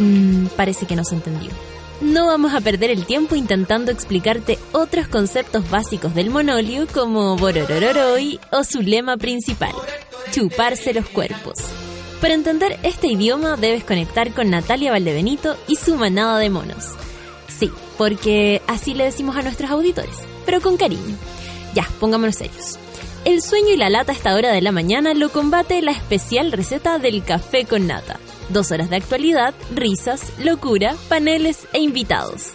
Mm, parece que no se entendió. No vamos a perder el tiempo intentando explicarte otros conceptos básicos del monolio como Bororororoi o su lema principal, chuparse los cuerpos. Para entender este idioma debes conectar con Natalia Valdebenito y su manada de monos. Sí, porque así le decimos a nuestros auditores, pero con cariño. Ya, pongámonos serios. El sueño y la lata a esta hora de la mañana lo combate la especial receta del café con nata. Dos horas de actualidad, risas, locura, paneles e invitados.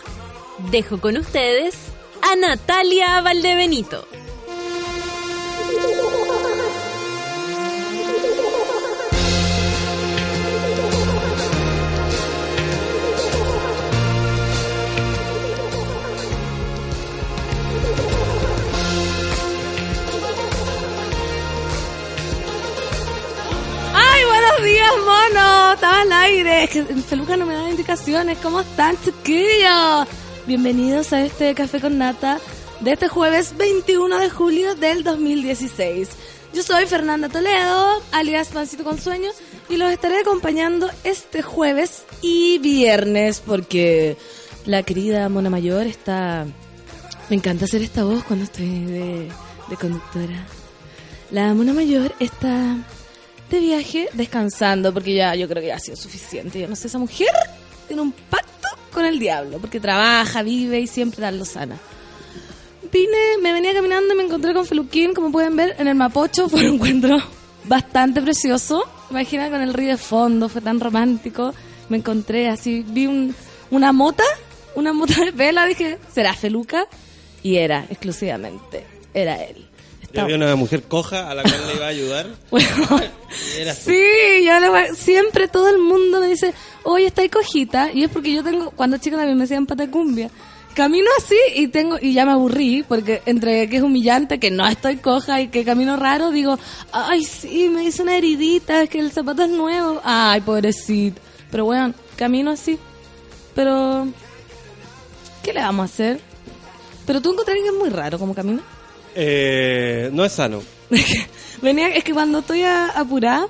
Dejo con ustedes a Natalia Valdebenito. Días, mono. Estaba al aire. Feluca no me da indicaciones. ¿Cómo están, chiquillos? Bienvenidos a este Café con Nata de este jueves 21 de julio del 2016. Yo soy Fernanda Toledo, alias Pancito con Sueños, y los estaré acompañando este jueves y viernes porque la querida Mona Mayor está... Me encanta hacer esta voz cuando estoy de, de conductora. La Mona Mayor está de viaje descansando, porque ya yo creo que ya ha sido suficiente. Yo no sé, esa mujer tiene un pacto con el diablo, porque trabaja, vive y siempre da sana. Vine, me venía caminando y me encontré con Feluquín, como pueden ver, en el Mapocho. Fue un encuentro bastante precioso. Imagina con el río de fondo, fue tan romántico. Me encontré así, vi un, una mota, una mota de vela, dije, ¿será Feluca? Y era, exclusivamente, era él. Yo había una mujer coja a la cual le iba a ayudar. sí, yo siempre todo el mundo me dice, oye, está ahí cojita. Y es porque yo tengo, cuando chica también me decían patacumbia. Camino así y tengo, y ya me aburrí, porque entre que es humillante, que no estoy coja y que camino raro, digo, ay, sí, me hice una heridita, es que el zapato es nuevo. Ay, pobrecito. Pero bueno, camino así. Pero, ¿qué le vamos a hacer? Pero tú encontrás que es muy raro como camino. Eh, no es sano. Venía, es que cuando estoy apurada,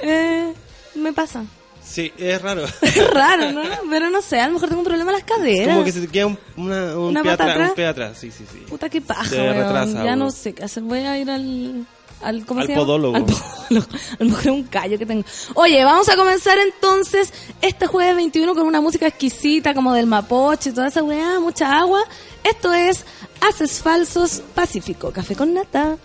eh, me pasa. Sí, es raro. es raro, ¿no? Pero no sé, a lo mejor tengo un problema en las caderas. como que se te queda un, una, un, pie, atrás, un pie atrás. Sí, sí, sí. Puta, qué paja, Ya no sé qué hacer. Voy a ir al... Al, ¿cómo al se podólogo. Al podólogo. A lo mejor un callo que tengo. Oye, vamos a comenzar entonces este jueves 21 con una música exquisita como del Mapoche y toda esa weá, mucha agua. Esto es Haces Falsos Pacífico, café con nata.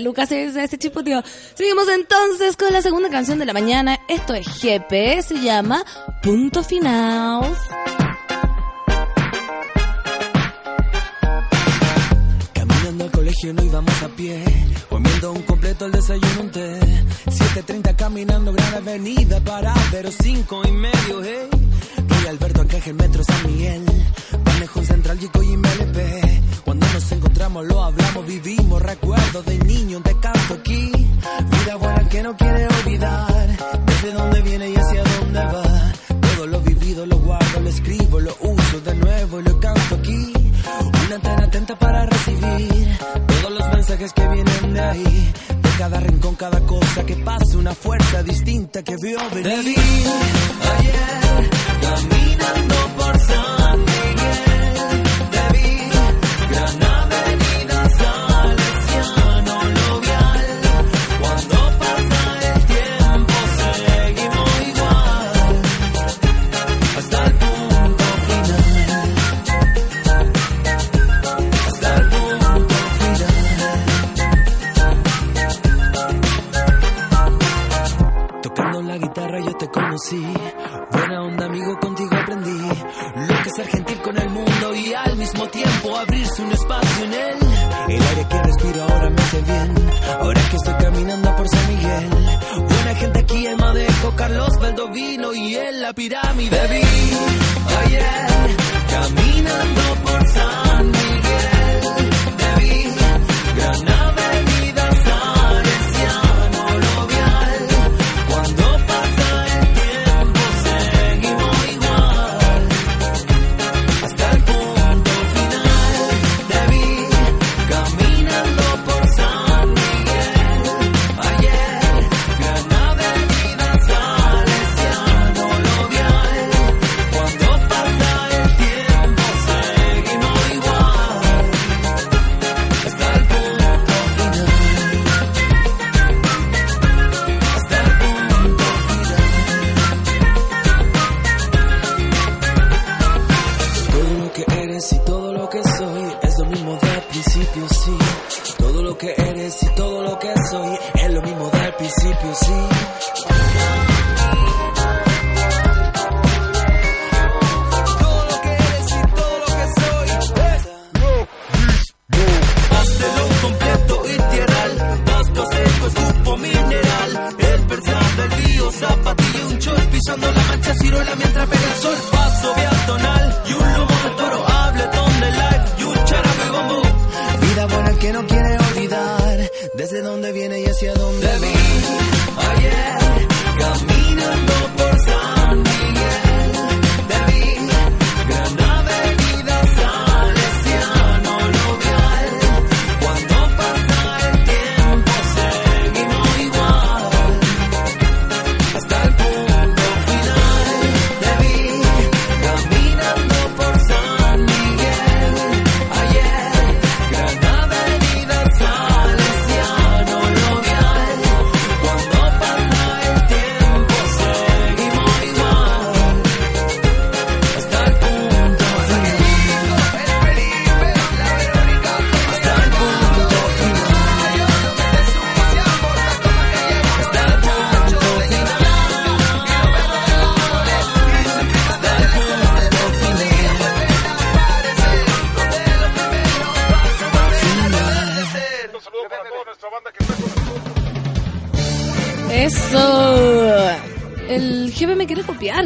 Lucas es ese chipoteo. Seguimos entonces con la segunda canción de la mañana. Esto es GP, se llama Punto Final.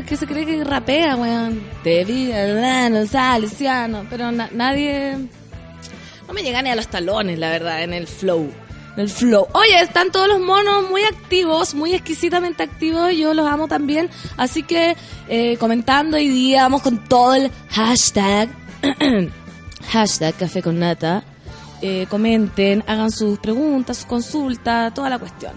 qué se cree que rapea, weón? Te vi, no Salesiano. Pero na nadie. No me llegan ni a los talones, la verdad, en el flow. En el flow. Oye, están todos los monos muy activos, muy exquisitamente activos. Yo los amo también. Así que eh, comentando hoy día, vamos con todo el hashtag. hashtag café con nata. Eh, comenten, hagan sus preguntas, sus consultas, toda la cuestión.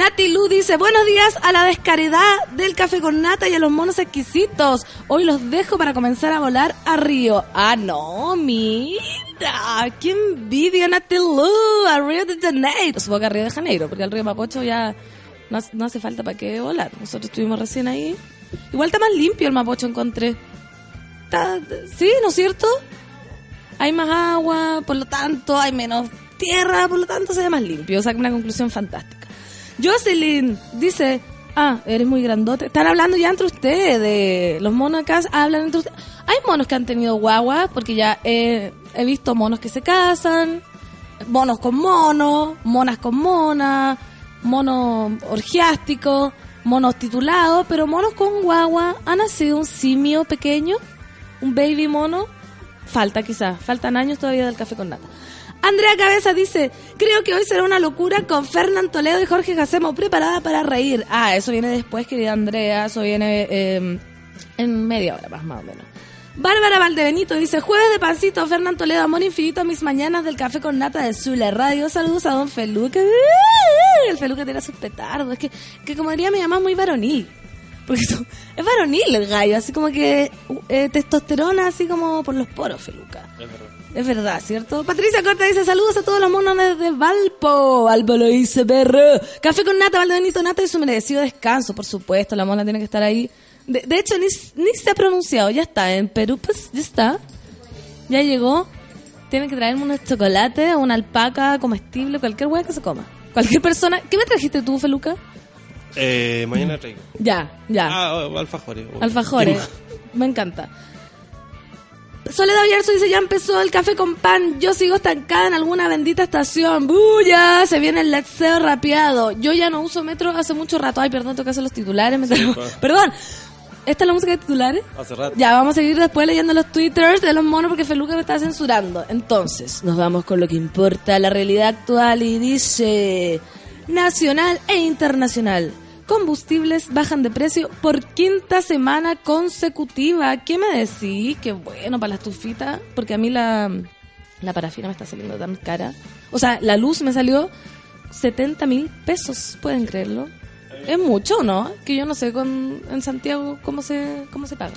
Nati Lu dice, buenos días a la descaridad del café con nata y a los monos exquisitos. Hoy los dejo para comenzar a volar a Río. Ah, no, mira, qué envidia Nati Lu, a Río de Janeiro. Supongo que a Río de Janeiro, porque al Río Mapocho ya no, no hace falta para qué volar. Nosotros estuvimos recién ahí. Igual está más limpio el Mapocho, encontré. Sí, ¿no es cierto? hay más agua, por lo tanto hay menos tierra, por lo tanto se ve más limpio. O sea, una conclusión fantástica. Jocelyn dice, ah, eres muy grandote. Están hablando ya entre ustedes, los monos acá hablan entre ustedes. Hay monos que han tenido guagua, porque ya he, he visto monos que se casan, monos con monos, monas con monas, monos orgiásticos, monos titulados, pero monos con guagua. ¿Ha nacido un simio pequeño? ¿Un baby mono? Falta quizás, faltan años todavía del café con nata. Andrea Cabeza dice, creo que hoy será una locura con Fernán Toledo y Jorge Jacemo preparada para reír. Ah, eso viene después, querida Andrea, eso viene eh, en media hora más, más o menos. Bárbara Valdebenito dice, jueves de pancito, Fernán Toledo, amor infinito a mis mañanas del café con nata de Zula Radio. Saludos a don Feluca. El Feluca tiene sus petardos. Es que, que como diría mi mamá, muy varonil. Porque es varonil el gallo, así como que eh, testosterona, así como por los poros, Feluca. ¿Cierto? Patricia Corta dice saludos a todos los monos desde Valpo. Valpo lo dice, perro. Café con nata, Valdebenito Nata y su merecido descanso, por supuesto. La mona tiene que estar ahí. De, de hecho, ni, ni se ha pronunciado. Ya está. En Perú, pues, ya está. Ya llegó. Tienen que traerme unos chocolates, una alpaca comestible, cualquier hueá que se coma. Cualquier persona. ¿Qué me trajiste tú, Feluca? Eh, mañana traigo. Ya, ya. Ah, oh, alfajores. Alfajores. Me encanta. Soledad Villarzo dice, ya empezó el café con pan, yo sigo estancada en alguna bendita estación. ¡Buya! Se viene el lexeo rapeado. Yo ya no uso metro hace mucho rato. Ay, perdón, tengo que hacer los titulares. me pa. Perdón. ¿Esta es la música de titulares? Hace rato. Ya, vamos a seguir después leyendo los twitters de los monos porque Feluca me está censurando. Entonces, nos vamos con lo que importa, la realidad actual y dice... Nacional e internacional. Combustibles bajan de precio por quinta semana consecutiva. ¿Qué me decís? Qué bueno para la estufita, porque a mí la, la parafina me está saliendo tan cara. O sea, la luz me salió 70 mil pesos, ¿pueden creerlo? Es mucho, ¿no? Que yo no sé con, en Santiago cómo se, cómo se paga.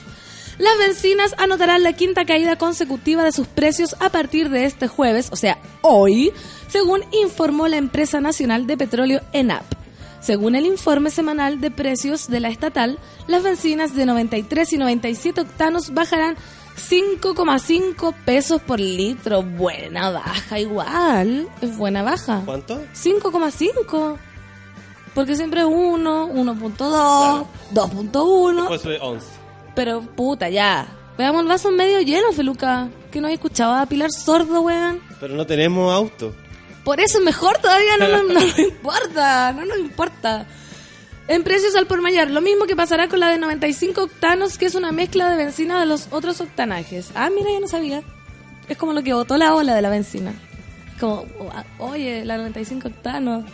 Las bencinas anotarán la quinta caída consecutiva de sus precios a partir de este jueves, o sea, hoy, según informó la empresa nacional de petróleo ENAP. Según el informe semanal de precios de la estatal, las bencinas de 93 y 97 octanos bajarán 5,5 pesos por litro. Buena baja igual. Es buena baja. ¿Cuánto? 5,5. Porque siempre es 1, 1.2, 2.1. Después sube 11. Pero puta, ya. Veamos el vaso medio lleno, Feluca. Que no he escuchado a Pilar sordo, weón. Pero no tenemos auto. Por eso es mejor todavía, no, nos- no nos importa, no nos importa. En precios al por mayor, lo mismo que pasará con la de 95 octanos, que es una mezcla de benzina de los otros octanajes. Ah, mira, yo no sabía. Es como lo que botó la ola de la benzina. Como, o- oye, la 95 octanos.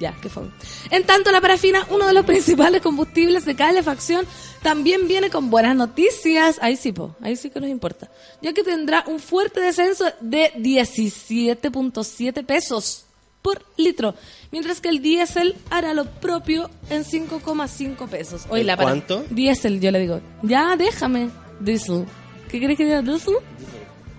Ya, qué fue. En tanto, la parafina, uno de los principales combustibles de calefacción, también viene con buenas noticias. Ahí sí, po, ahí sí que nos importa. Ya que tendrá un fuerte descenso de 17.7 pesos por litro, mientras que el diésel hará lo propio en 5,5 pesos. ¿El la cuánto? Diésel, yo le digo. Ya, déjame. Diesel. ¿Qué crees que diga diesel?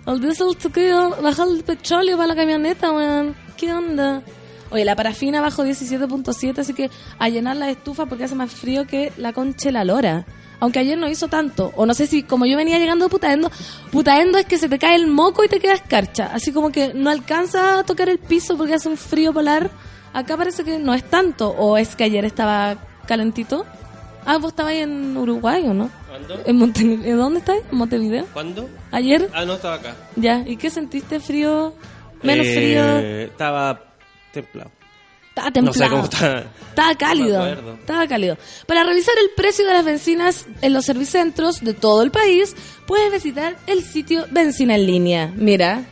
El diésel te queda bajar el petróleo para la camioneta, weón. ¿Qué onda? Oye, la parafina bajó 17.7, así que a llenar la estufa porque hace más frío que la concha de la lora. Aunque ayer no hizo tanto. O no sé si, como yo venía llegando de Putaendo, Putaendo es que se te cae el moco y te quedas carcha. Así como que no alcanza a tocar el piso porque hace un frío polar. Acá parece que no es tanto. O es que ayer estaba calentito. Ah, vos estabas en Uruguay, ¿o no? ¿Cuándo? ¿En Montevideo? ¿Dónde estás? ¿En Montevideo? ¿Cuándo? ¿Ayer? Ah, no, estaba acá. Ya. ¿Y qué sentiste? ¿Frío? ¿Menos Eh, frío? Estaba templado. Estaba No templado. sé cómo está. Estaba cálido. No. Estaba cálido. Para revisar el precio de las bencinas en los servicentros de todo el país, puedes visitar el sitio Benzina en línea. Mira,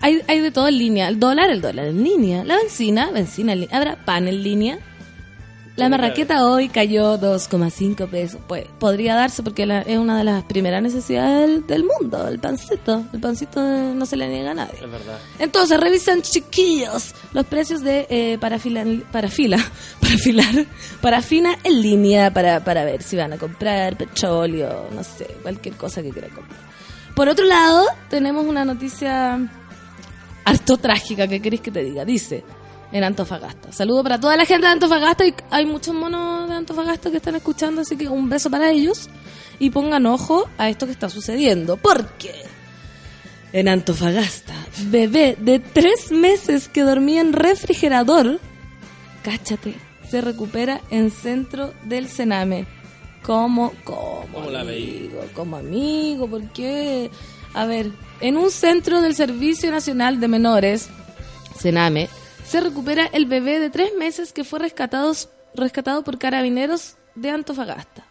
hay, hay de todo en línea. El dólar, el dólar en línea. La benzina, benzina en línea. Habrá pan en línea. La marraqueta hoy cayó 2,5 pesos. Pues podría darse porque la- es una de las primeras necesidades del, del mundo, el pancito. El pancito eh, no se le niega a nadie. Es verdad. Entonces, revisan chiquillos los precios de eh, parafila, parafila, parafilar, parafina en línea para, para ver si van a comprar petróleo, no sé, cualquier cosa que quieran comprar. Por otro lado, tenemos una noticia harto trágica, ¿qué queréis que te diga? Dice, en Antofagasta. Saludo para toda la gente de Antofagasta y hay muchos monos de Antofagasta que están escuchando, así que un beso para ellos y pongan ojo a esto que está sucediendo. Porque en Antofagasta, bebé de tres meses que dormía en refrigerador, cáchate, se recupera en centro del Sename. Como, como ¿Cómo la amigo, como amigo, ¿por qué? A ver, en un centro del Servicio Nacional de Menores, Sename, se recupera el bebé de tres meses que fue rescatado, rescatado por carabineros de Antofagasta.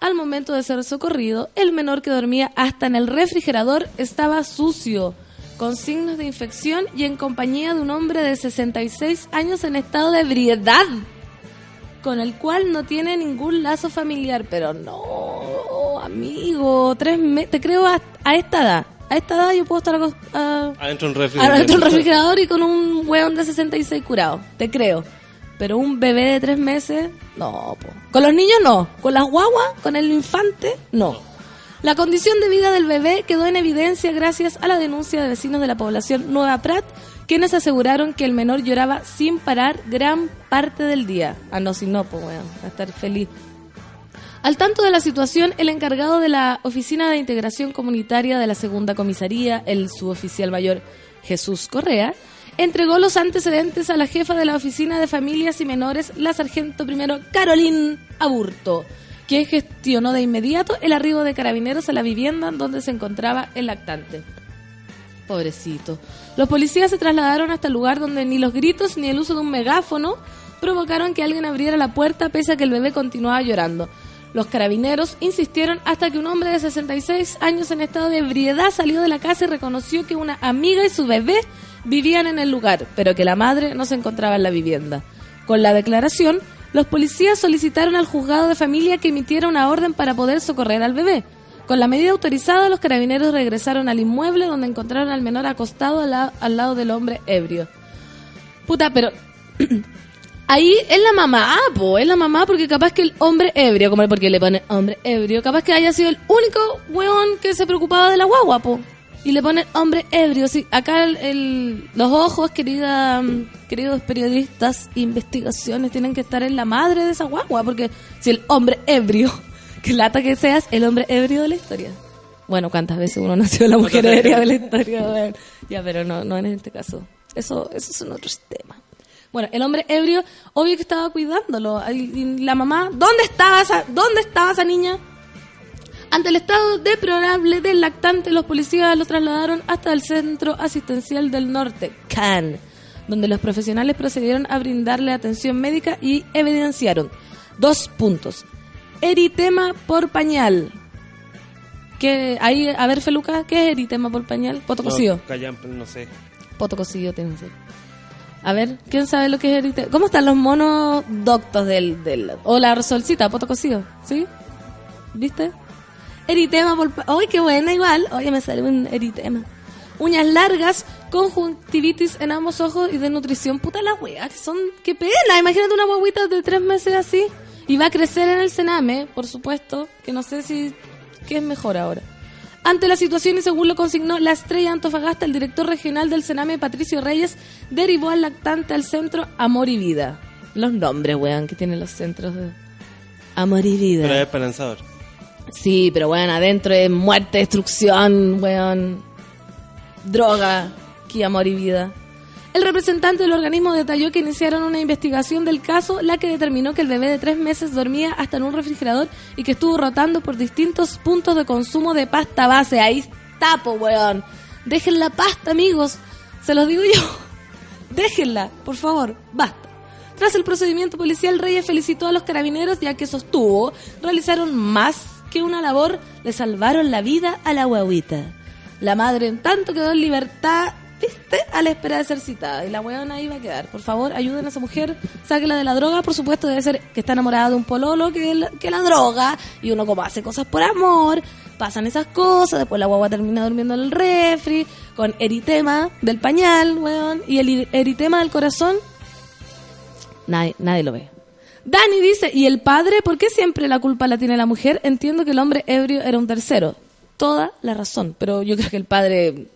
Al momento de ser socorrido, el menor que dormía hasta en el refrigerador estaba sucio, con signos de infección y en compañía de un hombre de 66 años en estado de ebriedad, con el cual no tiene ningún lazo familiar. Pero no, amigo, tres meses, te creo a, a esta edad. A esta edad yo puedo estar ah, Adentro un de un refrigerador. refrigerador y con un hueón de 66 curado. Te creo. Pero un bebé de tres meses, no. po. Con los niños no. Con las guaguas, con el infante, no. La condición de vida del bebé quedó en evidencia gracias a la denuncia de vecinos de la población Nueva Prat, quienes aseguraron que el menor lloraba sin parar gran parte del día. Ah, no, si no, pues weón, a estar feliz. Al tanto de la situación, el encargado de la Oficina de Integración Comunitaria de la Segunda Comisaría, el suboficial mayor Jesús Correa, entregó los antecedentes a la jefa de la Oficina de Familias y Menores, la sargento primero Carolín Aburto, quien gestionó de inmediato el arribo de carabineros a la vivienda donde se encontraba el lactante. Pobrecito. Los policías se trasladaron hasta el lugar donde ni los gritos ni el uso de un megáfono provocaron que alguien abriera la puerta pese a que el bebé continuaba llorando. Los carabineros insistieron hasta que un hombre de 66 años en estado de ebriedad salió de la casa y reconoció que una amiga y su bebé vivían en el lugar, pero que la madre no se encontraba en la vivienda. Con la declaración, los policías solicitaron al juzgado de familia que emitiera una orden para poder socorrer al bebé. Con la medida autorizada, los carabineros regresaron al inmueble donde encontraron al menor acostado al, al lado del hombre ebrio. Puta, pero ahí es la mamá, po, es la mamá porque capaz que el hombre ebrio, como porque le pone hombre ebrio, capaz que haya sido el único weón que se preocupaba de la guagua, po. Y le pone hombre ebrio. Sí, acá el, el- los ojos, querida, mm, queridos periodistas, investigaciones, tienen que estar en la madre de esa guagua, porque si el hombre ebrio, que lata que seas, el hombre ebrio de la historia. Bueno, ¿cuántas veces uno nació la mujer ebria de la historia? Ya, pero no, no en este caso. Eso, eso son otros temas. Bueno, el hombre ebrio, obvio que estaba cuidándolo. Y- la mamá, ¿dónde estaba esa, dónde estaba esa niña? Ante el estado deplorable del lactante, los policías lo trasladaron hasta el Centro Asistencial del Norte, CAN, donde los profesionales procedieron a brindarle atención médica y evidenciaron dos puntos. Eritema por pañal. Que ahí, a ver, Feluca, ¿qué es eritema por pañal? Poto cocido. No, callampa, no sé. Poto cocido tiene que ser. A ver, ¿quién sabe lo que es eritema? ¿Cómo están los monos doctos del, del... O la solcita, poto cocido, ¿sí? ¿Viste? Eritema por... ¡Ay, qué buena igual! Oye, me sale un eritema. Uñas largas, conjuntivitis en ambos ojos y desnutrición. Puta la wea, que son... ¡Qué pena! Imagínate una guaguita de tres meses así. Y va a crecer en el cename, por supuesto, que no sé si... ¿Qué es mejor ahora? Ante la situación y según lo consignó la estrella Antofagasta, el director regional del Sename, Patricio Reyes, derivó al lactante al centro Amor y Vida. Los nombres, weón, que tienen los centros de Amor y Vida. Pero es esperanzador. Sí, pero bueno, adentro es muerte, destrucción, weón. Droga, que amor y vida. El representante del organismo detalló que iniciaron una investigación del caso, la que determinó que el bebé de tres meses dormía hasta en un refrigerador y que estuvo rotando por distintos puntos de consumo de pasta base. Ahí está, po, weón. Dejen la pasta, amigos. Se los digo yo. Déjenla, por favor, basta. Tras el procedimiento policial, Reyes felicitó a los carabineros ya que sostuvo realizaron más que una labor, le salvaron la vida a la guaguita. La madre en tanto quedó en libertad A la espera de ser citada. Y la weona ahí va a quedar. Por favor, ayuden a esa mujer, sáquela de la droga. Por supuesto, debe ser que está enamorada de un pololo que, la- la droga. Y uno como hace cosas por amor, pasan esas cosas. Después la guagua termina durmiendo en el refri, con eritema del pañal, weón. Y el eritema del corazón, nadie, nadie lo ve. Dani dice, ¿y el padre? ¿Por qué siempre la culpa la tiene la mujer? Entiendo que el hombre ebrio era un tercero. Toda la razón, pero yo creo que el padre...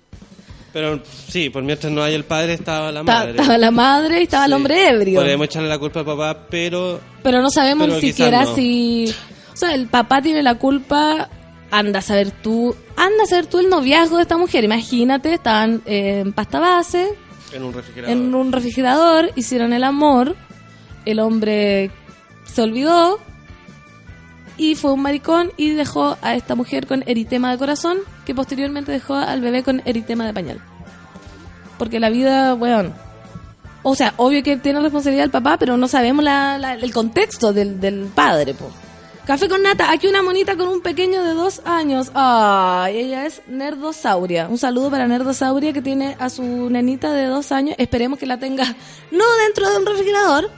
Pero sí, por mientras no hay el padre, estaba la madre. Estaba la madre y estaba el hombre ebrio. Podemos echarle la culpa al papá, pero Pero no sabemos Pero ni siquiera no. si... O sea, el papá tiene la culpa, anda a saber tú, anda a saber tú el noviazgo de esta mujer. Imagínate, estaban eh, en pasta base, en un refrigerador. en un refrigerador, hicieron el amor, el hombre se olvidó y fue un maricón y dejó a esta mujer con eritema de corazón, que posteriormente dejó al bebé con eritema de pañal. Porque la vida, weón. O sea, obvio que tiene responsabilidad el papá, pero no sabemos la- la- el contexto del, del padre, po. Café con nata, aquí una monita con un pequeño de dos años. Ay, ella es Nerdosauria. Un saludo para Nerdosauria que tiene a su nenita de dos años. Esperemos que la tenga no dentro de un refrigerador,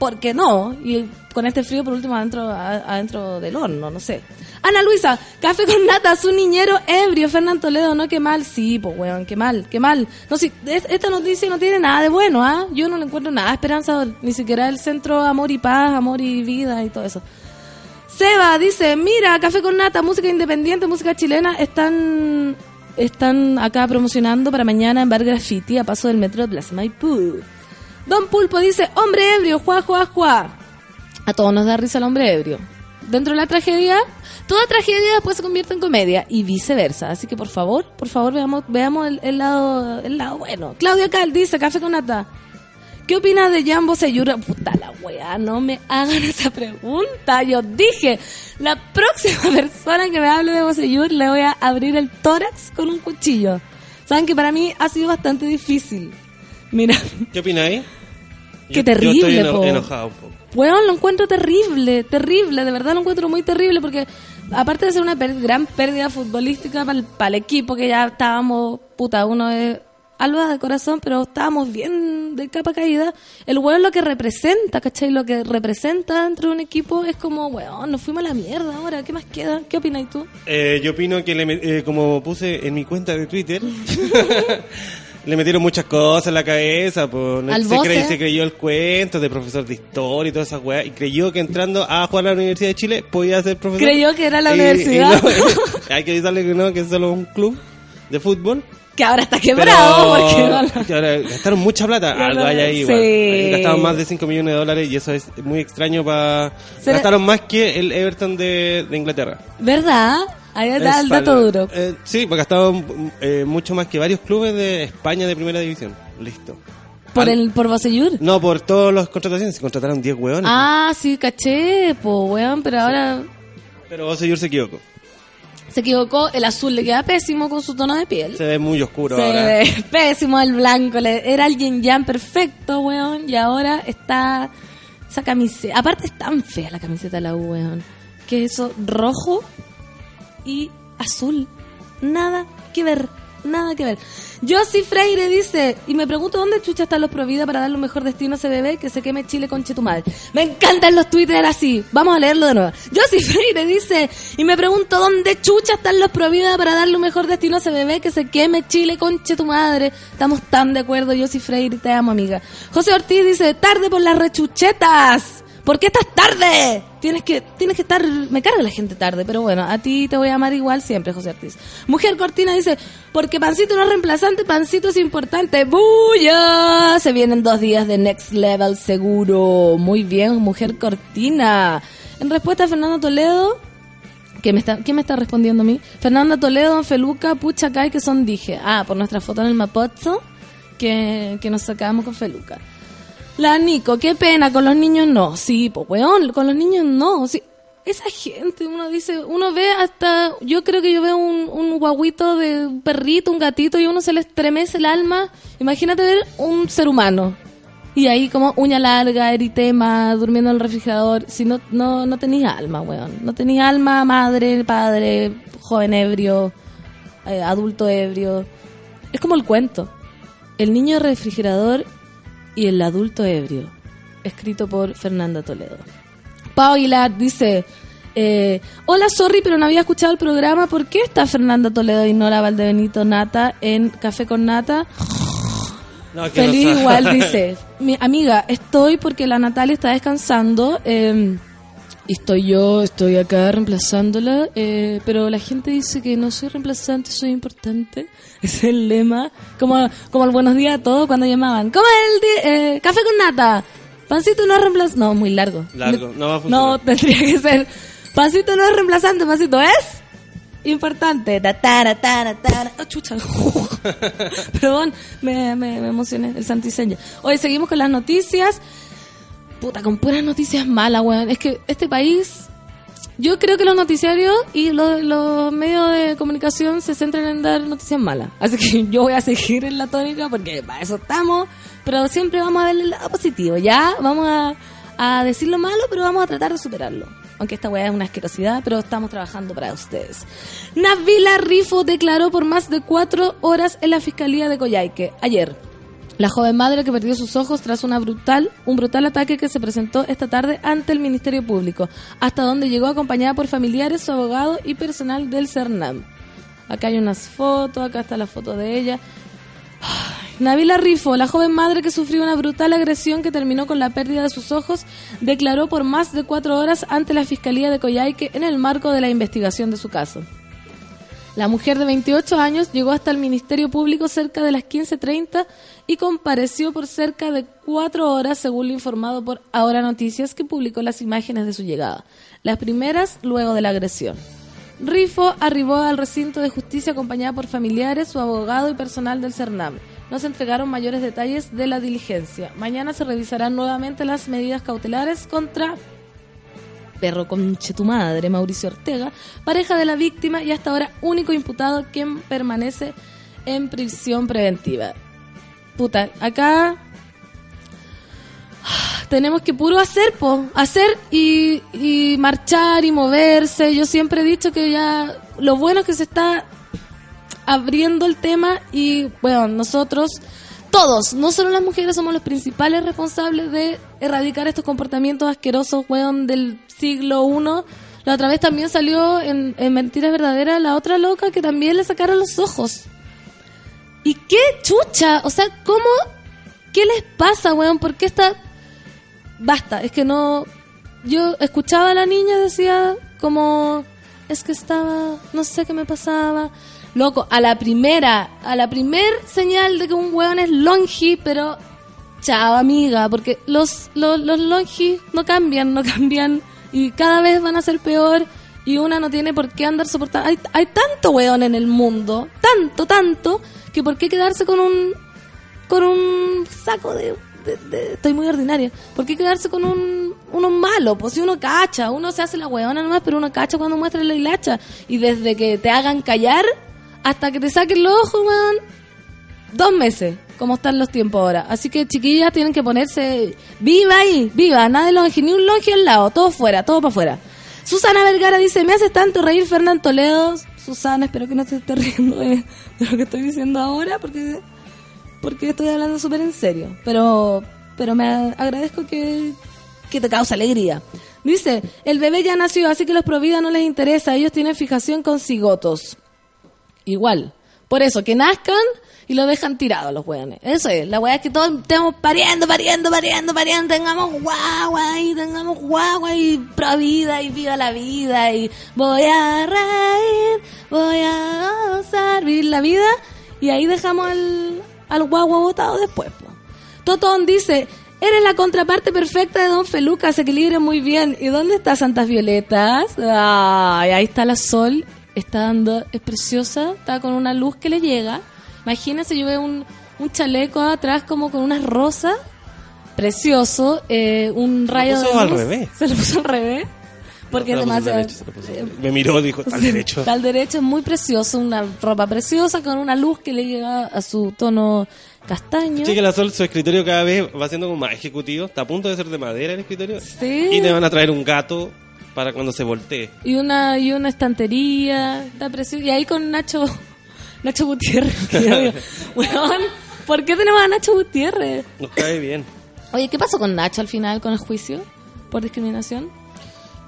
porque no. Y con este frío, por último, adentro, adentro del horno, no sé. Ana Luisa, café con nata, su niñero ebrio, Fernán Toledo, no, qué mal. Sí, pues, weón, qué mal, qué mal. No, si, es- esta noticia no tiene nada de bueno, ¿ah? Yo no le encuentro nada esperanzador. Ni siquiera el centro Amor y Paz, Amor y Vida y todo eso. Seba dice, mira, café con nata, música independiente, música chilena, están están acá promocionando para mañana en Bar Graffiti a paso del metro de Plaza Maipú. Don Pulpo dice, hombre ebrio, juá, juá, juá. A todos nos da risa el hombre ebrio. Dentro de la tragedia, toda tragedia después se convierte en comedia y viceversa. Así que por favor, por favor veamos, veamos el, lado, el lado bueno. Claudia Cal dice, café con nata. ¿Qué opinas de Jambo Seyura? Puta la weá, no me hagan esa pregunta. Yo dije, la próxima persona que me hable de Boseyur le voy a abrir el tórax con un cuchillo. Saben que para mí ha sido bastante difícil. Mira, ¿Qué opináis? Qué Yo- terrible, Yo estoy eno- po. enojado un poco. weón, lo encuentro terrible, terrible, de verdad lo encuentro muy terrible porque aparte de ser una gran pérdida futbolística para el equipo que ya estábamos, puta, uno es alba de corazón, pero estábamos bien de capa caída, el weón lo que representa, ¿cachai? Lo que representa dentro de un equipo es como, weón, nos fuimos a la mierda ahora, ¿qué más queda? ¿Qué opinas tú? Eh, yo opino que, le eh, como puse en mi cuenta de Twitter, le metieron muchas cosas en la cabeza. Pues, Al se, creyó el cuento de profesor de historia y todas esas weas. Y creyó que entrando a jugar a la Universidad de Chile podía ser profesor. Creyó que era la Y- y universidad. no, hay que avisarle que no, que es solo un club de fútbol. Que ahora está quebrado Pero porque... que ahora gastaron mucha plata. Algo hay ahí. sí. igual. Eh, Gastaron más de 5 millones de dólares y eso es muy extraño para... Gastaron más que el Everton de, de Inglaterra. ¿Verdad? Ahí está el dato duro. eh, sí, porque gastaron eh, mucho más que varios clubes de España de primera división. Listo. Por Al- el por Boseyur. No, por todas las contrataciones. Se contrataron 10 hueones. Ah, sí, caché, po, weón, pero ahora Pero Bosellur se equivocó. se equivocó. El azul le queda pésimo con su tono de piel. Se ve muy oscuro Se ahora. ve pésimo el blanco. era alguien ya perfecto, weón, y ahora está esa camiseta. Aparte es tan fea la camiseta de la U, weón. Que eso rojo y azul. Nada que ver, nada que ver. Josie Freire dice, y me pregunto dónde chucha están los Provida para darle un mejor destino a ese bebé que se queme Chile con Chetumal. Me encantan los Twitter así. Vamos a leerlo de nuevo. Josie Freire dice, y me pregunto dónde chucha están los Provida para darle un mejor destino a ese bebé que se queme Chile con Chetumadre. Estamos tan de acuerdo, Josie Freire, te amo amiga. José Ortiz dice, tarde por las rechuchetas. ¿Por qué estás tarde? Tienes que, tienes que estar. Me carga la gente tarde, pero bueno, a ti te voy a amar igual siempre, José Ortiz. Mujer Cortina dice: Porque Pancito no es reemplazante, Pancito es importante. ¡Buya! Se vienen dos días de Next Level seguro. Muy bien, Mujer Cortina. En respuesta a Fernando Toledo, ¿Qué me está, ¿Quién me está respondiendo a mí? Fernanda Toledo, Feluca, Pucha Kai, que son dije. Ah, por nuestra foto en el Mapocho que, que nos sacamos con Feluca. La Nico, qué pena, con los niños no. Sí, pues weón, con los niños no. Sí, esa gente, uno dice, uno ve hasta, yo creo que yo veo un, un guaguito de un perrito, un gatito, y uno se le estremece el alma. Imagínate ver un ser humano. Y ahí como uña larga, eritema, durmiendo en el refrigerador. Si no, no, no tenías alma, weón. No tenías alma, madre, padre, joven ebrio, eh, adulto ebrio. Es como el cuento. El niño refrigerador y el adulto ebrio. Escrito por Fernanda Toledo. Pau Aguilar dice... eh, Hola, sorry, pero no había escuchado el programa. ¿Por qué está Fernanda Toledo y Nora Valdebenito Nata en Café con Nata? No, es que Feliz no igual dice, mi amiga, estoy porque la Natalia está descansando. eh, y estoy yo, estoy acá reemplazándola, eh, pero la gente dice que no soy reemplazante, soy importante. Es el lema. Como, como el buenos días a todos cuando llamaban. ¿Cómo es el eh, café con nata? Pancito no es reemplazante. No, muy largo. Largo, no va a funcionar. No, tendría que ser. Pancito no es reemplazante, pancito es importante. Ta, tara, tara. Oh, chucha. Perdón, me, me, me emocioné, el santiseño. Hoy seguimos con las noticias. Puta, con puras noticias malas, weón. Es que este país. Yo creo que los noticiarios y los, medios de comunicación se centran en dar noticias malas. Así que yo voy a seguir en la tónica porque para eso estamos. Pero siempre vamos a darle el lado positivo, ¿ya? Vamos a, a decir lo malo, pero vamos a tratar de superarlo. Aunque esta weá es una asquerosidad, pero estamos trabajando para ustedes. Navila Rifo declaró por más de cuatro horas en la Fiscalía de Coyhaique ayer. La joven madre que perdió sus ojos tras una brutal, un brutal ataque que se presentó esta tarde ante el Ministerio Público, hasta donde llegó acompañada por familiares, su abogado y personal del CERNAM. Acá hay unas fotos, acá está la foto de ella. Nabila Rifo, la joven madre que sufrió una brutal agresión que terminó con la pérdida de sus ojos, declaró por más de cuatro horas ante la Fiscalía de Coyhaique en el marco de la investigación de su caso. La mujer de 28 años llegó hasta el Ministerio Público cerca de las 15.30 y compareció por cerca de cuatro horas, según lo informado por Ahora Noticias, que publicó las imágenes de su llegada. Las primeras luego de la agresión. Rifo arribó al recinto de justicia acompañada por familiares, su abogado y personal del CERNAM. No se entregaron mayores detalles de la diligencia. Mañana se revisarán nuevamente las medidas cautelares contra perro conche tu madre, Mauricio Ortega, pareja de la víctima y hasta ahora único imputado quien permanece en prisión preventiva. Puta, acá tenemos que puro hacer, po, hacer y, y marchar y moverse. Yo siempre he dicho que ya lo bueno es que se está abriendo el tema y bueno, nosotros todos, no solo las mujeres, somos los principales responsables de erradicar estos comportamientos asquerosos, weón, del siglo I. La otra vez también salió en, en Mentiras Verdaderas la otra loca que también le sacaron los ojos. ¿Y qué chucha? O sea, ¿cómo? ¿Qué les pasa, weón? ¿Por qué está...? Basta, es que no... Yo escuchaba a la niña, decía como... Es que estaba... No sé qué me pasaba. Loco, a la primera, a la primer señal de que un weón es longi, pero... Chao, amiga, porque los, los, los longi no cambian, no cambian y cada vez van a ser peor y una no tiene por qué andar soportando. Hay, hay tanto weón en el mundo, tanto, tanto, que por qué quedarse con un con un saco de, de- estoy muy ordinaria. ¿Por qué quedarse con un uno malo? Pues si uno cacha, uno se hace la weona nomás, pero uno cacha cuando muestra la hilacha y desde que te hagan callar hasta que te saquen los ojos, weón, dos meses, como están los tiempos ahora. Así que chiquillas tienen que ponerse viva ahí, viva, nada de longe, ni un longe al lado, todo fuera, todo para afuera. Susana Vergara dice, me haces tanto reír Fernán Toledo. Susana, espero que no te estés riendo de, lo que estoy diciendo ahora, porque porque estoy hablando súper en serio. Pero, pero me agradezco que, que te causa alegría. Dice, el bebé ya nació, así que los Provida no les interesa, ellos tienen fijación con cigotos. Igual. Por eso, que nazcan y lo dejan tirado los weones. Eso es, la weá es que todos estemos pariendo, pariendo, pariendo, pariendo, tengamos guagua y tengamos guagua y pro vida y viva la vida y voy a reír, voy a gozar, vivir la vida y ahí dejamos al, al guagua botado después. po. Totón dice, eres la contraparte perfecta de Don Feluca, se equilibra muy bien. ¿Y dónde está Santas Violetas? Ay, ahí está la sol, está dando, es preciosa, está con una luz que le llega. Imagínense, yo veo un, un chaleco atrás como con unas rosas, precioso, eh, un rayo puso de al revés. Se lo puso al revés. Porque Se lo al demasiado... derecho, se lo. Me miró, dijo, al derecho. Al derecho es muy precioso, una ropa preciosa con una luz que le llega a su tono castaño. Sí, que la Sol, su escritorio cada vez va siendo como más ejecutivo. Está a punto de ser de madera el escritorio. Sí. Y le van a traer un gato para cuando se voltee. y una y una estantería está precioso y ahí con Nacho Nacho Gutiérrez que weón ¿Por qué tenemos a Nacho Gutiérrez? Nos cae bien. Oye, ¿qué pasó con Nacho al final con el juicio por discriminación?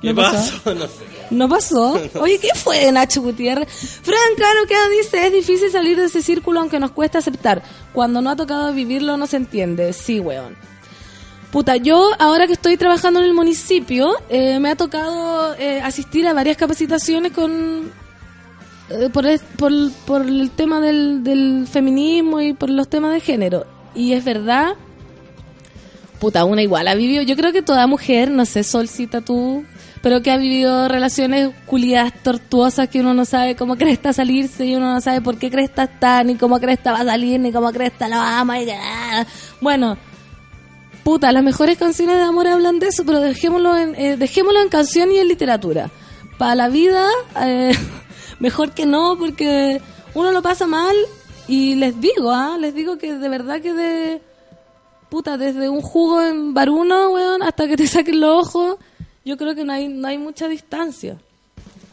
¿Qué ¿No pasó? pasó? No sé. ¿No pasó? Oye, ¿qué fue de Nacho Gutiérrez? Franca, lo que dice, es difícil salir de ese círculo aunque nos cuesta aceptar. Cuando no ha tocado vivirlo no se entiende. Sí, weón. Puta, yo ahora que estoy trabajando en el municipio, eh, me ha tocado eh, asistir a varias capacitaciones con eh, por, es- por, el tema del, feminismo y por los temas de género. Y es verdad, puta, una igual ha vivido, yo creo que toda mujer, no sé, Solcita tú, pero que ha vivido relaciones culiadas tortuosas que uno no sabe cómo cresta salirse y uno no sabe por qué cresta está, ni cómo cresta va a salir, ni cómo cresta lo ama y nada. Bueno, puta, las mejores canciones de amor hablan de eso, pero dejémoslo en, eh, dejémoslo en canción y en literatura. Para la vida, eh, mejor que no, porque uno lo pasa mal y les digo, ah, les digo que de verdad que de puta, desde un jugo en Baruno, weón, hasta que te saquen los ojos, yo creo que no hay, no hay mucha distancia.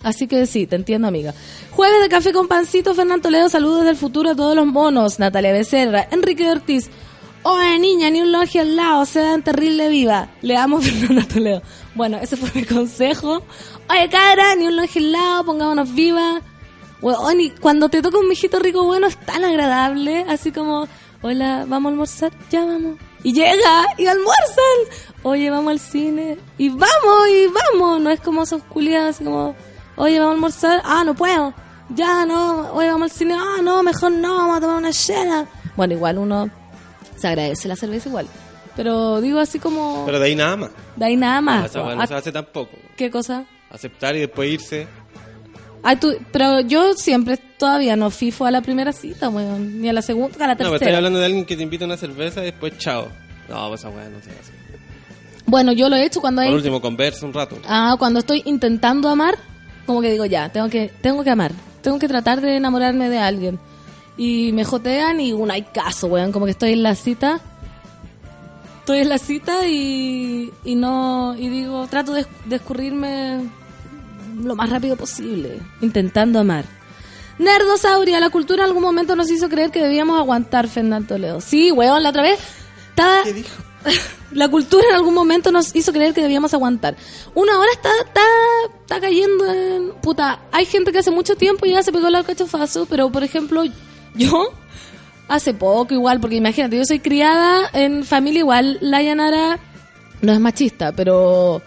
Así que sí, te entiendo, amiga. Jueves de café con pancito, Fernando Toledo, saludos del futuro a todos los monos. Natalia Becerra, Enrique Ortiz. Oye, niña, ni un logia al lado, sean terrible viva. Le amo Fernando Toledo. Bueno, ese fue mi consejo. Oye, cara, ni un logia al lado, pongámonos vivas. Weón, y cuando te toca un mijito rico bueno es tan agradable, así como, hola, ¿vamos a almorzar? Ya vamos. Y llega, y almuerzan. Oye, vamos al cine. Y vamos, y vamos. No es como esos culiados, así como, oye, vamos a almorzar. Ah, no puedo. Ya, no. Oye, vamos al cine. Ah, no, mejor no, vamos a tomar una chela. Bueno, igual uno se agradece la cerveza igual. Pero digo así como, Pero de ahí nada más. de ahí nada más. Esa weá Ah, no se hace tampoco. ¿Qué cosa? Aceptar y después irse. Ay, tú, pero yo siempre todavía no fifo a la primera cita, weón. Ni a la segunda, a la No, pero estoy tercera. hablando de alguien que te invita a una cerveza y después chao. No, pues esa weá no se hace. Bueno, yo lo he hecho cuando Por hay... último, conversa un rato. Ah, cuando estoy intentando amar, como que digo, ya, tengo que, tengo que amar. Tengo que tratar de enamorarme de alguien. Y me jotean y un hay caso, weón. Como que estoy en la cita. Estoy en la cita y, y no... Y digo, trato de, de escurrirme lo más rápido posible. Intentando amar. Nerdosauria, la cultura en algún momento nos hizo creer que debíamos aguantar Fernando Toledo. Sí, weón, la otra vez estaba... ¿Qué dijo? La cultura en algún momento nos hizo creer que debíamos aguantar. Uno ahora está, está, está cayendo en... Puta, hay gente que hace mucho tiempo ya se pegó el alcachofazo, pero por ejemplo, yo hace poco igual, porque imagínate, yo soy criada en familia igual, la Yanara no es machista, pero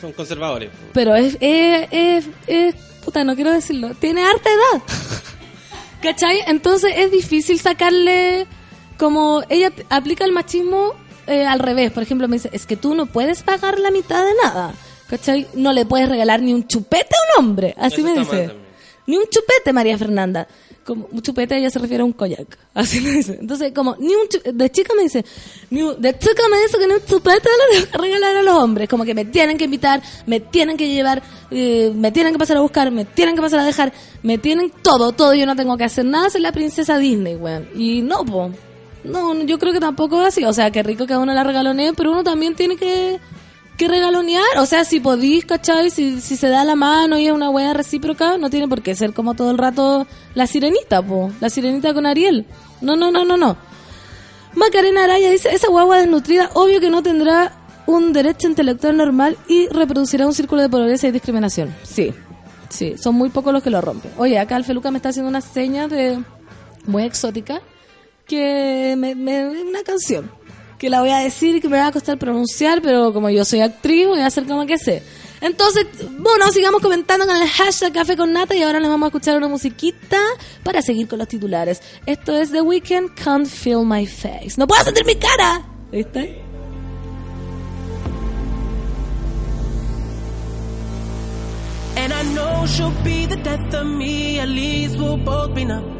Son conservadores. pero es, es, es, es- puta, no quiero decirlo, tiene harta edad. ¿Cachai? Entonces es difícil sacarle, como ella aplica el machismo eh, al revés. Por ejemplo, me dice, es que tú no puedes pagar la mitad de nada. ¿Cachai? No le puedes regalar ni un chupete a un hombre. Así Eso me dice. Ni un chupete, María Fernanda. Como chupete ella se refiere a un koyak. Así me dice. Entonces, como, ni un chu- de chica me dice, ni un- de chica me dice que ni un chupete le que regalar a los hombres. Como que me tienen que invitar, me tienen que llevar, eh, me tienen que pasar a buscar, me tienen que pasar a dejar, me tienen todo, todo. Yo no tengo que hacer nada, soy la princesa Disney, weón. Y no, po. No, yo creo que tampoco es así. O sea, qué rico que a uno la regalonee, pero uno también tiene que que regalonear. O sea, si podís, ¿cachai? Si, si se da la mano y es una wea recíproca, no tiene por qué ser como todo el rato la sirenita, po. La sirenita con Ariel. No, no, no, no, no. Macarena Araya dice, esa guagua desnutrida, obvio que no tendrá un derecho intelectual normal y reproducirá un círculo de pobreza y discriminación. Sí, sí, son muy pocos los que lo rompen. Oye, acá el Feluca me está haciendo una seña de muy exótica que me, me una canción que la voy a decir que me va a costar pronunciar, pero como yo soy actriz, voy a hacer como que sé. Entonces, bueno, sigamos comentando con el hashtag Café con Nata y ahora les vamos a escuchar una musiquita para seguir con los titulares. Esto es The Weeknd, Can't Feel My Face. ¡No puedo sentir mi cara! ¿Viste? And I know she'll be the death of me, at least we'll both be numb.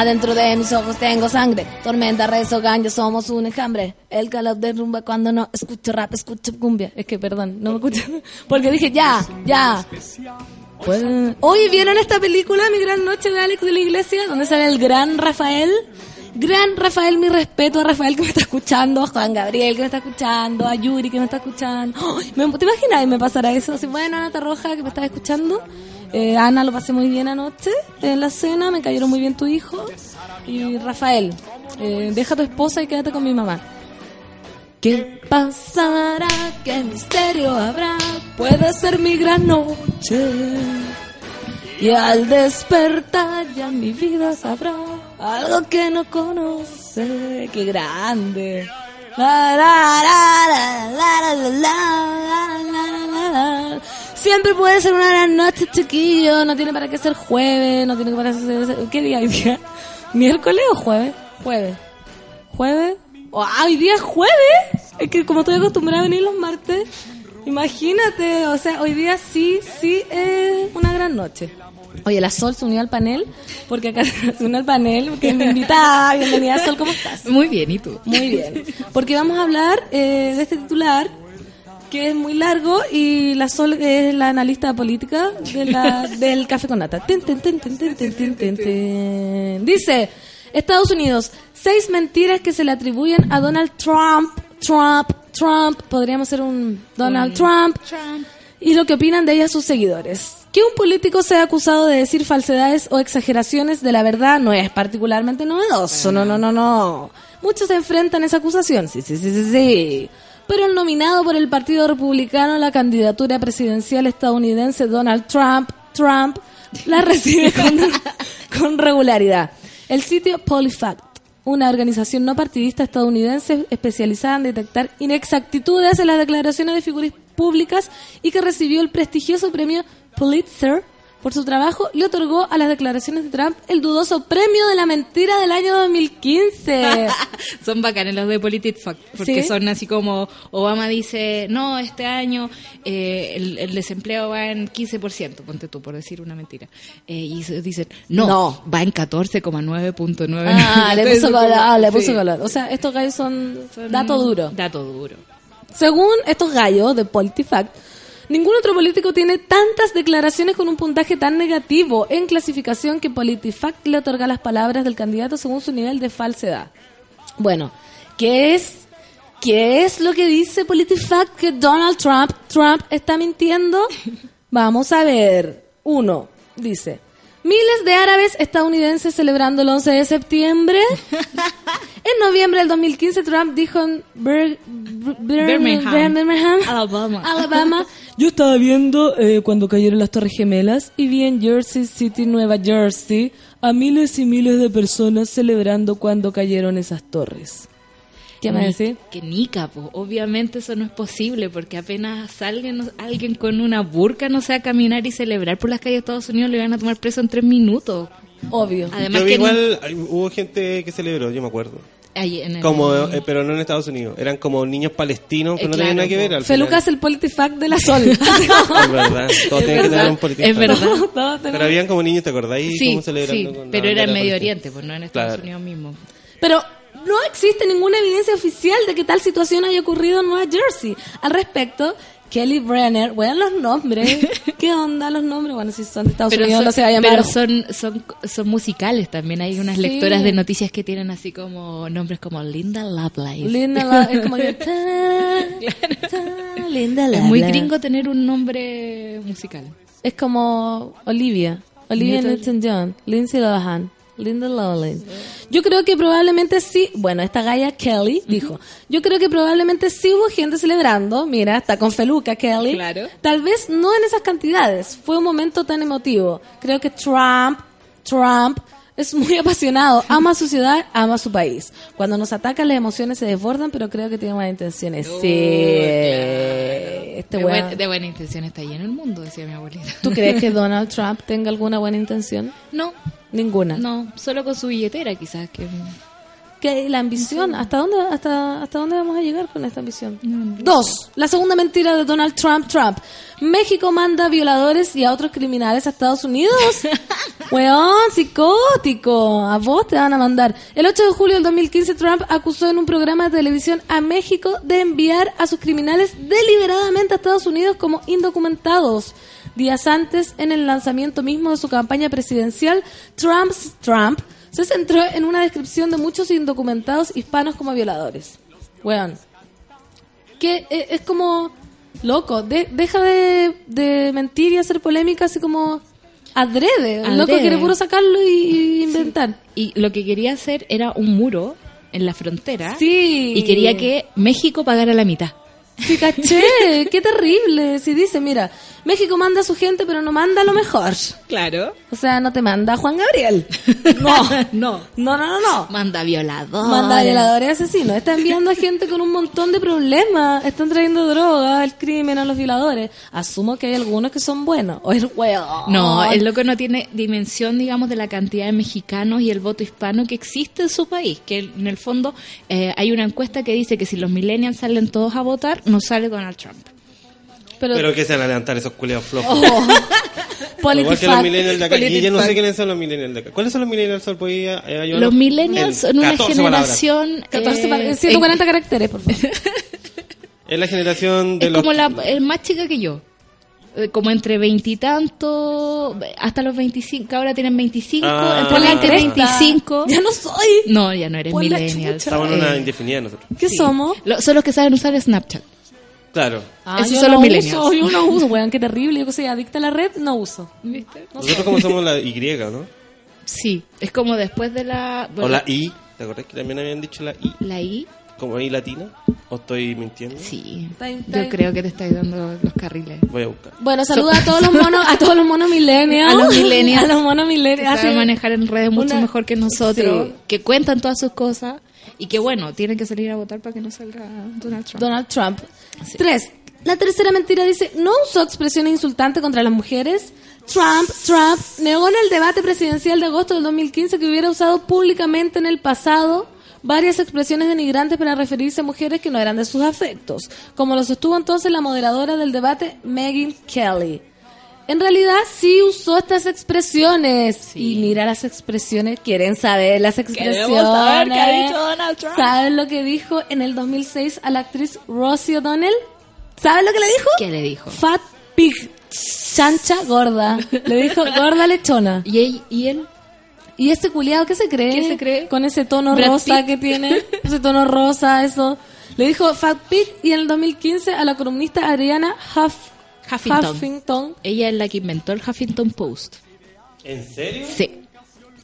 Ah, dentro de mis ojos tengo sangre. Tormenta, rezo, ganja, somos un enjambre. El calor derrumba cuando no escucho rap, escucho cumbia. Es que, perdón, no me escucho. Porque dije, ya, ya. Pues, Hoy vieron esta película, Mi Gran Noche de Alex de la Iglesia, donde sale el gran Rafael. Gran Rafael, mi respeto a Rafael que me está escuchando, a Juan Gabriel que me está escuchando, a Yuri que me está escuchando. ¿me- ¿Te imaginas que me pasara eso? Así, bueno, Ana Roja que me estás escuchando. Eh, Ana, lo pasé muy bien anoche en la cena, me cayeron muy bien tu hijo. Y Rafael, eh, deja a tu esposa y quédate con mi mamá. ¿Qué pasará? ¿Qué misterio habrá? Puede ser mi gran noche. Y al despertar ya mi vida sabrá algo que no conoce. ¡Qué grande! Siempre puede ser una gran noche, chiquillo. No tiene para qué ser jueves, no tiene para qué ser... ¿Qué día hoy día? ¿Miércoles o jueves? Jueves. ¿Jueves? Oh, ah, ¿Hoy día es jueves? Es que como estoy acostumbrada a venir los martes, imagínate, o sea, hoy día sí, sí es una gran noche. Oye, la Sol se unió al panel, porque acá se unió al panel, porque me invitaba. Bienvenida, Sol, ¿cómo estás? Muy bien, ¿y tú? Muy bien. Porque vamos a hablar eh, de este titular, que es muy largo y la Sol que es la analista política de la, del Café con Nata. Ten, ten, ten, Dice, Estados Unidos, seis mentiras que se le atribuyen a Donald Trump, Trump, Trump, podríamos ser un Donald Trump, Trump, y lo que opinan de ellas sus seguidores. Que un político sea acusado de decir falsedades o exageraciones de la verdad no es particularmente novedoso, no, no, no, no. Muchos se enfrentan a esa acusación, sí, sí, sí, sí, sí. Pero el nominado por el Partido Republicano a la candidatura presidencial estadounidense Donald Trump, Trump, la recibe con, con regularidad. El sitio PoliFact, una organización no partidista estadounidense especializada en detectar inexactitudes en las declaraciones de figuras públicas y que recibió el prestigioso premio Pulitzer por su trabajo, le otorgó a las declaraciones de Trump el dudoso premio de la mentira del año 2015. son bacanes los de PolitiFact, porque Sí. son así como Obama dice, no, este año eh, el, el desempleo va en 15%, ponte tú, por decir una mentira. Eh, y dicen, no, No. va en 14,9.9. ah, le puso color. Ah, le sí. puso color. O sea, estos gallos son, Son- dato duro. Dato duro. Según estos gallos de PolitiFact, ningún otro político tiene tantas declaraciones con un puntaje tan negativo en clasificación que PolitiFact le otorga las palabras del candidato según su nivel de falsedad. Bueno, ¿qué es, qué es lo que dice PolitiFact que Donald Trump, Trump está mintiendo? Vamos a ver. Uno, dice, miles de árabes estadounidenses celebrando el 11 de septiembre. En noviembre del 2015, Trump dijo en Bir- Bir- Birmingham. Birmingham, Alabama. Alabama, yo estaba viendo eh, cuando cayeron las Torres Gemelas y vi en Jersey City, Nueva Jersey, a miles y miles de personas celebrando cuando cayeron esas torres. ¿Qué me decís? Que nica, po. obviamente eso no es posible porque apenas salga no- alguien con una burka no sea caminar y celebrar por las calles de Estados Unidos le van a tomar preso en tres minutos. Obvio. Además Yo que igual, hubo gente que celebró, yo me acuerdo. ahí en el- Como, eh, pero no en Estados Unidos. Eran como niños palestinos que Eh, no tenían claro, nada que ver. Al Feluca final. es el politifact de la Sol. Es verdad, todos Es tienen que tener verdad, un político. es verdad. Pero habían como niños, ¿te acordáis? sí, Como celebrando sí, con pero era en Medio palestina. Oriente, pues no en Estados Claro. Unidos mismo. Pero no existe ninguna evidencia oficial de que tal situación haya ocurrido en Nueva Jersey. Al respecto, Kelly Brenner, bueno, los nombres, ¿qué onda los nombres? Bueno, si son de Estados Pero, Unidos son, no se va a llamar. pero son, son, son musicales también. Hay unas Sí. lectoras de noticias que tienen así como nombres como Linda Lovelace. Linda Lo- es como que... ta, ta, Linda es muy Lovelace. gringo tener un nombre musical. Es como Olivia. Olivia Newton- Newton-John. Lindsay Lohan. Linda Lovelace. Yo creo que probablemente sí, bueno, esta galla Kelly dijo, yo creo que probablemente sí hubo gente celebrando, mira, está con Feluca Kelly. Claro. Tal vez no en esas cantidades, fue un momento tan emotivo. Creo que Trump, Trump es muy apasionado, ama su ciudad, ama su país. Cuando nos atacan las emociones se desbordan, pero creo que tiene buenas intenciones. sí. Este de, buen- de buena intención está lleno el mundo, decía mi abuelita. ¿Tú crees que Donald Trump tenga alguna buena intención? No, Ninguna. no, solo con su billetera quizás. que ¿Qué, la ambición, ¿hasta dónde, hasta, ¿hasta dónde vamos a llegar con esta ambición? Dos, la segunda mentira de Donald Trump, Trump. México manda violadores y a otros criminales a Estados Unidos. Weón, psicótico. A vos te van a mandar. El 8 de julio del 2015, Trump acusó en un programa de televisión a México de enviar a sus criminales deliberadamente a Estados Unidos como indocumentados. Días antes, en el lanzamiento mismo de su campaña presidencial, Trump's Trump se centró en una descripción de muchos indocumentados hispanos como violadores. Weón. Que eh, es como loco. de- deja de, de mentir y hacer polémica así como adrede. El loco quiere puro sacarlo y, y inventar. Y lo que quería hacer era un muro en la frontera Sí. y quería que México pagara la mitad. Sí, caché. Qué terrible. Si dice, mira, México manda a su gente, pero no manda lo mejor. Claro. O sea, no te manda a Juan Gabriel. No. no. No, no, no, no. Manda violador. Manda violadores y asesinos. Está enviando a gente con un montón de problemas. Están trayendo droga, el crimen, a los violadores. Asumo que hay algunos que son buenos. O el huevo. No, el loco no tiene dimensión, digamos, de la cantidad de mexicanos y el voto hispano que existe en su país. Que en el fondo eh, hay una encuesta que dice que si los millennials salen todos a votar, no sale Donald Trump. Pero, Pero que se van a levantar esos culeos flojos. oh, Igual que los millennials de acá. Y yo no sé quiénes son los millennials de acá. ¿Cuáles son los millennials? Sol? Podía, eh, ayudarnos? Los millennials En son una 14 palabras. generación... 14 eh, pa- 140 caracteres, por favor. Es la generación de Es los... como la es más chica que yo. Eh, Como entre veintitantos, hasta los 25, ahora tienen 25, Ah. entre Pon la 20 y cresta. 25. Ya no soy. No, ya no eres millennial. Estamos en una indefinida nosotros. ¿Qué sí. somos? Lo- son los que saben usar Snapchat. Claro. Ah, Esos yo son no los millennials. uso, yo no uso, weón, qué terrible. Yo que soy adicta a la red, no uso. Nosotros como somos la Y, ¿no? Sí, es como después de la... O bueno, la I. ¿Te acordás que también habían dicho la I? la I, Como I latina. ¿O estoy mintiendo? sí. Time, Yo creo que te estáis dando los carriles. Voy a buscar. Bueno, saluda a todos los monos, a todos los monos millennials. A los millennials. A los monos Que millennials. saben Así- manejar en redes mucho una- mejor que nosotros, Sí. que cuentan todas sus cosas y que bueno, tienen que salir a votar para que no salga Donald Trump. Donald Trump. Tres. La tercera mentira dice, no usó expresiones insultantes contra las mujeres. Trump, Trump negó en el debate presidencial de agosto del 2015 que hubiera usado públicamente en el pasado varias expresiones denigrantes para referirse a mujeres que no eran de sus afectos, como lo sostuvo entonces la moderadora del debate, Megyn Kelly. En realidad sí usó estas expresiones. Y mira las expresiones, quieren saber las expresiones. Saber qué ha dicho Donald Trump. ¿Saben lo que dijo en el 2006 a la actriz Rosie O'Donnell? ¿Saben lo que le dijo? ¿Qué le dijo? Fat pig, chancha gorda. Le dijo gorda lechona. ¿Y él? ¿Y él? ¿Y ese culiado qué se cree? ¿Qué se cree? Con ese tono Brad rosa Pitt. que tiene. Ese tono rosa, eso. Le dijo Fat Pig y en el 2015 a la columnista Ariana Huff, Huffington. Huffington. Ella es la que inventó el Huffington Post. ¿En serio? Sí.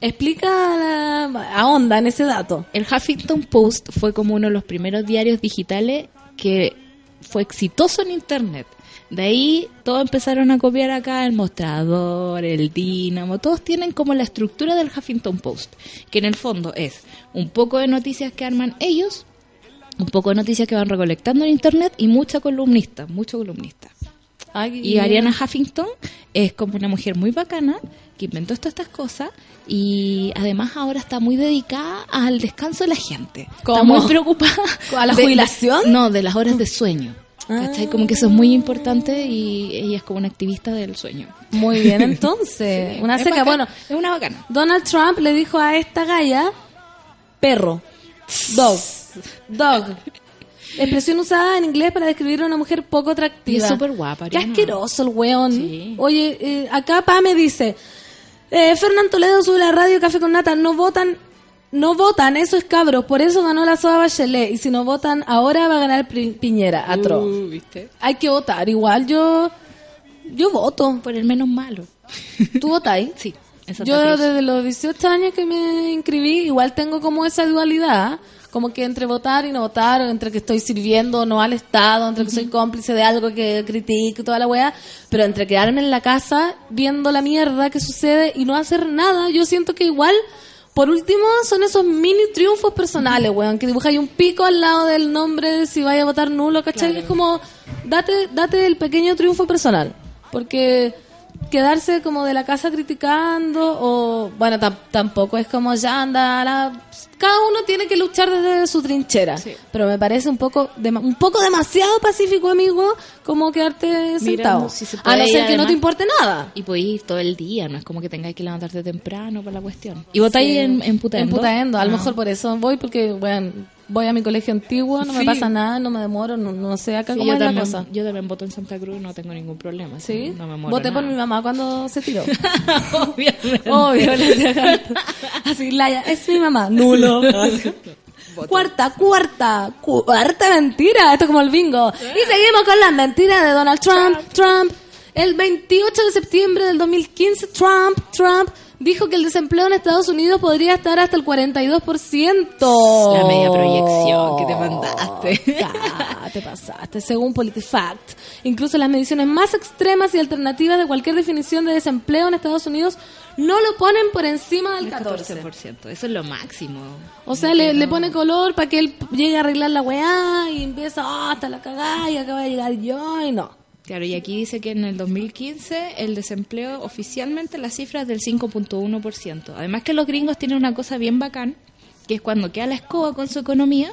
Explica la, a onda en ese dato. El Huffington Post fue como uno de los primeros diarios digitales que fue exitoso en Internet. De ahí todos empezaron a copiar acá el mostrador, el dínamo, todos tienen como la estructura del Huffington Post, que en el fondo es un poco de noticias que arman ellos, un poco de noticias que van recolectando en Internet y mucha columnista, mucho columnista. Y Ariana Huffington es como una mujer muy bacana que inventó todas estas cosas y además ahora está muy dedicada al descanso de la gente. Está ¿Cómo? muy preocupada. ¿A la de- jubilación? no, de las horas de sueño. ¿Cachai? Como que eso es muy importante y ella es como una activista del sueño. Muy bien, entonces. Una Es seca. Bueno, es una bacana. Donald Trump le dijo a esta galla perro. Dog. Dog. Expresión usada en inglés para describir a una mujer poco atractiva. Y es súper guapa, Qué asqueroso el weón. Sí. Oye, eh, acá Pa me dice, eh, Fernán Toledo sube la radio Café con Nata, no votan, no votan, eso es cabros, por eso ganó la soda Bachelet, y si no votan ahora va a ganar Piñera, atro. Uh, ¿viste? Hay que votar, igual yo, yo voto. Por el menos malo. ¿Tú votáis? Sí. Yo desde los 18 años que me inscribí, igual tengo como esa dualidad, como que entre votar y no votar, o entre que estoy sirviendo o no al Estado, entre que soy cómplice de algo que critico y toda la weá, pero entre quedarme en la casa viendo la mierda que sucede y no hacer nada, yo siento que igual, por último, son esos mini triunfos personales, weón, que dibujáis un pico al lado del nombre de si vaya a votar nulo, ¿cachai? Es como, date, date el pequeño triunfo personal, porque quedarse como de la casa criticando o bueno tam- tampoco es como ya anda la- cada uno tiene que luchar desde su trinchera Sí. pero me parece un poco dema- un poco demasiado pacífico amigo como quedarte sentado si se a no ser que no te importe nada Y podéis ir todo el día, no es como que tengáis que levantarte temprano para la cuestión. ¿Y votáis Sí. en, en Putaendo? En Putaendo, a lo Ah. mejor por eso voy porque bueno voy a mi colegio antiguo no me pasa nada no me demoro no, no sé acá Sí, cómo yo, es la también, cosa yo también voto en Santa Cruz no tengo ningún problema. sí No me voté por nada. mi mamá cuando se tiró Obviamente. Obvio, así, Laia, es mi mamá, nulo. Cuarta, cuarta, cuarta mentira, esto es como el bingo. Y seguimos con las mentiras de Donald Trump, Trump. El 28 de septiembre del 2015, Trump, Trump dijo que el desempleo en Estados Unidos podría estar hasta el 42%. La media proyección que te mandaste. Ya, te pasaste, según PolitiFact. Incluso las mediciones más extremas y alternativas de cualquier definición de desempleo en Estados Unidos no lo ponen por encima del El 14. 14%. Eso es lo máximo. O sea, le, le pone color para que él llegue a arreglar la weá y empieza, ah, hasta la cagada y acaba de llegar yo y no. Claro, y aquí dice que en el 2015 el desempleo oficialmente la cifra es del 5.1%. Además que los gringos tienen una cosa bien bacán, que es cuando queda la escoba con su economía,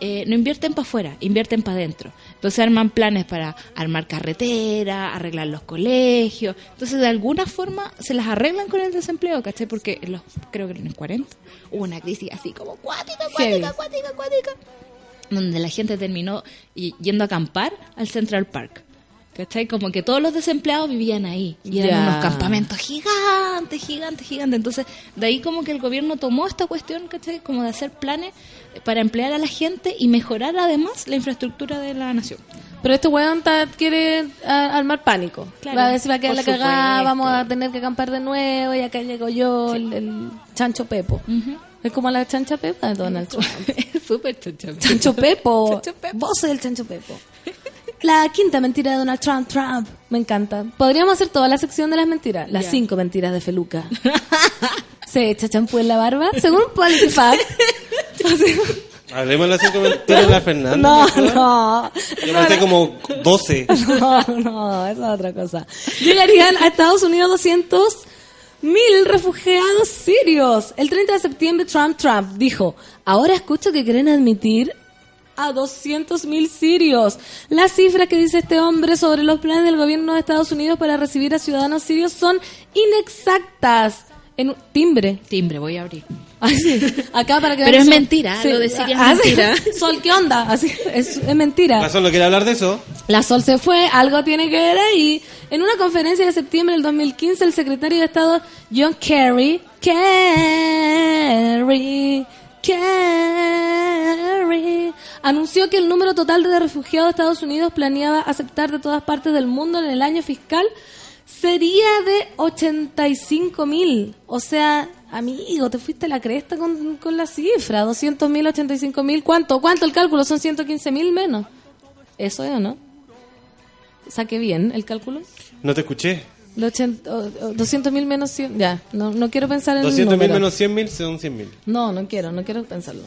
eh, no invierten para afuera, invierten para adentro. Entonces arman planes para armar carretera, arreglar los colegios. Entonces de alguna forma se las arreglan con el desempleo, ¿cachai? Porque en los, creo que en el 40 hubo una crisis así como cuática, cuática, cuática, cuática donde la gente terminó yendo a acampar al Central Park. ¿Cachai? Como que todos los desempleados vivían ahí. Y eran unos campamentos gigantes, gigantes, gigantes. Entonces, de ahí como que el gobierno tomó esta cuestión, ¿cachai? Como de hacer planes para emplear a la gente y mejorar además la infraestructura de la nación. Pero este weón ta- quiere a- armar pánico. Claro, va a decir, va a quedar la cagada, vamos a tener que acampar de nuevo y acá llego yo, el, el chancho Pepo. Es como la chancha Pepa de Donald Trump. Es súper. Chancho Pepo. Chancho Pepo. Vos sos el Chancho Pepo. La quinta mentira de Donald Trump, Trump. Me encanta. Podríamos hacer toda la sección de las mentiras. Las cinco mentiras de Feluca. Se echa champú en la barba. Según PolitiFact. Hablemos de las cinco mentiras de la Fernanda. No, no. Yo pensé como 12. No, no, esa es otra cosa. Llegarían a Estados Unidos 200 mil refugiados sirios. El 30 de septiembre Trump Trump dijo, ahora escucho que quieren admitir a 200 mil sirios. Las cifras que dice este hombre sobre los planes del gobierno de Estados Unidos para recibir a ciudadanos sirios son inexactas. En un- timbre. Timbre, voy a abrir. Ay, sí. Acá para que Pero vean es Sol- mentira, lo de Siria es Ah, mentira. Sol, ¿qué onda? Así, es, es mentira. ¿La solo quiere hablar de eso? La Sol se fue, algo tiene que ver ahí. En una conferencia de septiembre del 2015, el secretario de Estado John Kerry, Kerry, Kerry, anunció que el número total de refugiados de Estados Unidos planeaba aceptar de todas partes del mundo en el año fiscal sería de 85 mil. O sea, amigo, te fuiste a la cresta con, con la cifra. 200 mil, 85 mil. ¿Cuánto? ¿Cuánto el cálculo? Son 115 mil menos. ¿Eso es no? ¿Saqué bien el cálculo? No te escuché. De 80 o- o 200 mil menos 100. Ya, no, no quiero pensar en el 200 mil menos 100 mil son 100 mil. No, no quiero, no quiero pensarlo.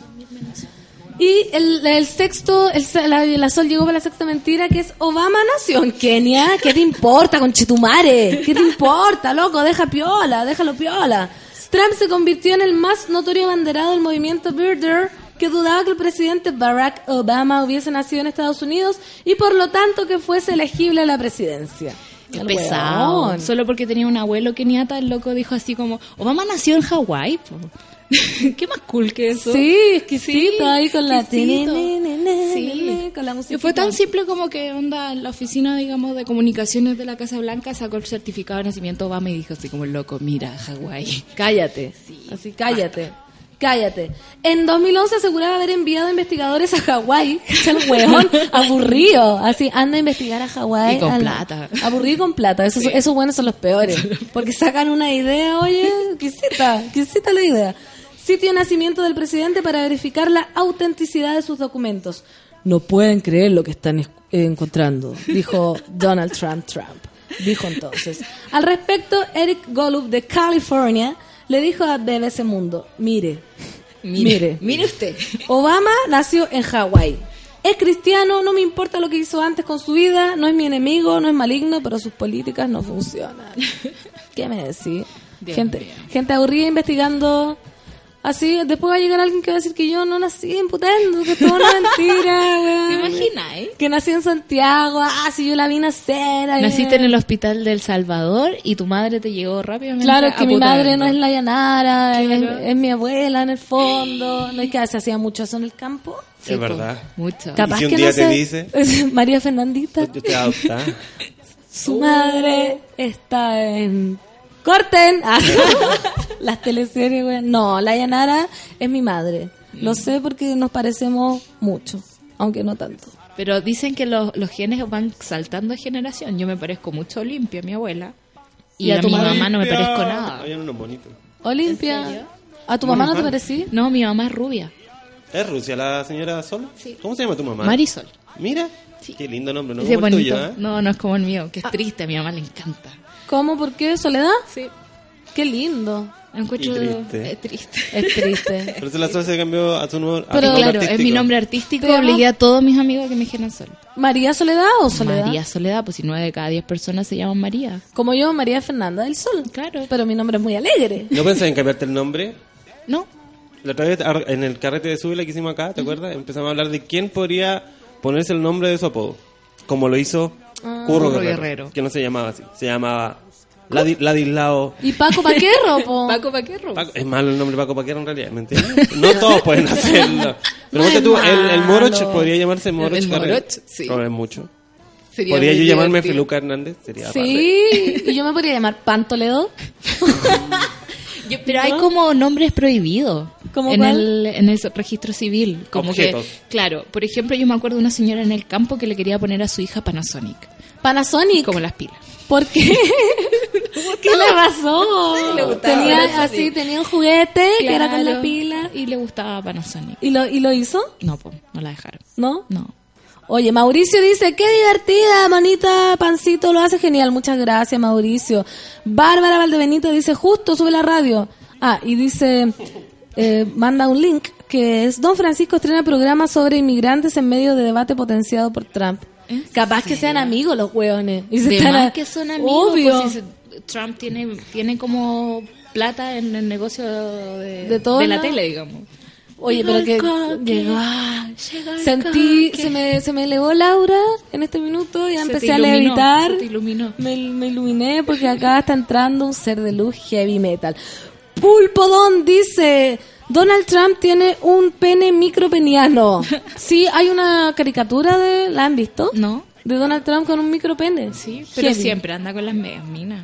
Y el, el sexto, el, la, la Sol llegó para la sexta mentira, que es Obama nació en Kenia. ¿Qué te importa, conchetumare? ¿Qué te importa, loco? Deja piola, déjalo piola. Trump se convirtió en el más notorio abanderado del movimiento Birder, que dudaba que el presidente Barack Obama hubiese nacido en Estados Unidos y por lo tanto que fuese elegible a la presidencia. El pesado. weón. Solo porque tenía un abuelo keniata, el loco dijo así como, Obama nació en Hawái. po". ¿Qué más cool que eso? Sí, exquisito, Sí, ahí con la... Sí. Con la música. Y fue tan simple como que onda la oficina, digamos, de comunicaciones de la Casa Blanca sacó el certificado de nacimiento Obama y dijo así como loco, mira, Hawái. Cállate. Así, cállate. Cállate. En 2011 aseguraba haber enviado investigadores a Hawái. El huevón aburrido. Así, anda a investigar a Hawái. Y con plata. Aburrido y con plata. Esos, esos buenos son los peores. Porque sacan una idea, oye, quisita, quisita la idea. Sitio de nacimiento del presidente para verificar la autenticidad de sus documentos. No pueden creer lo que están es- eh, encontrando, dijo Donald Trump Trump. Dijo entonces. Al respecto, Eric Golub de California le dijo a BBC Mundo, mire, mire, Mire usted. Obama nació en Hawái. Es cristiano, no me importa lo que hizo antes con su vida, no es mi enemigo, no es maligno, pero sus políticas no funcionan. ¿Qué me decís? Dios Gente, gente aburrida investigando así, después va a llegar alguien que va a decir que yo no nací en Putendo, que todo una mentira, weón. ¿Te imaginas, Que nací en Santiago, ah, si yo la vi nacer. ahí, Naciste en el hospital del Salvador y tu madre te llegó rápidamente Claro, que mi madre no es la Yanara, es, es mi abuela en el fondo. No es que se hacía mucho eso en el campo. Sí, Es verdad. Mucho. Capaz si un que día no te dice? María Fernandita, Yo te adopta. su madre está en... ¡Corten! Ah, Las teleseries, güey. No, la Yanara es mi madre. Lo sé porque nos parecemos mucho, aunque no tanto. Pero dicen que los, los genes van saltando de generación. Yo me parezco mucho a Olimpia, mi abuela. Y, ¿Y a a, tu mi mamá? no me parezco nada. Hay uno bonito. Olimpia, ¿a tu mamá no te parecí? No, mi mamá es rubia. ¿Es Rusia la señora Sola? ¿Cómo se llama tu mamá? Marisol. Mira. Qué lindo nombre, ¿no? Ese Como el tuyo, ¿eh? No, no es como el mío, que es triste. A mi mamá le encanta. ¿Cómo? ¿Por qué? ¿Soledad? Sí. Qué lindo. Encuentro triste. es triste. Es triste. Por eso la Sol se cambió a su nuevo Pero- nombre claro, es mi nombre artístico. Obligué a todos mis amigos a que me dijeran Sol. ¿María Soledad o Soledad? María Soledad, pues si nueve de cada diez personas se llaman María. Como yo, María Fernanda del Sol. Claro. Pero mi nombre es muy alegre. ¿No pensás en cambiarte el nombre? No, La otra vez en el carrete de Súbela que hicimos acá, ¿te acuerdas? Empezamos a hablar de quién podría ponerse el nombre de su apodo. Como lo hizo Curro, Curro Guerrero, Guerrero. Que no se llamaba así. Se llamaba Ladi- Ladislao. ¿Y Paco Paquerro, po? Paco Paquerro. Paco- es malo el nombre Paco Paquero en realidad, ¿me entiendes? No todos pueden hacerlo. Pero No tú, el, el Moroch podría llamarse Moroch. El. Moroch, sí. No es mucho. Sería ¿Podría yo llamarme divertido. Feluca Hernández? Sería padre. Sí, y yo me podría llamar Pan Toledo. Yo- pero hay como nombres prohibidos ¿Cómo en cuál? el, en el registro civil. Como Objetos. que, claro, por ejemplo, yo me acuerdo de una señora en el campo que le quería poner a su hija Panasonic, Panasonic. como las pilas. ¿Por qué? ¿Qué le pasó? Le gustaba tenía así, tenía un juguete que era con la pila. Y le gustaba Panasonic. ¿Y lo, ¿Y lo hizo? No, po, no la dejaron. ¿No? No. Oye, Mauricio dice, qué divertida, manita, pancito, lo hace genial. Muchas gracias, Mauricio. Bárbara Valdebenito dice, justo sube la radio. Ah, y dice, eh, manda un link que es Don Francisco estrena programa sobre inmigrantes en medio de debate potenciado por Trump. ¿En Capaz que sean amigos los hueones. Y se De están más a- que son amigos. Obvio. pues, si se- Trump tiene, tiene como plata en el negocio de, De todo, la ¿no? tele, digamos. Oye, pero que coque, llegó. el Sentí, coque. se me, se me elevó Laura en este minuto y ya Se empecé a levitar. se te iluminó. Me, me iluminé porque acá está entrando un ser de luz heavy metal. Pulpodón dice, Donald Trump tiene un pene micropeniano. Sí, hay una caricatura de, ¿la han visto? ¿No? De Donald Trump con un micropene. Sí, pero Heavy. siempre anda con las medias minas.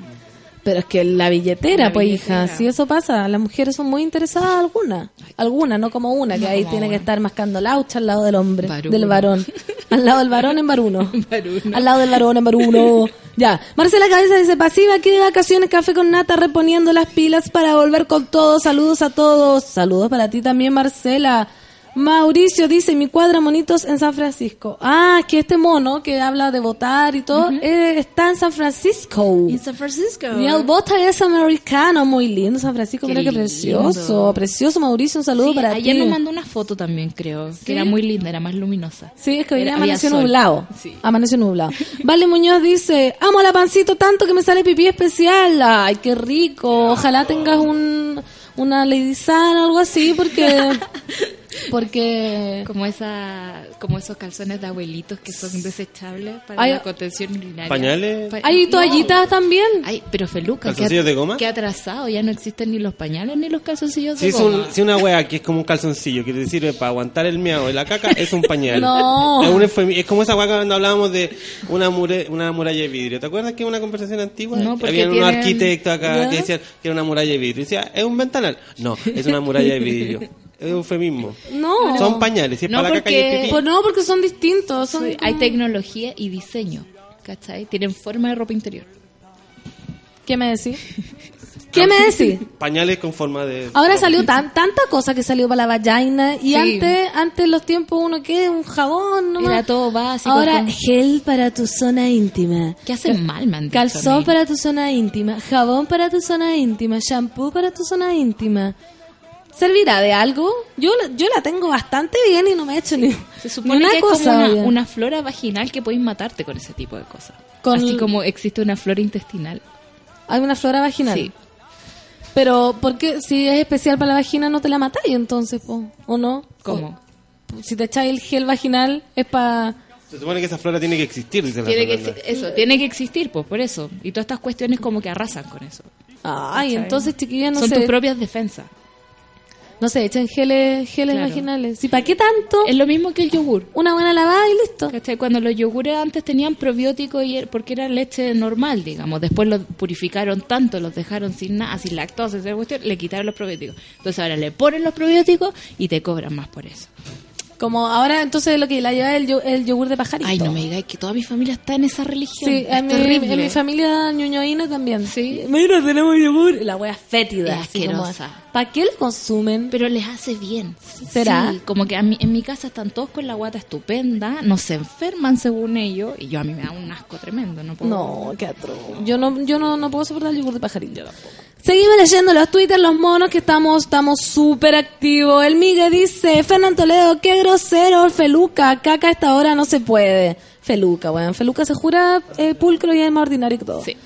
Pero es que la billetera, La pues billetera. hija, si eso pasa, las mujeres son muy interesadas algunas. Algunas, no como una, que ahí tiene que estar mascando laucha al lado del hombre, del varón. Al lado del varón en varuno. Varuno. Al lado del varón en varuno. Ya. Marcela Cabeza dice, pasiva aquí de vacaciones, café con nata, reponiendo las pilas para volver con todo. Saludos a todos. Saludos para ti también, Marcela. Mauricio dice, mi cuadra monitos en San Francisco. Ah, que este mono que habla de votar y todo, eh, está en San Francisco. En San Francisco. Y el bota es americano, muy lindo San Francisco, Qué mira qué lindo. precioso, precioso Mauricio, un saludo Sí, para ayer ti. nos mandó una foto también, creo. ¿Sí? Que era muy linda, era más luminosa. Sí, es que hoy Era- amaneció nublado. Sí. Amaneció nublado. Vale Muñoz dice, amo la pancito tanto que me sale pipí especial. Ay, qué rico. Ojalá tengas un, una Lady San o algo así, porque... porque... Como esa, como esos calzones de abuelitos que son desechables para la contención urinaria. ¿Pañales? Pa- Hay No. toallitas también. Ay, pero Feluca, ¿Calzoncillos que, de goma? que atrasado, ya no existen ni los pañales ni los calzoncillos Si de es goma. un, si una wea que es como un calzoncillo que te sirve para aguantar el miau y la caca, es un pañal. No. Es, un eufemi- es como esa wea cuando hablábamos de una, mure- una muralla de vidrio. ¿Te acuerdas que una conversación antigua? No, porque Había unos tienen- arquitectos acá ¿Ya? que decían que era una muralla de vidrio. Y decía, ¿es un ventanal? No, es una muralla de vidrio. Es eufemismo. No. Son pañales, si es No, para la caca y el porque-. Pues no, porque son distintos. Son Sí, hay como- tecnología y diseño, ¿cachai? Tienen forma de ropa interior. ¿Qué me decís? ¿Qué me decís? Pañales con forma de... Ahora salió tan, tanta cosa que salió para la vagina y Sí. antes, antes en los tiempos uno que un jabón nomás. Era todo básico. Ahora con- gel para tu zona íntima. ¿Qué hacen mal, man? Calzón para tu zona íntima, jabón para tu zona íntima, shampoo para tu zona íntima. ¿Servirá de algo? Yo, la- yo la tengo bastante bien y no me he hecho ni, Se ni supone una que es cosa. como una, flora vaginal que podéis matarte con ese tipo de cosas. Con- Así como existe una flora intestinal. Hay una flora vaginal. Sí. Pero, ¿por qué? Si es especial para la vagina, no te la matáis entonces, po, ¿o no? ¿Cómo? O- si te echáis el gel vaginal, es para... Se supone que esa flora tiene que existir, dice la Tiene que, eso, tiene que existir, pues por eso. Y todas estas cuestiones como que arrasan con eso. Ay, entonces, chiquillas, no Son sé. tus propias defensas. No sé, echen geles, geles Claro. vaginales. ¿Y para qué tanto? Es lo mismo que el yogur. Una buena lavada y listo. ¿Cachai? Cuando los yogures antes tenían probióticos y er- porque era leche normal, digamos. Después los purificaron tanto, los dejaron sin nada, sin lactosa, esa cuestión, le quitaron los probióticos. Entonces ahora le ponen los probióticos y te cobran más por eso. Como ahora, entonces, lo que la lleva el, el yogur de pajarito. Ay, no me digáis que toda mi familia está en esa religión. Sí, es en mi, terrible. en mi familia ñoñoína también. Sí. Mira, tenemos yogur. La wea fétida. Es asquerosa. ¿Para qué lo consumen? Pero les hace bien. ¿Será? Sí, como que a mí, en mi casa están todos con la guata estupenda, no se enferman según ellos, y yo a mí me da un asco tremendo. No, puedo- No, qué atroz. Yo no, yo no, no puedo soportar el yogur de pajarito. Seguimos leyendo los twitters, los monos, que estamos estamos súper activos. El Migue dice, Fernán Toledo, qué grosero, Feluca, caca a esta hora no se puede. Feluca, weón. Feluca se jura eh, pulcro y es más ordinario que todo. Sí.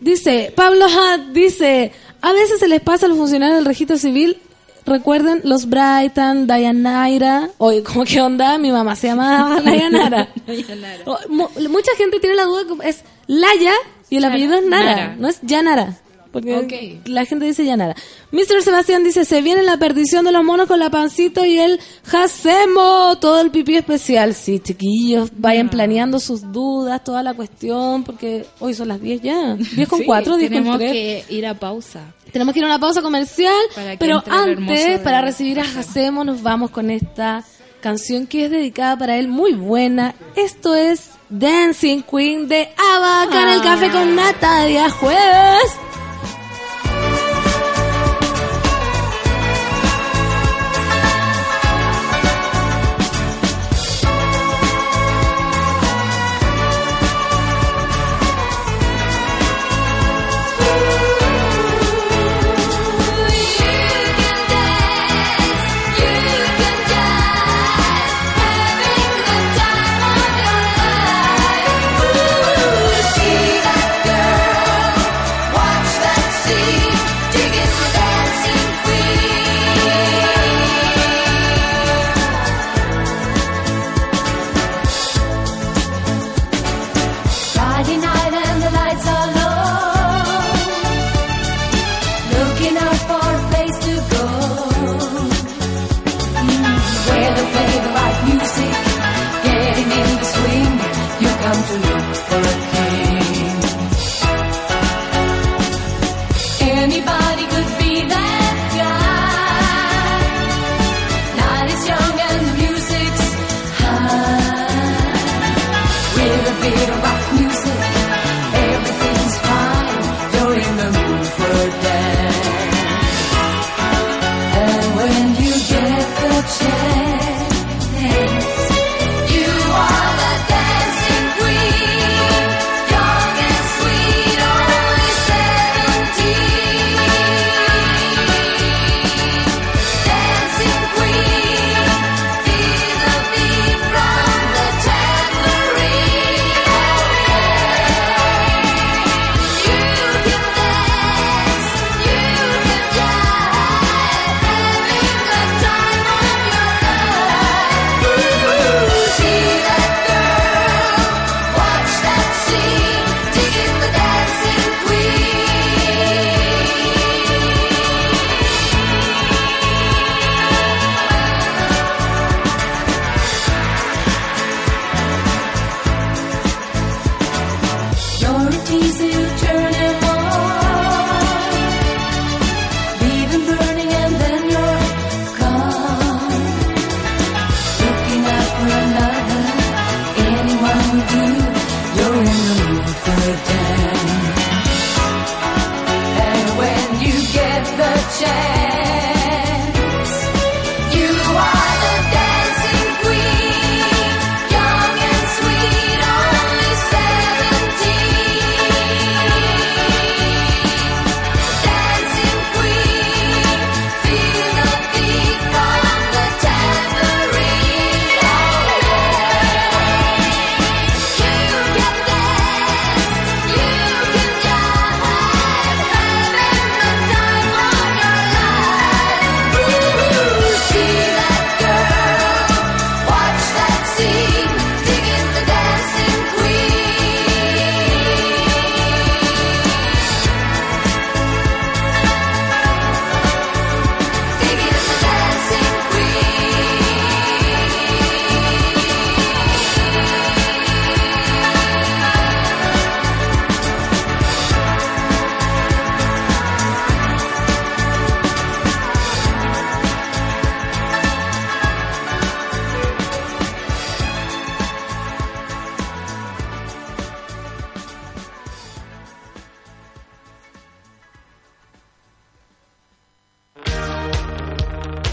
Dice, Pablo Hat dice, a veces se les pasa a los funcionarios del registro civil, recuerden los Brighton, Dayanara, oye, ¿cómo que onda? Mi mamá se llama Dayanara. O, mu- mucha gente tiene la duda, es Laya y el apellido es Nara, Nara. no es Yanara. Porque la gente dice Yanara. Mr. Sebastián dice, se viene la perdición de los monos con la pancito y el Hacemo, todo el pipí especial. Sí, chiquillos, vayan planeando sus dudas, toda la cuestión, porque hoy son las 10 ya. 10 con Sí, 4, 10 con tenemos 3. que ir a pausa. Tenemos que ir a una pausa comercial, pero antes, para recibir a Hacemo, nos vamos con esta canción que es dedicada para él, muy buena. Esto es Dancing Queen de Ava, en el Café con Nata, día jueves.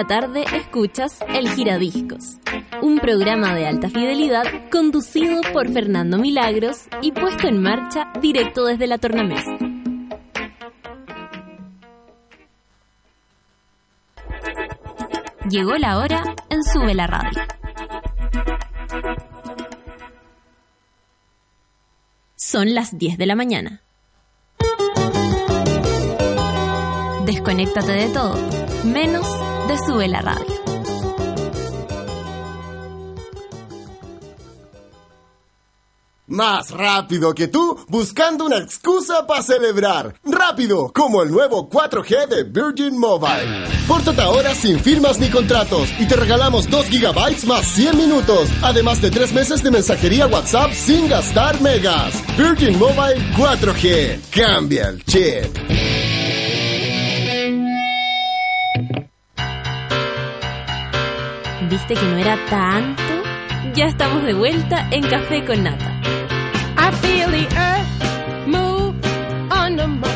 La tarde escuchas El Giradiscos, un programa de alta fidelidad conducido por Fernando Milagros y puesto en marcha directo desde la tornamesa. Llegó la hora en Sube la Radio. Son las 10 de la mañana. Desconéctate de todo, menos Sube la. Más rápido que tú, buscando una excusa para celebrar. Rápido, como el nuevo 4G de Virgin Mobile. Pórtate ahora sin firmas ni contratos y te regalamos 2 gigabytes más 100 minutos, además de 3 meses de mensajería WhatsApp sin gastar megas. Virgin Mobile 4G. Cambia el chip. ¿Viste que no era tanto? Ya estamos de vuelta en Café con Nata. I feel the earth move under my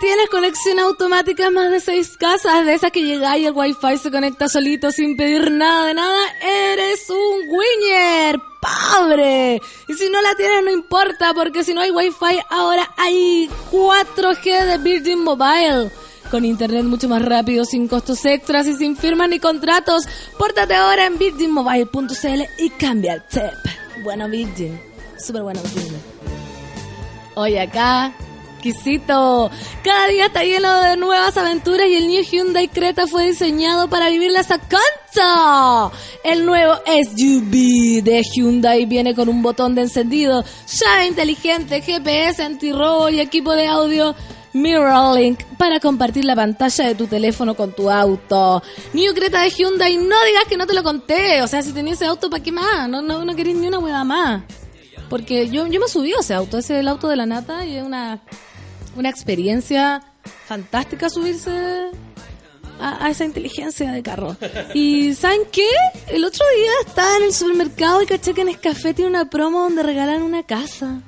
Tienes conexión automática más de seis casas, de esas que llegáis y el wifi se conecta solito sin pedir nada de nada, eres un winner, pobre. Y si no la tienes no importa, porque si no hay wifi ahora hay 4G de Virgin Mobile. con internet mucho más rápido, sin costos extras y sin firmas ni contratos. Pórtate ahora en virginmobile.cl y cambia el chip. Bueno, Virgin. Súper bueno, Virgin. Hoy acá, exquisito. Cada día está lleno de nuevas aventuras y el New Hyundai Creta fue diseñado para vivirlas a cancha. El nuevo SUV de Hyundai viene con un botón de encendido, llave inteligente, GPS antirrobo y equipo de audio. Mirrorlink para compartir la pantalla de tu teléfono con tu auto. New Creta de Hyundai, no digas que no te lo conté. O sea, si tenías ese auto, ¿para qué más? No, no, no querés ni una hueá más. Porque yo, yo me subí a ese auto, ese es el auto de la nata y es una, una experiencia fantástica subirse a, a esa inteligencia de carro. Y ¿saben qué? El otro día estaba en el supermercado y caché que Nescafé tiene una promo donde regalan una casa.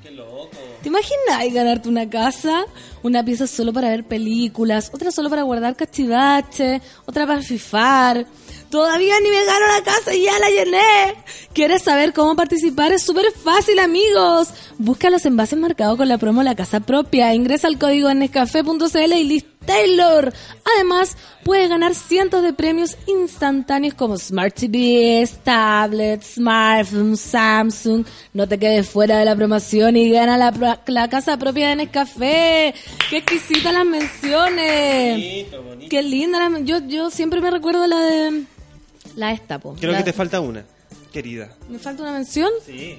¿Te imaginas ganarte una casa? Una pieza solo para ver películas, otra solo para guardar cachivache, otra para fifar. Todavía ni me gano la casa y ya la llené. ¿Quieres saber cómo participar? Es súper fácil, amigos. Busca los envases marcados con la promo La Casa Propia. Ingresa al código en nescafé.cl y list Taylor. Además, puedes ganar cientos de premios instantáneos como Smart TVs, tablets, smartphones, Samsung. No te quedes fuera de la promoción y gana la, la casa propia de Nescafé. ¡Qué exquisitas las menciones! ¡Qué linda! la yo, yo siempre me recuerdo la de... La esta, po. Creo La- que te falta una, querida. ¿Me falta una mención? Sí.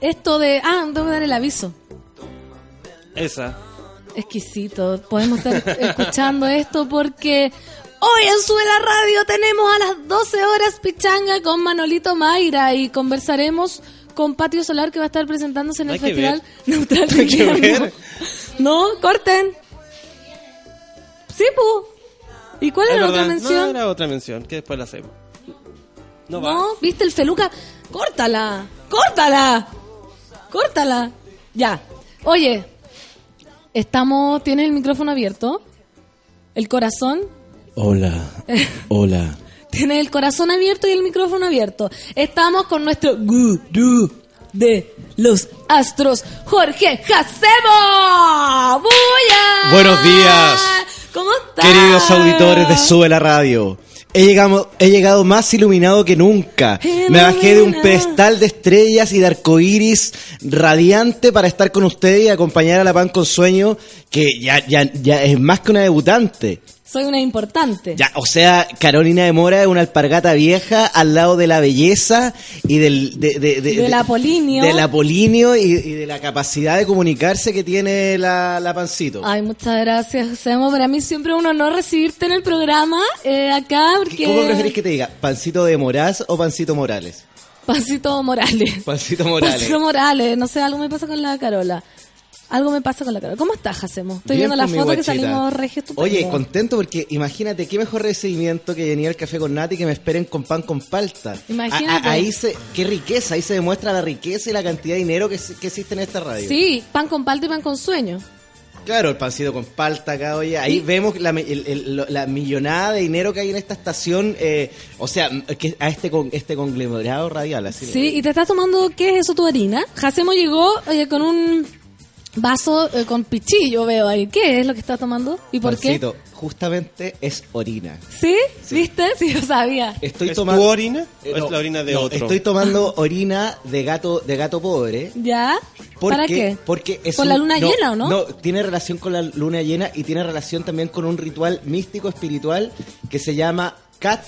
Esto de... Ah, tengo que dar el aviso. Esa. Exquisito. Podemos estar escuchando esto porque hoy en Sube la Radio tenemos a las 12 horas pichanga con Manolito Mayra y conversaremos con Patio Solar que va a estar presentándose en el Festival. Neutral de Invierno. No, corten. Sí, pu. ¿Y cuál Es era la otra mención? No, era otra mención, que después la hacemos. No va. No, ¿viste el feluca? ¡Córtala! ¡Córtala! ¡Córtala! Ya. Oye, estamos... ¿Tienes el micrófono abierto? ¿El corazón? Hola, hola. Tienes el corazón abierto y el micrófono abierto. Estamos con nuestro gurú de los astros, Jorge Jacemo. ¡Bulla! Buenos días. ¿Cómo estás? Queridos auditores de Sube la Radio. He llegado, he llegado más iluminado que nunca. Me bajé de un pedestal de estrellas y de arcoíris radiante para estar con ustedes y acompañar a la Pan con Sueño, que ya, ya, ya es más que una debutante. Soy una importante. Ya, o sea, Carolina de Mora es una alpargata vieja al lado de la belleza y del, de, de, de- Del apolinio. Del apolinio y, y de la capacidad de comunicarse que tiene la, la Pancito. Ay, muchas gracias, Semo. Para mí siempre es un honor recibirte en el programa eh, acá porque... ¿Cómo preferís que te diga? ¿Pancito de Moraz o Pancito Morales? Pancito Morales. Pancito Morales. Pancito Morales. No sé, algo me pasa con la Carola. Algo me pasa con la Carola. ¿Cómo estás, Jacemo? Estoy Bien, viendo la pues, foto que salimos regio estupendo. Oye, contento porque imagínate qué mejor recibimiento que venir al café con Nati que me esperen con pan con palta. Imagínate. A- a- ahí se, qué riqueza, ahí se demuestra la riqueza y la cantidad de dinero que, que existe en esta radio. Sí, pan con palta y pan con sueño. Claro, el pancito con palta acá, oye. Ahí vemos la, el- el- lo- la millonada de dinero que hay en esta estación. eh, o sea, que a este con este conglomerado radial, así. Sí, y te estás tomando, ¿qué es eso, tu harina? Jacemo llegó eh, con un vaso eh, con pichillo, veo ahí. ¿Qué es lo que estás tomando? ¿Y por Pancito, justamente es orina. qué? ¿Sí? ¿Viste? Sí, yo sabía. Estoy ¿Es tomando tu orina Eh, o es no, la orina de no, otro? Estoy tomando orina de gato de gato pobre. ¿Ya? Porque, ¿Para qué? Porque es ¿Por un- la luna llena o no? No, tiene relación con la luna llena y tiene relación también con un ritual místico espiritual que se llama Cat.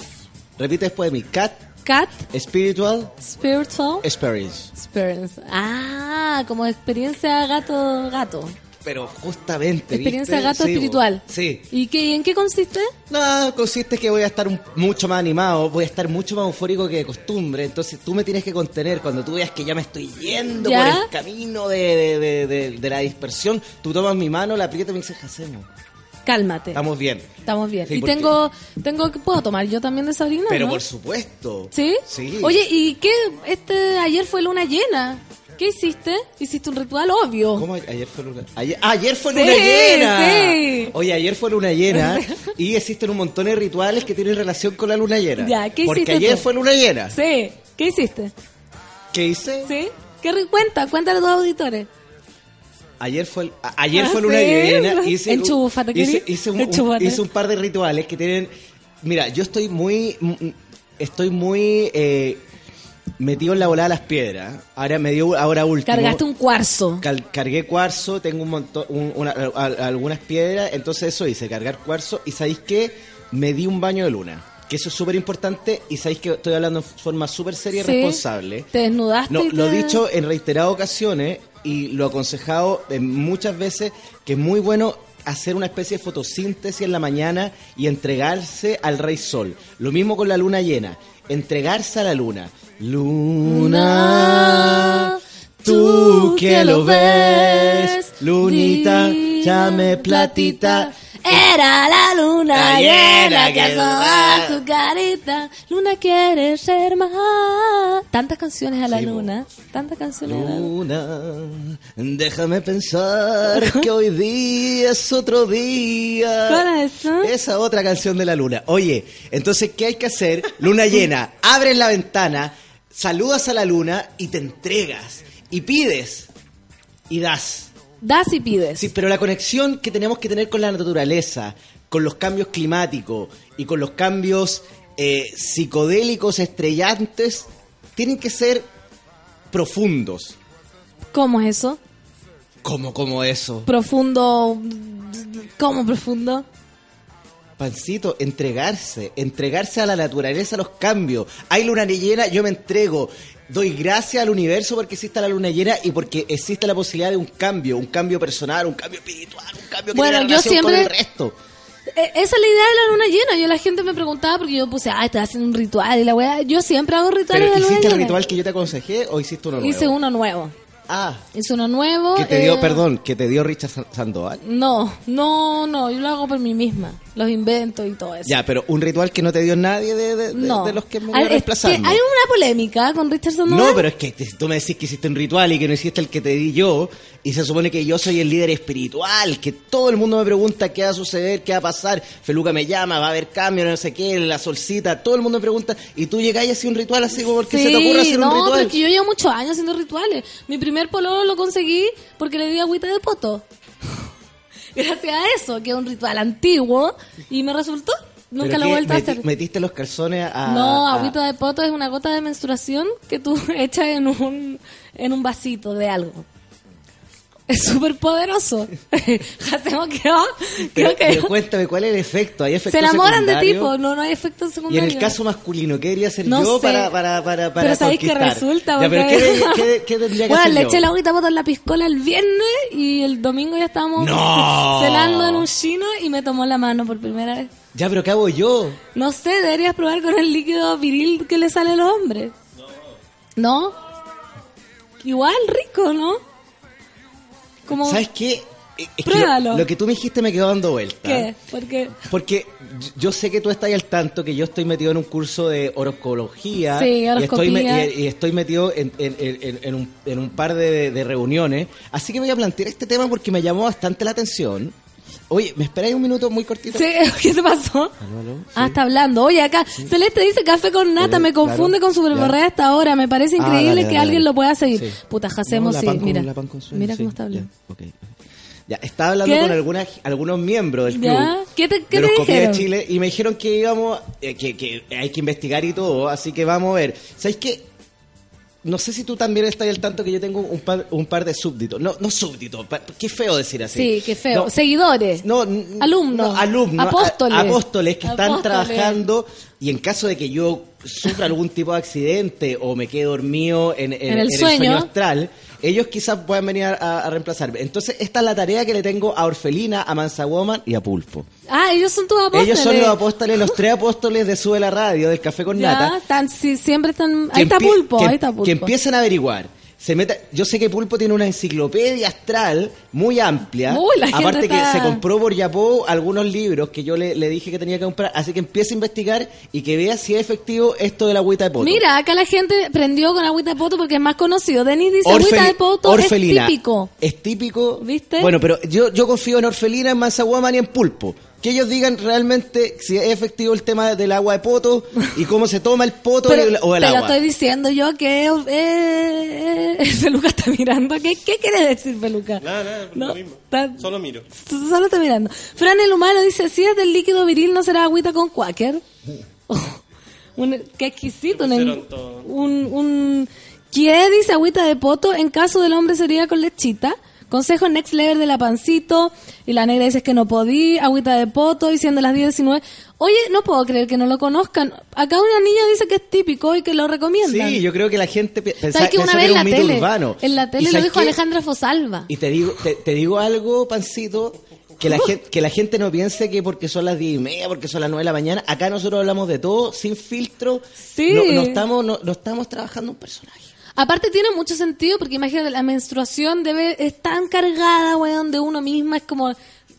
Repite después de mí. Cat Cat Spiritual Spiritual Experience. Experience. Ah, como experiencia gato-gato. Pero justamente. Experiencia ¿viste? gato Sí, espiritual. Sí. ¿Y qué, en qué consiste? No, consiste que voy a estar un- mucho más animado, voy a estar mucho más eufórico que de costumbre. Entonces tú me tienes que contener. Cuando tú veas que ya me estoy yendo ¿Ya? por el camino de, de- de- de- de la dispersión, tú tomas mi mano, la aprietas y me dices, hacemos. Cálmate. Estamos bien. Estamos bien. Sí, y porque- tengo, tengo, ¿puedo tomar yo también de esa orina? Pero no? por supuesto. ¿Sí? Sí. Oye, ¿y qué? Este, ayer fue luna llena. ¿Qué hiciste? Hiciste un ritual obvio. ¿Cómo? Ayer fue luna. Ayer, ah, ayer fue Sí, luna llena. sí. Oye, ayer fue luna llena y existen un montón de rituales que tienen relación con la luna llena. Ya, ¿qué Porque hiciste ayer tú? fue luna llena. Sí. ¿Qué hiciste? ¿Qué hice? ¿Sí? ¿Qué cuenta? Cuéntale a tus auditores. Ayer fue, el- ayer Ah, fue luna llena. Hice, hice, hice un, hice un par de rituales que tienen. Mira, yo estoy muy. Estoy muy. eh, metido en la volada de las piedras. Ahora me dio ahora último. Cargaste un cuarzo. Cal- cargué cuarzo, tengo un montón, un- una- a- a- algunas piedras, entonces eso hice, cargar cuarzo y sabéis que me di un baño de luna, que eso es súper importante y sabéis que estoy hablando en forma súper seria y Sí. responsable. Te desnudaste. No, lo he dicho en reiteradas ocasiones y lo he aconsejado en muchas veces que es muy bueno hacer una especie de fotosíntesis en la mañana y entregarse al rey sol. Lo mismo con la luna llena, entregarse a la luna. Luna, tú que lo ves, lunita, llame platita. Era la luna llena que que asoma va. su carita. Luna quiere ser más. Tantas canciones a la Sí, luna. Tantas canciones a la luna. Luna, déjame pensar que hoy día es otro día. ¿Cuál es esa? Esa otra canción de la luna. Oye, entonces, ¿qué hay que hacer? Luna llena, abres la ventana, saludas a la luna y te entregas. Y pides. Y das. Das y pides. Sí, pero la conexión que tenemos que tener con la naturaleza, con los cambios climáticos y con los cambios eh, psicodélicos estrellantes, tienen que ser profundos. ¿Cómo es eso? ¿Cómo, cómo eso? Profundo. ¿Cómo profundo? Pancito, entregarse, entregarse a la naturaleza, a los cambios. Hay luna llena, yo me entrego. Doy gracias al universo porque existe la luna llena y porque existe la posibilidad de un cambio, un cambio personal, un cambio espiritual, un cambio que Bueno, yo relación con siempre- el resto. Eh, Esa es la idea de la luna llena. Yo la gente me preguntaba porque yo puse, ah, estás haciendo un ritual y la weá. Yo siempre hago rituales ¿Pero de luna hiciste el ritual que yo te aconsejé o hiciste uno nuevo? Hice uno nuevo. Ah, Hice uno nuevo. que te dio, eh, perdón, que te dio Richard San- Sandoval. No, no, no. Yo lo hago por mí misma. Los invento y todo eso. Ya, pero un ritual que no te dio nadie de, de- de- no. de los que me que reemplazando. Hay una polémica con Richard Sandoval. No, pero es que tú me decís que hiciste un ritual y que no hiciste el que te di yo, y se supone que yo soy el líder espiritual, que todo el mundo me pregunta qué va a suceder, qué va a pasar, Feluca me llama, va a haber cambio, no sé qué, la solcita, todo el mundo me pregunta, y tú y haces un ritual así como porque se te ocurre hacer no, un ritual. es que yo llevo muchos años haciendo rituales. Mi primer pololo lo conseguí porque le di agüita de poto. Gracias a eso, que es un ritual antiguo y me resultó. Nunca ¿Pero lo he vuelto a hacer. ¿Metiste los calzones a...? no, a- agüita de poto es una gota de menstruación que tú echas en un, en un vasito de algo. Es súper poderoso. Hacemos que va. Pero, Creo que pero cuéntame, ¿cuál es el efecto? ¿Hay efecto se enamoran de secundario? tipo, no, no hay efectos Y en el caso masculino, ¿qué debería hacer No yo sé. para, para, para, para Pero sabéis que resulta, Ya, pero ¿qué, qué- qué tendría que Bueno, hacer le yo? eché la agüita en la piscola el viernes y el domingo ya estábamos ¡No! cenando en un chino y me tomó la mano por primera vez. Ya, pero ¿qué hago yo? No sé, deberías probar con el líquido viril que le sale a los hombres. ¿No? Igual, rico, ¿no? Como, ¿Sabes qué? Es que lo, lo que tú me dijiste me quedó dando vuelta. ¿Qué? Porque Porque yo- sé que tú estás ahí al tanto que yo estoy metido en un curso de horoscología Sí, y, estoy me- y, y estoy metido en, en- en- en un, en un par de, de reuniones. Así que voy a plantear este tema porque me llamó bastante la atención. Oye, ¿me esperáis un minuto muy cortito? Sí, ¿qué te pasó? Aló, aló, Ah, está hablando. Oye, acá Celeste dice café con nata, me confunde claro, con Superborrea ya. hasta ahora. Me parece Ah, increíble dale, que dale, alguien dale. lo pueda seguir. Sí. Puta, No, la sí, mira. mira cómo está hablando. ya, estaba hablando ¿Qué? con algunas, algunos miembros del club. ¿Ya? ¿Qué te- qué de te Horoscopía dijeron? de Chile y me dijeron que íbamos, eh, que, que hay que investigar y todo, así que vamos a ver. ¿Sabes qué? No sé si tú también estás al tanto que yo tengo un par, un par de súbditos. No, no súbditos, qué feo decir así. Sí, qué feo. No, Seguidores. no, Alumnos. no, alumnos, a- Apóstoles. apóstoles que están trabajando y en caso de que yo sufra algún tipo de accidente o me quede dormido en, en- En el en sueño. astral, ellos quizás puedan venir a, a reemplazarme. Entonces, esta es la tarea que le tengo a Orfelina, a Mansa Woman y a Pulpo. Ah, ellos son tus apóstoles. Ellos son los apóstoles, los tres apóstoles de Sube la Radio, del Café con Ya, Nata. están, sí, siempre están... Ahí está Pulpo, que- ahí está Pulpo. Que empiecen a averiguar. Se meta, yo sé que Pulpo tiene una enciclopedia astral muy amplia. Uy, la gente Aparte está- que se compró por Yapó algunos libros que yo le, le dije que tenía que comprar. Así que empiece a investigar y que vea si es efectivo esto de la agüita de poto. Mira, acá la gente prendió con agüita de poto porque es más conocido. Denis dice agüita de poto Orfelina. es típico. Es típico. ¿Viste? Bueno, pero yo, yo confío en Orfelina, en Mansa Woman y en Pulpo. Que ellos digan realmente si es efectivo el tema del agua de poto y cómo se toma el poto Pero y el- o el te lo agua. estoy diciendo yo que eh, eh, Feluca está mirando. ¿Qué, qué quiere decir Feluca? Nada, nada, No, lo mismo. está- Solo miro. Solo está mirando. Fran el humano dice, si es del líquido viril no será agüita con quaker. Oh, un- qué exquisito. Un, un, un- ¿Qué dice agüita de poto? En caso del hombre sería con lechita. Consejo next level de la pancito. Y la negra dice que no podí. Agüita de poto. Y siendo las 19. Oye, no puedo creer que no lo conozcan. Acá una niña dice que es típico y que lo recomiendan. Sí, yo creo que la gente pe- pensaba ¿Sabes que una vez era en la un mito tele? urbano. En la ¿Y tele lo dijo qué? Alejandra Fosalva. Y te digo, te, te digo algo, Pancito, que la, gente, que la gente no piense que porque son las diez y media, porque son las nueve de la mañana, acá nosotros hablamos de todo, sin filtro. Sí. No, no estamos, no, no estamos trabajando un personaje. Aparte tiene mucho sentido porque imagínate, la menstruación debe es tan cargada, weón, de uno misma, es como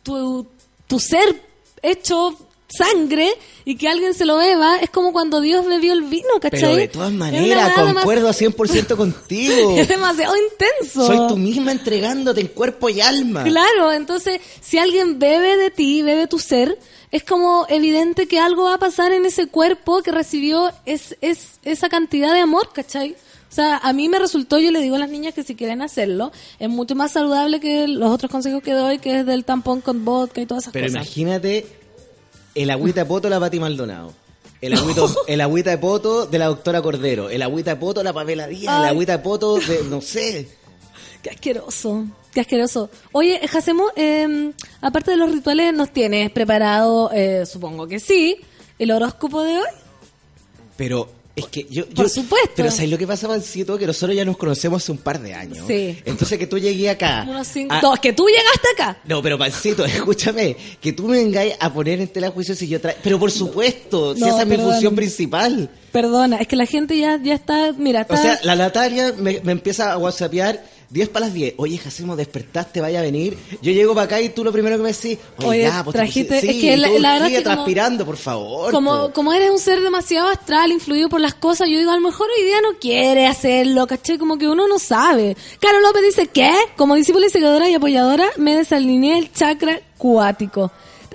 tu, tu ser hecho sangre y que alguien se lo beba, es como cuando Dios bebió el vino, ¿cachai? Pero de todas maneras, concuerdo 100% contigo. Es demasiado intenso. Soy tú misma entregándote en cuerpo y alma. Claro, entonces, si alguien bebe de ti, bebe tu ser, es como evidente que algo va a pasar en ese cuerpo que recibió es, es, esa cantidad de amor, ¿cachai? O sea, a mí me resultó, yo le digo a las niñas que si quieren hacerlo, es mucho más saludable que los otros consejos que doy, que es del tampón con vodka y todas esas Pero cosas. imagínate el agüita de poto de la Pati Maldonado. El agüito, el agüita de poto de la doctora Cordero. El agüita de poto de la Pamela Díaz. El agüita de poto de, no sé. Qué asqueroso, qué asqueroso. Oye, Jacemo, eh, aparte de los rituales, ¿nos tienes preparado, eh, supongo que sí, el horóscopo de hoy? Pero es que yo... yo- Por supuesto. Pero ¿sabes lo que pasa, Pancito? Que nosotros ya nos conocemos hace un par de años. Sí. Entonces que tú llegues acá... Unos cinco, a- dos, que tú llegaste acá. No, pero Pancito, escúchame, que tú me vengáis a poner en tela juicio si yo traigo... Pero por supuesto, si No, esa es mi función principal. Perdona, es que la gente ya, ya está, mira, O está... sea, la Natalia me, me empieza a whatsappear 10 para las 10. Oye, Jacemo, despertaste, vaya a venir. Yo llego para acá y tú lo primero que me decís, oye, ya, pues te trajiste- pusiste- es sí, que la- verdad que como- transpirando, por favor. como, po. como eres un ser demasiado astral, influido por las cosas, yo digo, a lo mejor hoy día no quiere hacerlo, ¿caché? Como que uno no sabe. Caro López dice, ¿qué? Como discípula y seguidora y apoyadora, me desalineé el chakra cuático.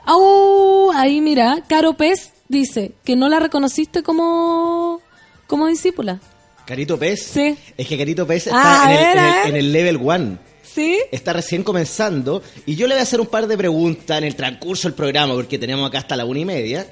Au, ahí mira, Caro Pez dice que no la reconociste como, como discípula. Carito Pez. Sí. Es que Carito Pez Ah, está en, a el, ver, en, el, en el level 1. ¿Sí? Está recién comenzando y yo le voy a hacer un par de preguntas en el transcurso del programa porque tenemos acá hasta la una y media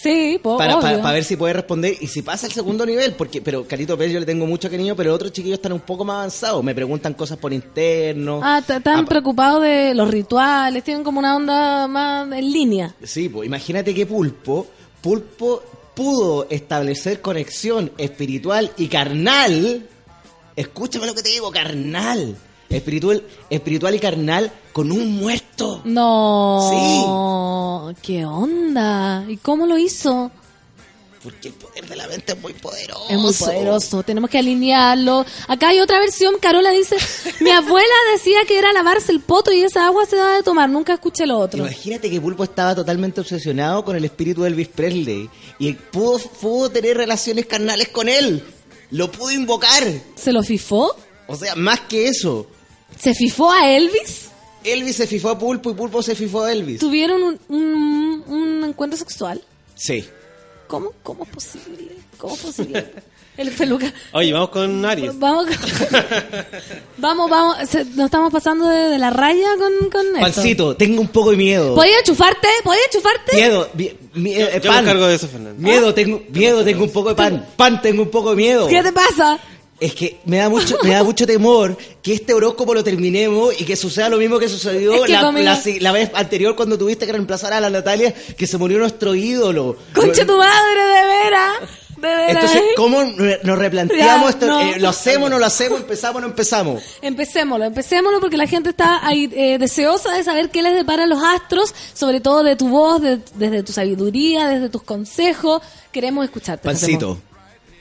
Sí, po, para, para, para ver si puede responder y si pasa el segundo nivel porque pero Carito Pérez yo le tengo mucho cariño pero otros chiquillos están un poco más avanzados me preguntan cosas por interno Ah, están Ah, preocupados de los rituales, tienen como una onda más en línea. Sí, pues imagínate que Pulpo, Pulpo pudo establecer conexión espiritual y carnal. Escúchame lo que te digo, carnal. Espiritual, espiritual y carnal con un muerto. No. ¿Qué onda? ¿Y cómo lo hizo? Porque el poder de la mente es muy poderoso. Es muy poderoso, tenemos que alinearlo. Acá hay otra versión, Carola dice, mi abuela decía que era lavarse el poto y esa agua se daba de tomar, nunca escuché lo otro. Imagínate que Pulpo estaba totalmente obsesionado con el espíritu de Elvis Presley y pudo, pudo tener relaciones carnales con él. Lo pudo invocar. ¿Se lo fifó? O sea, más que eso. ¿Se fifó a Elvis? Elvis se fifó a Pulpo y Pulpo se fifó a Elvis. ¿Tuvieron un, un- un encuentro sexual? Sí. ¿Cómo, cómo es posible? ¿Cómo es posible? El peluca. Oye, vamos con Aries. Vamos, vamos, vamos. Se- Nos estamos pasando de, de la raya con, con esto. Pancito, tengo un poco de miedo. ¿Podías chufarte? ¿Podías chufarte? Miedo, mi- mi- eh, Yo me encargo de eso, Fernando. Miedo, tengo, miedo, tengo un poco de pan. Pan, tengo un poco de miedo. ¿Qué te pasa? Es que me da mucho, me da mucho temor que este horóscopo lo terminemos y que suceda lo mismo que sucedió Es que la, conmigo- la si- la vez anterior cuando tuviste que reemplazar a la Natalia, que se murió nuestro ídolo. Concha tu madre, de veras. Entonces, ¿cómo nos replanteamos Ya, esto? no. Eh, ¿Lo hacemos, no lo hacemos? ¿Empezamos o no empezamos? Empecémoslo, empecémoslo porque la gente está ahí eh, deseosa de saber qué les depara los astros, sobre todo de tu voz, de- desde tu sabiduría, desde tus consejos. Queremos escucharte. Pancito,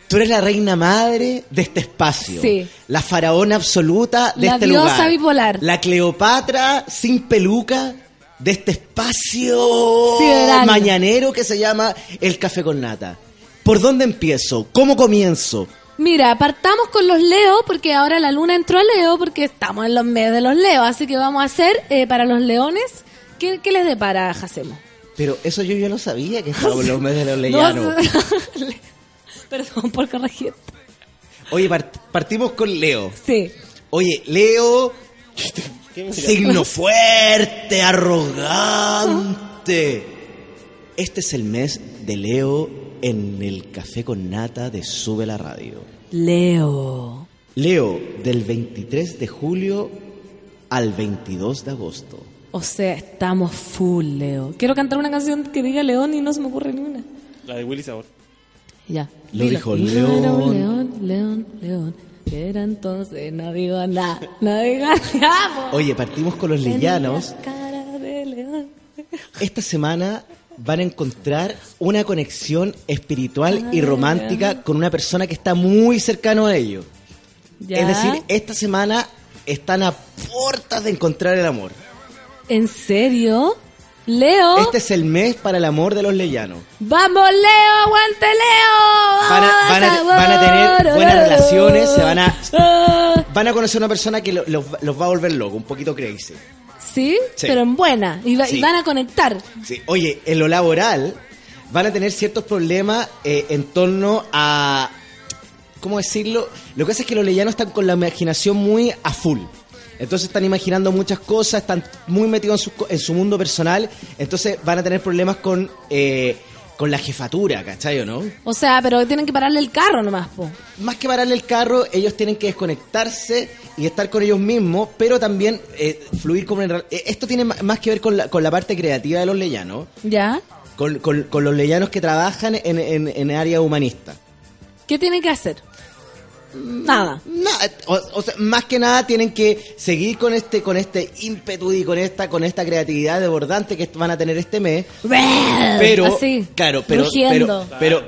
tú eres la reina madre de este espacio. Sí. La faraona absoluta de La este diosa lugar. bipolar. La Cleopatra sin peluca de este espacio Sideral. mañanero que se llama El Café con Nata. ¿Por dónde empiezo? ¿Cómo comienzo? Mira, partamos con los Leo, porque ahora la luna entró a Leo, porque estamos en los meses de los Leo. Así que vamos a hacer eh, para los leones ¿Qué, qué les depara Jacemo? Pero eso yo ya lo sabía que estaba en los meses de los leyanos. Perdón por corregir. Oye, part- partimos con Leo. Sí. Oye, Leo, ¿Qué me signo fuerte, arrogante. Este es el mes de Leo en el café con nata de Sube la Radio. Leo. Leo, del 23 de julio al 22 de agosto. O sea, estamos full, Leo. Quiero cantar una canción que diga León y no se me ocurre ni una. La de Willy Sabor. Ya. Lo Dilo. dijo León. era un león, león, león. Que Era entonces, no digo nada. No digo nada. Oye, partimos con los leyanos. Cara de león. Esta semana van a encontrar una conexión espiritual y romántica con una persona que está muy cercano a ellos. Ya. Es decir, esta semana están a puertas de encontrar el amor. ¿En serio? Leo. Este es el mes para el amor de los leyanos. ¡Vamos, Leo! ¡Aguante, Leo! Van a, van a- van a tener buenas relaciones, se van a, van a conocer una persona que lo- los, los va a volver loco, un poquito crazy. ¿Sí? Sí. Pero en buena. Y, va- y Sí. van a conectar. Sí. Oye, en lo laboral van a tener ciertos problemas eh, en torno a... ¿Cómo decirlo? Lo que pasa es que los leyanos están con la imaginación muy a full. Entonces están imaginando muchas cosas, están muy metidos en su, en su mundo personal, entonces van a tener problemas con, eh, con la jefatura, ¿cachai o no? O sea, pero tienen que pararle el carro nomás, po. Más que pararle el carro, ellos tienen que desconectarse y estar con ellos mismos, pero también eh, fluir como en... eh, Esto tiene más que ver con la, con la parte creativa de los leyanos, ¿Ya? con, con- con los leyanos que trabajan en, en, en área humanista. ¿Qué tienen que hacer? Nada. O, o sea, más que nada tienen que seguir con este con este ímpetu y con esta con esta creatividad desbordante que van a tener este mes, pero Así. claro, pero pero pero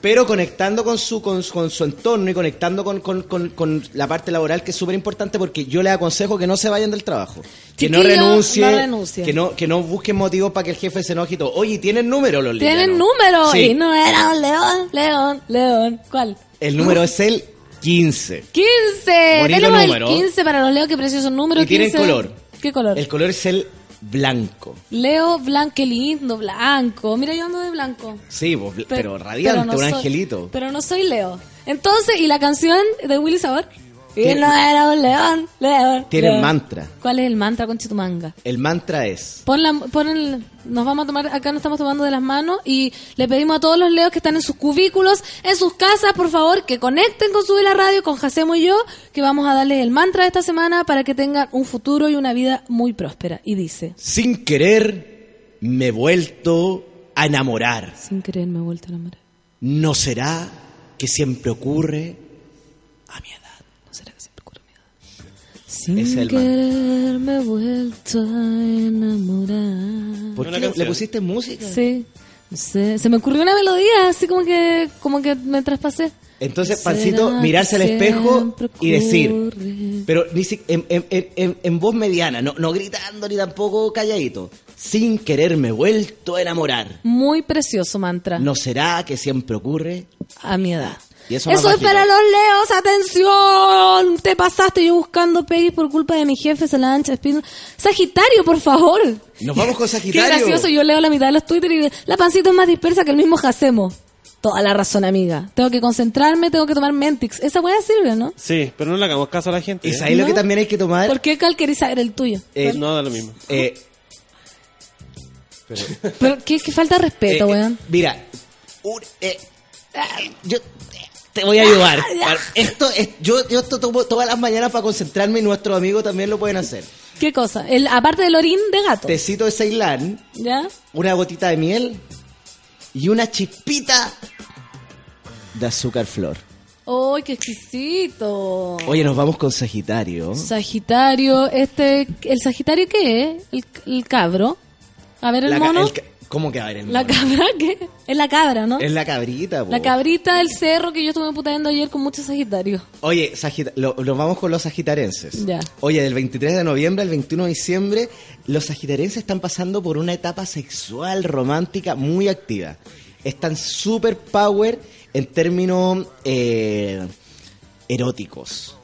pero conectando con su con, su- con su entorno y conectando con, con, con- con la parte laboral que es súper importante porque yo les aconsejo que no se vayan del trabajo, que no renuncien, no renuncien. que no que no busquen motivos para que el jefe se enoje y todo. Oye, tienen número los Tienen número. Sí. Y no era león, león, león. ¿Cuál? El número es el 15. 15. Bonito Tenemos número. el 15 para los Leo, qué precioso número. Y tienen 15. color. ¿Qué color? El color es el blanco. Leo blanco, qué lindo, blanco. Mira, yo ando de blanco. Sí, vos, pero, Pe- radiante, pero no un soy- angelito. Pero no soy Leo. Entonces, ¿y la canción de Willy Sabor? Y no era un león, león. Tienen león. mantra. ¿Cuál es el mantra con Chitumanga? El mantra es. Pon la, pon el- nos vamos a tomar, acá nos estamos tomando de las manos y le pedimos a todos los leos que están en sus cubículos, en sus casas, por favor, que conecten con Sube la Radio, con Jacemo y yo, que vamos a darles el mantra de esta semana para que tengan un futuro y una vida muy próspera. Y dice, Sin querer me he vuelto a enamorar. sin querer me he vuelto a enamorar. ¿No será que siempre ocurre a mi Sin es el mantra. querer me he vuelto a enamorar. ¿Por qué le- pusiste música? Sí, no sé, se me ocurrió una melodía así como que, como que me traspasé. Entonces, ¿Será Pancito, mirarse al espejo y decir, pero ni si- en, en- en- en- en voz mediana, no, no gritando ni tampoco calladito. Sin querer me he vuelto a enamorar. Muy precioso mantra. ¿No será que siempre ocurre? A mi edad. Y eso es para los leos, atención. Te pasaste yo buscando Peggy por culpa de mi jefe, Solange Espino. Sagitario, por favor. Nos vamos con Qué Sagitario. gracioso, yo leo la mitad de los Twitter y la pancita es más dispersa que el mismo Jacemo. Toda la razón, amiga. Tengo que concentrarme, tengo que tomar Mentix. Esa weá sirve, ¿no? Sí, pero no le hagamos caso a la gente. ¿Y ¿eh? sabéis lo que también hay que tomar? ¿Por qué calquerizar el tuyo? Eh, No da lo mismo. eh, Pero qué, qué falta de respeto, eh, weón. Mira, un- eh, yo te voy a ayudar. Esto es, yo, yo esto tomo todas las mañanas para concentrarme y nuestros amigos también lo pueden hacer. ¿Qué cosa? El, aparte del orín de gato. Tecito de Ceilán, ¿Ya? una gotita de miel y una chispita de azúcar flor. ¡Ay, qué exquisito! Oye, nos vamos con Sagitario. Sagitario, este, ¿el Sagitario qué es? El, el cabro. A ver el La mono. el ¿Cómo que a ver el La mono? cabra, ¿qué? Es la cabra, ¿no? Es la cabrita, po. La cabrita del cerro que yo estuve puteando ayer con muchos Sagitarios. Oye, Sagita- lo- nos vamos con los sagitarenses. Ya. Oye, del 23 de noviembre al 21 de diciembre, los sagitarenses están pasando por una etapa sexual romántica muy activa. Están super power en términos eh, eróticos.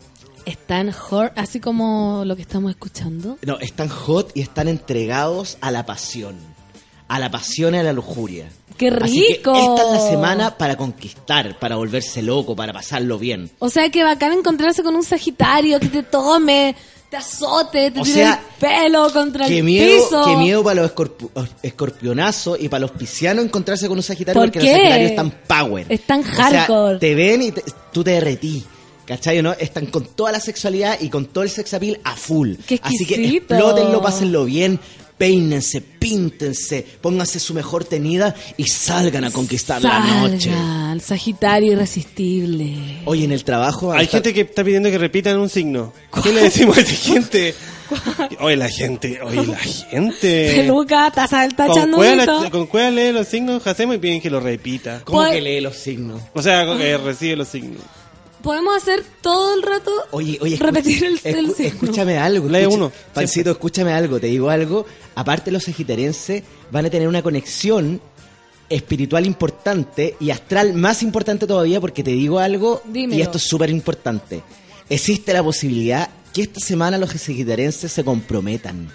Están hot, así como lo que estamos escuchando. No, están hot y están entregados a la pasión. A la pasión y a la lujuria. ¡Qué Así que rico! esta es la semana para conquistar, para volverse loco, para pasarlo bien. O sea, que bacán encontrarse con un sagitario que te tome, te azote, te O tire sea, el pelo contra Qué el miedo, piso. qué miedo para los escorp- escorpionazos y para los piscianos encontrarse con un sagitario ¿Por porque qué? los sagitarios están power. Están O sea, hardcore. te ven y te- tú te derretí. ¿Cachai o no? Están con toda la sexualidad y con todo el sex appeal a full. Qué Así que explótenlo, pásenlo bien, peínense, píntense, pónganse su mejor tenida y salgan a conquistar la noche. Salga, el sagitario irresistible. Oye, en el trabajo... Hay gente que está pidiendo que repitan un signo. ¿Qué le decimos a esa gente? Oye, la gente, oye, la gente. Peluca, taza del Con tachando con cueva lee los signos, hacemos y piden que lo repita. ¿Cómo Pues- que lee los signos? O sea, que recibe los signos. Podemos hacer todo el rato Oye, oye, repetir el, escu- el signo. escúchame algo. Escucha- uno, Pancito, escúchame algo. Te digo algo. Aparte, los sagitarenses van a tener una conexión espiritual importante y astral más importante todavía porque te digo algo Dímelo. y esto es súper importante. Existe la posibilidad que esta semana los sagitarenses se comprometan.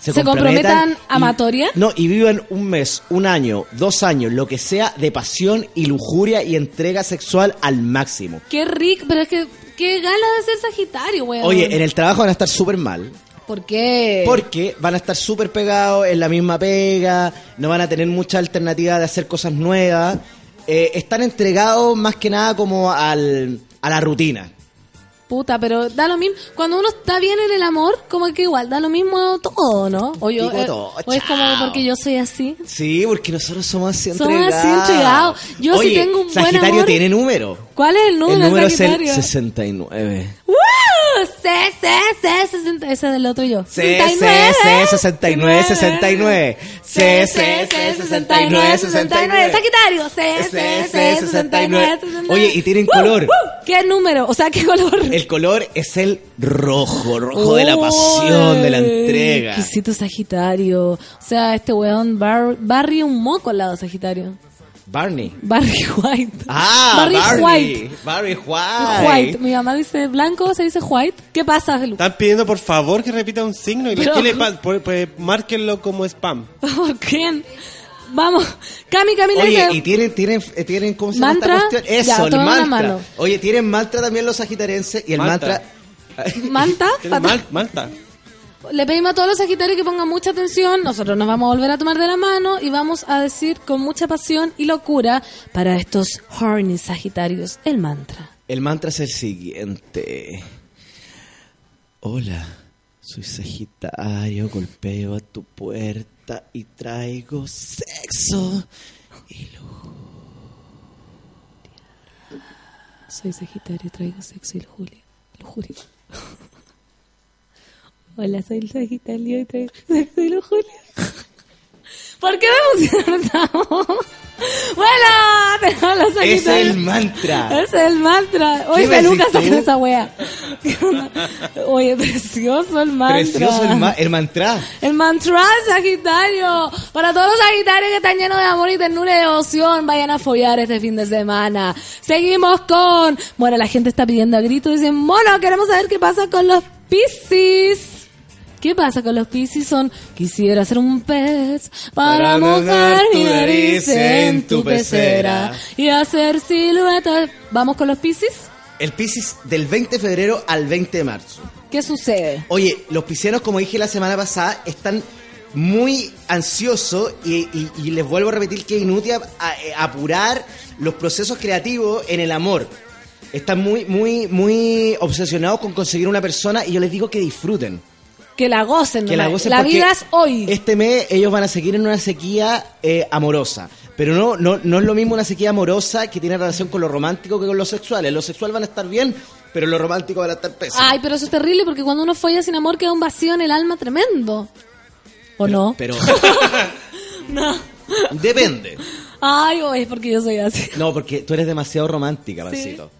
¿Se comprometan y- amatoria? No, y vivan un mes, un año, dos años, lo que sea, de pasión y lujuria y entrega sexual al máximo. Qué rico, pero es que qué gana de ser sagitario, weón. Oye, en el trabajo van a estar súper mal. ¿Por qué? Porque van a estar súper pegados en la misma pega, no van a tener mucha alternativa de hacer cosas nuevas. Eh, están entregados más que nada como al, a la rutina. Puta, pero da lo mismo. Cuando uno está bien en el amor, como que igual da lo mismo todo, ¿no? O, yo, eh, todo, o es como porque yo soy así. Sí, porque nosotros somos así Somos entregados. así entregados. Yo sí Oye, tengo un buen Sagitario amor. tiene número. ¿Cuál es el número, el número es el Sagitario? 69. ¡Woo! C, C, C, 60. Ese es del otro yo. C, C, C, 69, 69. C, C, C, 69, 69. Sagitario. C, C, C, 69, 69. Oye, y tienen color. ¿Qué número? O sea, ¿qué color? El color es el rojo, rojo de la pasión, de la entrega. Exquisito Sagitario. O sea, este weón bar, Barry un moco al lado Sagitario. Barney. Barry White. Ah, Barry Barney. White. Barry White. White. Mi mamá dice blanco, se dice white. ¿Qué pasa, Felu? Están pidiendo por favor que repita un signo y le- Pero- ¿qué le pasa? Pues, pues márquenlo como spam. ¿Por quién? Vamos. Cami, Cami Oye, dice... y tienen, tienen, eh, tienen, ¿cómo se llama ¿Mantra? esta cuestión? Eso, Ya, el mantra. mano. Oye, tienen mantra también los sagitarenses y el Mantra. mantra... Manta. ¿Tiene pata- mal- Malta? Le pedimos a todos los sagitarios que pongan mucha atención. Nosotros nos vamos a volver a tomar de la mano y vamos a decir con mucha pasión y locura para estos horny sagitarios el mantra. El mantra es el siguiente. Hola, soy Sagitario, golpeo a tu puerta y traigo sexo. Soy sagitario, traigo sexo y lujuria. lujuria. Hola, soy el sagitario y traigo sexo y. ¿Por qué me amo? Bueno, tenemos los Es sagitarios. el mantra. Es el mantra. Oye, ¿Qué me peluca saca esa wea. Oye, precioso el mantra. Precioso el, ma- el mantra. El mantra Sagitario. Para todos los Sagitarios que están llenos de amor y ternura y devoción, vayan a follar este fin de semana. Seguimos con. Bueno, la gente está pidiendo a grito. Dicen, mono, queremos saber qué pasa con los Piscis. ¿Qué pasa con los Piscis? Son, quisiera ser un pez para, Para mojar mi nariz en tu pecera y hacer siluetas. ¿Vamos con los Piscis? El Piscis del 20 de febrero al 20 de marzo. ¿Qué sucede? Oye, los piscianos, como dije la semana pasada, están muy ansiosos y, y- y les vuelvo a repetir que es inútil a- eh, apurar los procesos creativos en el amor. Están muy, muy, muy obsesionados con conseguir una persona y yo les digo que disfruten. Que la gocen. Que la gocen la vida es hoy. Este mes ellos van a seguir en una sequía eh, amorosa. Pero no, no, no es lo mismo una sequía amorosa que tiene relación con lo romántico que con lo sexual. En lo sexual van a estar bien, pero lo romántico van a estar pésimos. Ay, pero eso es terrible porque cuando uno folla sin amor queda un vacío en el alma tremendo. ¿O no? Pero No. depende. Ay, o es porque yo soy así. No, porque tú eres demasiado romántica, Sí. Pancito.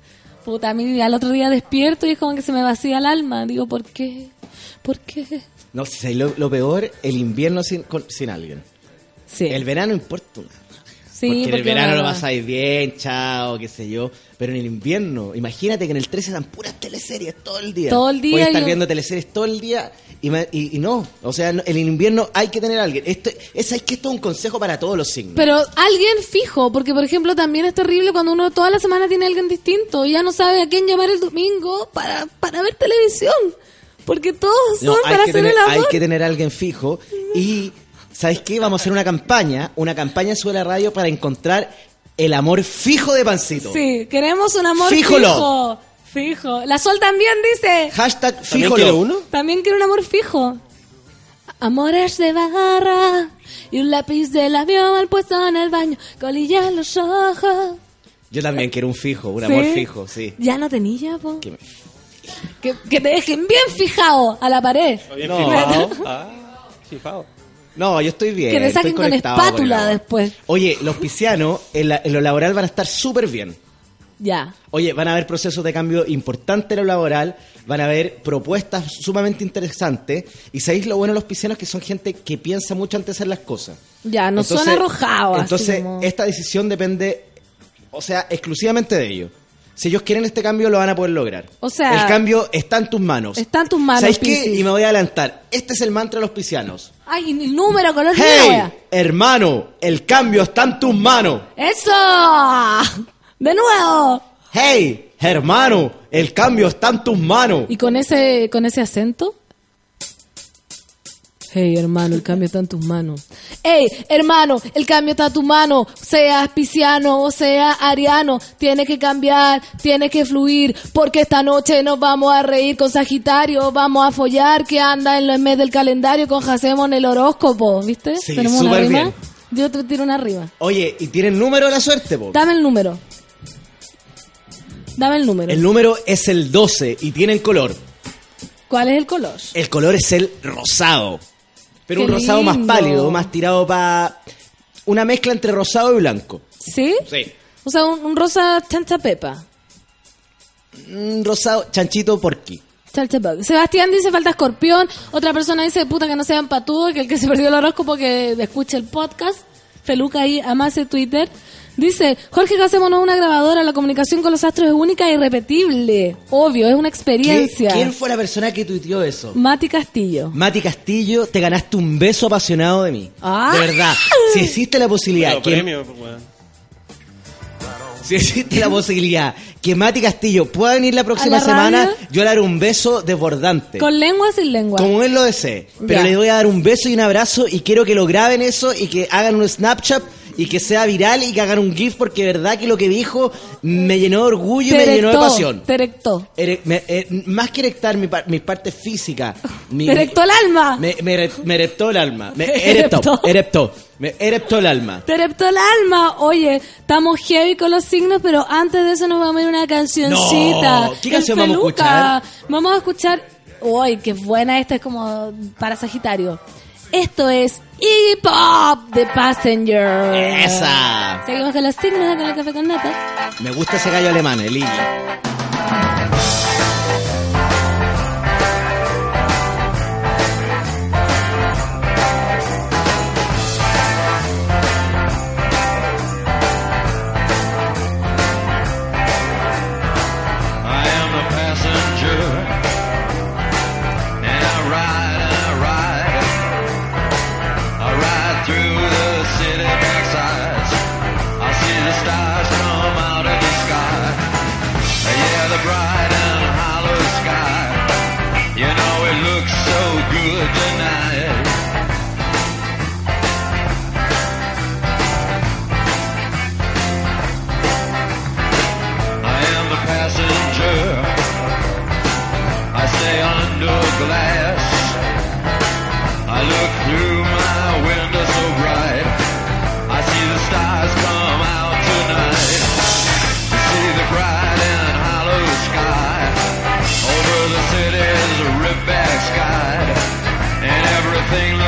Puta, a mí al otro día despierto y es como que se me vacía el alma. Digo, ¿por qué? ¿Por qué? No, si lo, lo peor, el invierno sin, con- sin alguien. Sí. El verano importa una. Sí, porque, en el verano lo va- pasáis bien, chao, qué sé yo. Pero en el invierno, imagínate que en el 13 dan puras teleseries todo el día. Todo el día a estar yo- viendo teleseries todo el día y, y- y no. O sea, no- en el invierno hay que tener a alguien. Esto, es, es que esto es un consejo para todos los signos. Pero alguien fijo, porque por ejemplo también es terrible cuando uno toda la semana tiene a alguien distinto y ya no sabe a quién llamar el domingo para, para ver televisión. Porque todos son No, hay para hacer tener, el hay amor. que tener a alguien fijo. Y, ¿sabes qué? Vamos a hacer una campaña, una campaña sobre la radio para encontrar el amor fijo de Pancito. Sí, queremos un amor Fíjolo. fijo. Fijo. La Sol también dice. Hashtag ¿También fíjolo. quiere uno? También quiere un amor fijo. Amores de barra y un lápiz de labio mal puesto en el baño, colilla en los ojos. Yo también quiero un fijo, un ¿Sí? amor fijo, sí. Ya no tenía, po. Que me- Que, que te dejen bien fijado a la pared. Bien No. fijado. Ah, fijado. No, yo estoy bien. Que estoy saquen con espátula después. Oye, los piscianos en, la- en lo laboral van a estar súper bien. Ya. Oye, van a haber procesos de cambio importantes en lo laboral, van a haber propuestas sumamente interesantes. Y sabéis lo bueno de los piscianos que son gente que piensa mucho antes de hacer las cosas. Ya, no Entonces- son arrojados. así Entonces, como- esta decisión depende, o sea, exclusivamente de ellos. Si ellos quieren este cambio, lo van a poder lograr. O sea, el cambio está en tus manos. está en tus manos, ¿Sabéis qué? Y me voy a adelantar. Este es el mantra de los piscianos. Ay, el número, color ¡Hey! Hermano, el cambio está en tus manos. ¡Eso! ¡De nuevo! ¡Hey! Hermano, el cambio está en tus manos. ¿Y con ese, con ese acento? Hey, hermano, el cambio está en tus manos. Hey, hermano, el cambio está en tu mano. Seas pisciano o sea ariano, tiene que cambiar, tiene que fluir, porque esta noche nos vamos a reír con Sagitario, vamos a follar que anda en el mes del calendario con Jacemo en el horóscopo, ¿viste? Sí, Tenemos una rima. bien. Yo te tiro una arriba. Oye, ¿y tienen número de la suerte, po? Dame el número. Dame el número. El número es el 12 y tienen color. ¿Cuál es el color? El color es el rosado. Pero Qué un rosado más pálido, más tirado para... Una mezcla entre rosado y blanco. ¿Sí? Sí. O sea, un, un rosa chancha pepa. Un rosado chanchito porqui. Sebastián dice falta escorpión. Otra persona dice puta que no sean patudos, que el que se perdió el horóscopo que escuche el podcast. Feluca ahí, amase Twitter. Dice, Jorge Casemo no es una grabadora, la comunicación con los astros es única e irrepetible. Obvio, es una ¿Qué- experiencia. ¿Quién fue la persona que tuiteó eso? Mati Castillo. Mati Castillo, te ganaste un beso apasionado de mí. Ah. De verdad. Si existe la posibilidad Pero que... premio, pues. Si existe la posibilidad que Mati Castillo pueda venir la próxima ¿A la semana, radio? yo le haré un beso desbordante. ¿Con lengua o sin lengua? Como él lo desee. Pero Ya. le voy a dar un beso y un abrazo y quiero que lo graben eso y que hagan un Snapchat y que sea viral y que hagan un GIF porque verdad que lo que dijo me llenó de orgullo y me llenó de erectó, pasión. te erectó. Ere- me- eh, más que erectar mi par- mis partes físicas. mi- erectó el alma. Me, me, erectó el alma. Me Te ereptó, ereptó. ereptó. Me ereptó el alma. Te reptó el alma. Oye, estamos heavy con los signos, pero antes de eso nos vamos a ir una cancioncita. No, ¿qué canción vamos a escuchar? Vamos a escuchar. Uy, qué buena esta, es como para Sagitario. Esto es Iggy Pop de Passenger. Esa. Seguimos con los signos con el café con nata. Me gusta ese gallo alemán, el Iggy. the city's a rip sky, and everything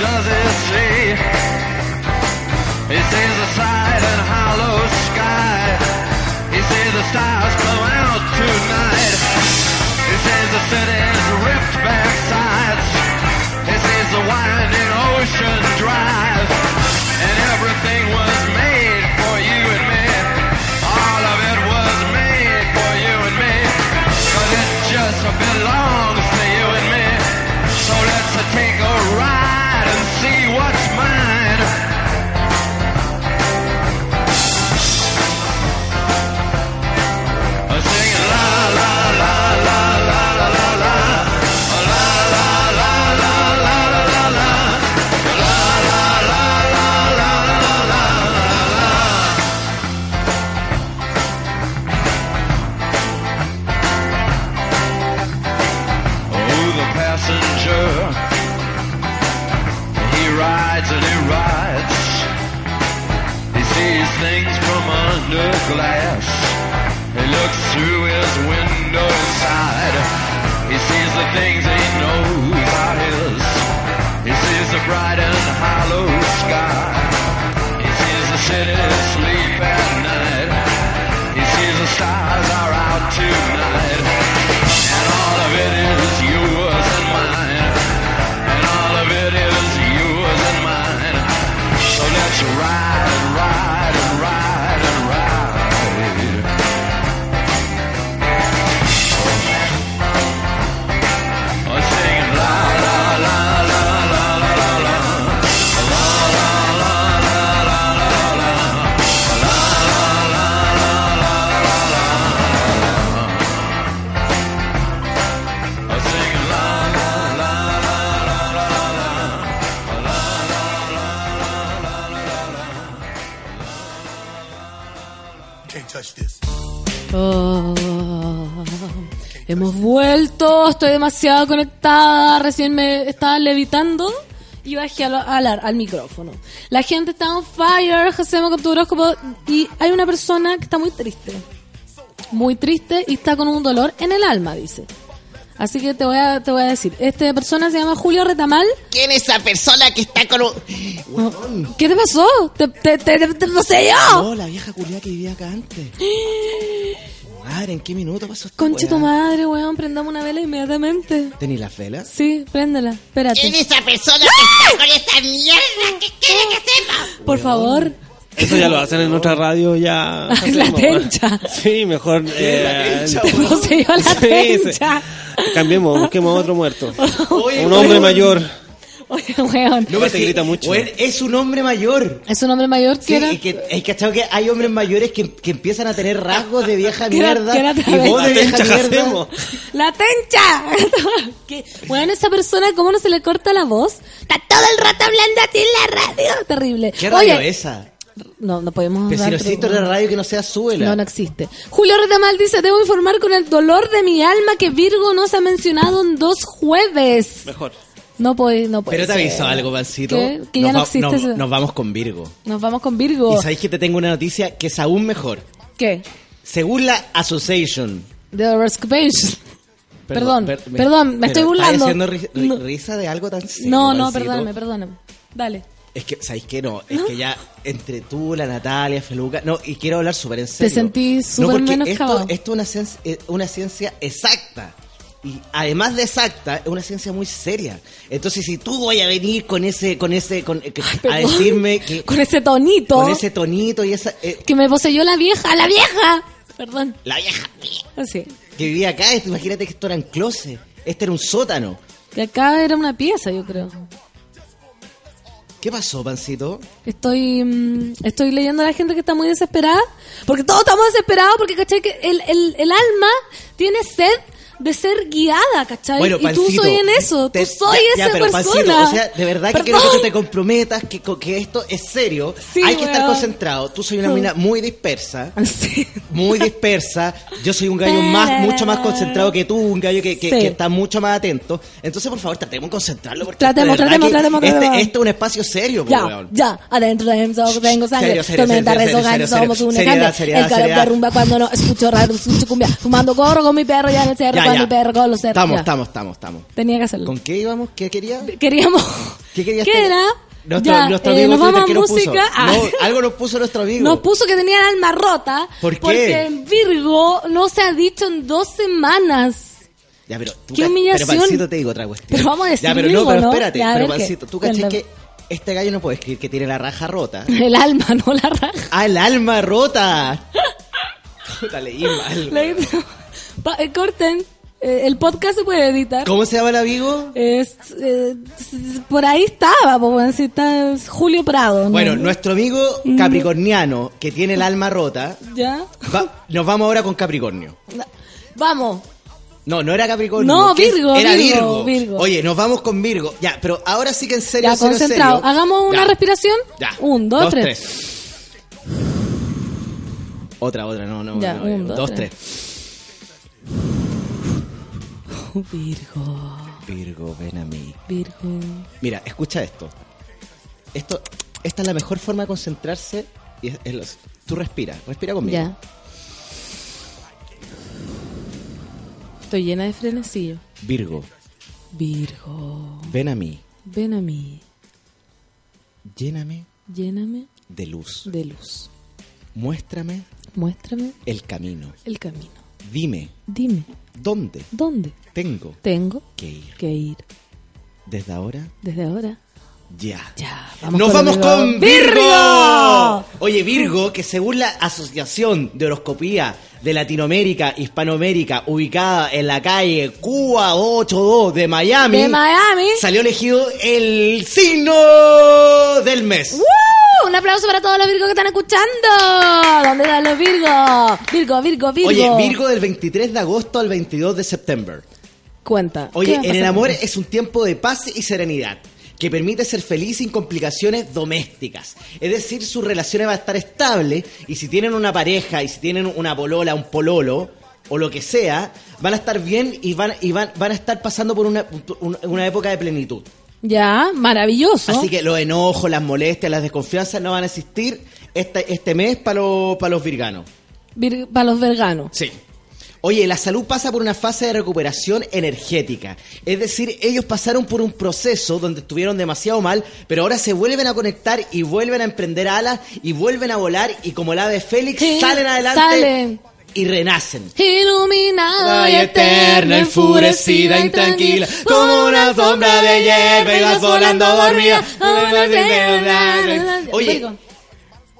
Does he see? He sees the side and hollow sky. He sees the stars come out tonight. He sees the city's ripped back sides. He sees the winding ocean drive. And everything was made for you and me. All of it was made for you and me. Cause it just belongs to demasiado conectada, recién me estaba levitando y bajé al, al, al micrófono. La gente está on fire, José con tu horóscopo y hay una persona que está muy triste. Muy triste y está con un dolor en el alma, dice. Así que te voy a, te voy a decir, esta persona se llama Julio Retamal. ¿Quién es esa persona que está con un... ¿Qué te pasó? ¿Te, te, te, te, te poseyó? No, la vieja culiada que vivía acá antes. Madre, ¿en qué minuto pasó esta Conche tu madre, weón, prendamos una vela inmediatamente. ¿Tení las velas? Sí, préndela, espérate. esa persona que está con esa mierda? ¿Qué quiere que sepa? Por favor. Eso ya lo hacen en otra radio, ya. La tencha. Sí, mejor. eh, Te poseyó la sí, tencha. sí. Cambiemos, busquemos a otro muerto. Oye, Un hombre weón. mayor. Oye, weón. No, te grita mucho. Weón, es un hombre mayor. Es un hombre mayor que Sí, era... y que, hay cachado que hay hombres mayores que, que empiezan a tener rasgos de vieja Que era- mierda que era y voz de La vieja tencha mierda. hacemos. ¡La tencha! que, weón, esa persona, ¿cómo no se le corta la voz? Está todo el rato hablando así en la radio. Terrible. ¿Qué radio Oye, es esa? no, no podemos Pero si no existe una radio que no sea súbela. No, no existe. Julio Retamal dice, debo informar con el dolor de mi alma que Virgo no se ha mencionado en dos jueves. Mejor. No puede, no puede Pero te ser. aviso algo, Pancito. ¿Qué? Que ya Nos no va- existe nos- vamos con Virgo. Nos vamos con Virgo. Y sabéis que te tengo una noticia que es aún mejor. ¿Qué? Según la Association. The Horoscopation. Perdón, per- perdón, me estoy burlando. ¿estás haciendo ri- ri- No. risa de algo tan serio, No, no, Pancito? perdóname, perdóname. Dale. Es que, ¿sabéis qué? No, es que ya entre tú, la Natalia, Feluca... No, y quiero hablar súper en serio. sentí No, súper porque menoscabado. esto, esto es una ciencia, eh, una ciencia exacta. Y además de exacta, es una ciencia muy seria. Entonces, si tú voy a venir con ese, con ese, con, eh, a decirme que Con ese tonito. con ese tonito y esa, eh, Que me poseyó la vieja, la vieja. Perdón. la vieja Así. que vivía acá, imagínate que esto era en closet. Este era un sótano. Que acá era una pieza, yo creo. ¿Qué pasó, Pancito? Estoy mm, estoy leyendo a la gente que está muy desesperada. Porque todos estamos desesperados porque, ¿cachai? Que el, el, el alma tiene sed de ser guiada, ¿cachai? Bueno, y tú Pancito, soy en eso, te- tú soy ya, ya, esa pero, persona. Pancito, o sea, de verdad que quiero que Perdón. te comprometas, que, que esto es serio. Sí, Hay que estar weón. concentrado. Tú soy una mina muy dispersa. Sí. Muy dispersa. Yo soy un gallo más, mucho más concentrado que tú, un gallo que, que- Sí. que está mucho más atento. Entonces, por favor, tratemos de concentrarlo. Porque Tratemos, verdad tratemos, tratemos, Este, tratemos. este es un espacio serio, po, Ya, weón. ya, adentro de mí tengo sangre, tormenta serio, somos canda, seriedad, el calor derrumba cuando no escucho raro, escucho cumbia, fumando corro con mi perro ya en el cerro, Estamos, ya. estamos, estamos, estamos. Tenía que hacerlo. ¿Con qué íbamos? ¿Qué quería? Queríamos... ¿Qué querías ¿Qué era? Nuestro, Ya, nuestro eh, amigo nos vamos a ¿qué nos puso? música. Ah. No, algo nos puso nuestro amigo. Nos puso que tenía el alma rota. ¿Por qué? Porque en Virgo no se ha dicho en dos semanas. Ya, pero tú ¡Qué humillación! Pero Pancito te digo otra cuestión. Pero vamos a decir Ya, pero Virgo, no, pero ¿no? espérate. Ya, pero. Pancito, tú caché que este gallo no puede escribir que tiene la raja rota. El alma, no la raja. ¡Ah, el alma rota! Puta, leí mal. Eh, corten. Eh, el podcast se puede editar. ¿Cómo se llama el amigo? Es, eh, por ahí estaba, si está es Julio Prado. ¿no? Bueno, nuestro amigo capricorniano, que tiene el alma rota, ¿Ya? va- nos vamos ahora con Capricornio. Vamos. No, no era Capricornio. No. Virgo, Era Virgo, Virgo. Virgo. Oye, nos vamos con Virgo. Ya, pero ahora sí que en serio, Ya, serio, en concentrado. serio. Hagamos una Ya. respiración. Ya. Un, dos, tres. Otra, otra, no, no. Ya, no, un, no, dos, dos, tres. tres. Virgo, Virgo, ven a mí. Virgo. Mira, escucha esto. Esto, esta es la mejor forma de concentrarse. Y es- es los- tú respira, respira conmigo. Ya. Estoy llena de frenesillo. Virgo, Virgo, ven a mí. ven a mí. Lléname Lléname de luz. de luz. Muéstrame Muéstrame el camino. el camino. Dime, Dime, ¿dónde ¿dónde tengo tengo que ir? que ir Desde ahora, desde ahora? ya. Ya, Nos vamos Virgo. con Virgo. ¡Virgo! Oye, Virgo, que según la Asociación de Horoscopía de Latinoamérica, Hispanoamérica, ubicada en la calle Cuba 82 de Miami, De Miami. salió elegido el signo del mes. ¡Woo! Un aplauso para todos los Virgos que están escuchando. ¿Dónde están los Virgos? Virgo, Virgo, Virgo. Oye, Virgo del 23 de agosto al 22 de septiembre. Cuenta. ¿qué Oye, en el amor es un tiempo de paz y serenidad que permite ser feliz sin complicaciones domésticas. Es decir, sus relaciones van a estar estables y si tienen una pareja y si tienen una polola, un pololo o lo que sea, van a estar bien y van, y van, van a estar pasando por una, una- época de plenitud. Ya, maravilloso. Así que los enojos, las molestias, las desconfianzas no van a existir este, este mes para los, para los virganos. Vir- para los verganos. Sí. Oye, la salud pasa por una fase de recuperación energética. Es decir, ellos pasaron por un proceso donde estuvieron demasiado mal, pero ahora se vuelven a conectar y vuelven a emprender alas y vuelven a volar y como el ave Félix Sí, salen adelante salen. y renacen. Iluminada y eterna, enfurecida y tranquila, como una sombra de hierba, ibas volando dormida. Oye.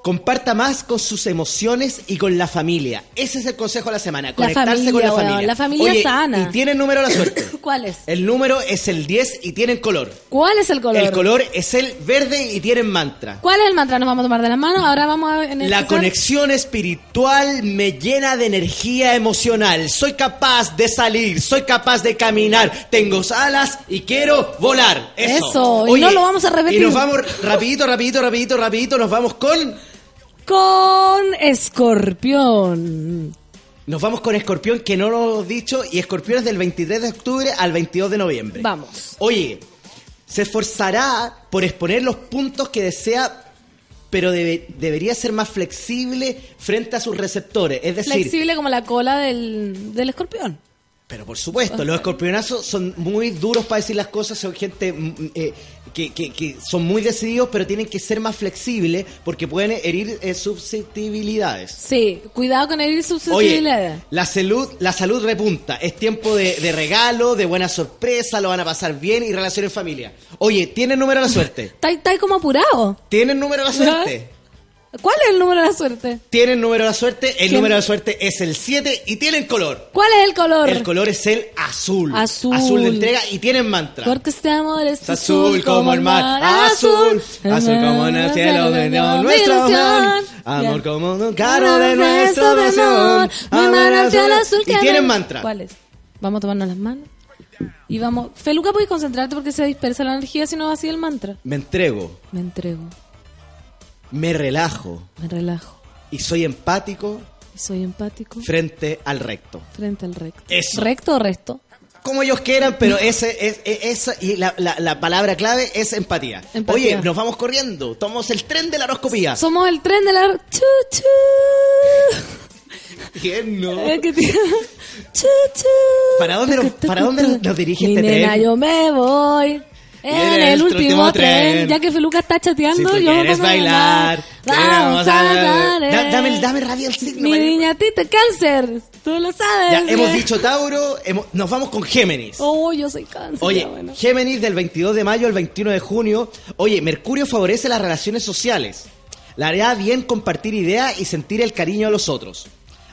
Comparta más con sus emociones y con la familia. Ese es el consejo de la semana, La conectarse familia, con la weón, familia. la familia Oye, sana. Y tienen número de la suerte. ¿Cuál es? El número es el 10 y tienen color. ¿Cuál es el color? El color es el verde y tienen mantra. ¿Cuál es el mantra? Nos vamos a tomar de la mano. Ahora vamos a. En el La conexión espiritual me llena de energía emocional. Soy capaz de salir, soy capaz de caminar. Tengo alas y quiero volar. Eso. Eso, y no lo vamos a repetir. Y nos vamos rapidito, rapidito, rapidito, rapidito. Nos vamos con... Con escorpión. Nos vamos con Escorpión, que no lo hemos dicho. Y Escorpión es del 23 de octubre al 22 de noviembre. Vamos. Oye, se esforzará por exponer los puntos que desea, pero debe- debería ser más flexible frente a sus receptores. Es decir, Flexible como la cola del, del escorpión. pero por supuesto, los escorpionazos son muy duros para decir las cosas, son gente mm, eh, que, que- que son muy decididos, pero tienen que ser más flexibles porque pueden herir eh, susceptibilidades. Sí, cuidado con herir sus Oye, sensibilidades. la salud, la salud repunta. Es tiempo de, de regalo, de buena sorpresa, lo van a pasar bien y relación en familia. Oye, ¿tienen número de la suerte? Está, como apurado. ¿Tienen número de la suerte? ¿Cuál es el número de la suerte? Tienen número de la suerte, el ¿Quién? número de la suerte es el 7 y tienen color. ¿Cuál es el color? El color es el azul. Azul. Azul de entrega y tienen mantra. Porque este amor es Es azul como el mar, azul, azul como en el cielo de nuestro amor, amor como un caro de nación, amor manantial azul. azul Y tienen mantra. ¿Cuál es? Vamos a tomarnos las manos. Y vamos. Feluca, puedes concentrarte porque se dispersa la energía si no va así el mantra. Me entrego, Me entrego, me relajo me relajo. y soy empático Y soy empático frente al recto. frente al recto. Eso. ¿Recto o resto? Como ellos quieran, pero ese es, es- esa y la, la- la palabra clave es empatía. Empatía. Oye, nos vamos corriendo, tomamos el tren de la horoscopía. Somos el tren de la. Chu, chu. ¿Para dónde nos- para dónde nos- dirige este nena, tren? yo me voy. En el último tren. Ya que Feluca está Si chateando, tú yo me pongo a bailar, Vamos a. Da- Dame, dame rabia el signo. Mi María. niña, a ti te cáncer. Tú lo sabes. Ya hemos dicho Tauro, hemos- nos vamos con Géminis. Oh, yo soy cáncer. Oye, bueno. Géminis del 22 de mayo al 21 de junio. Oye, Mercurio favorece las relaciones sociales. Le hará bien compartir ideas y sentir el cariño a los otros.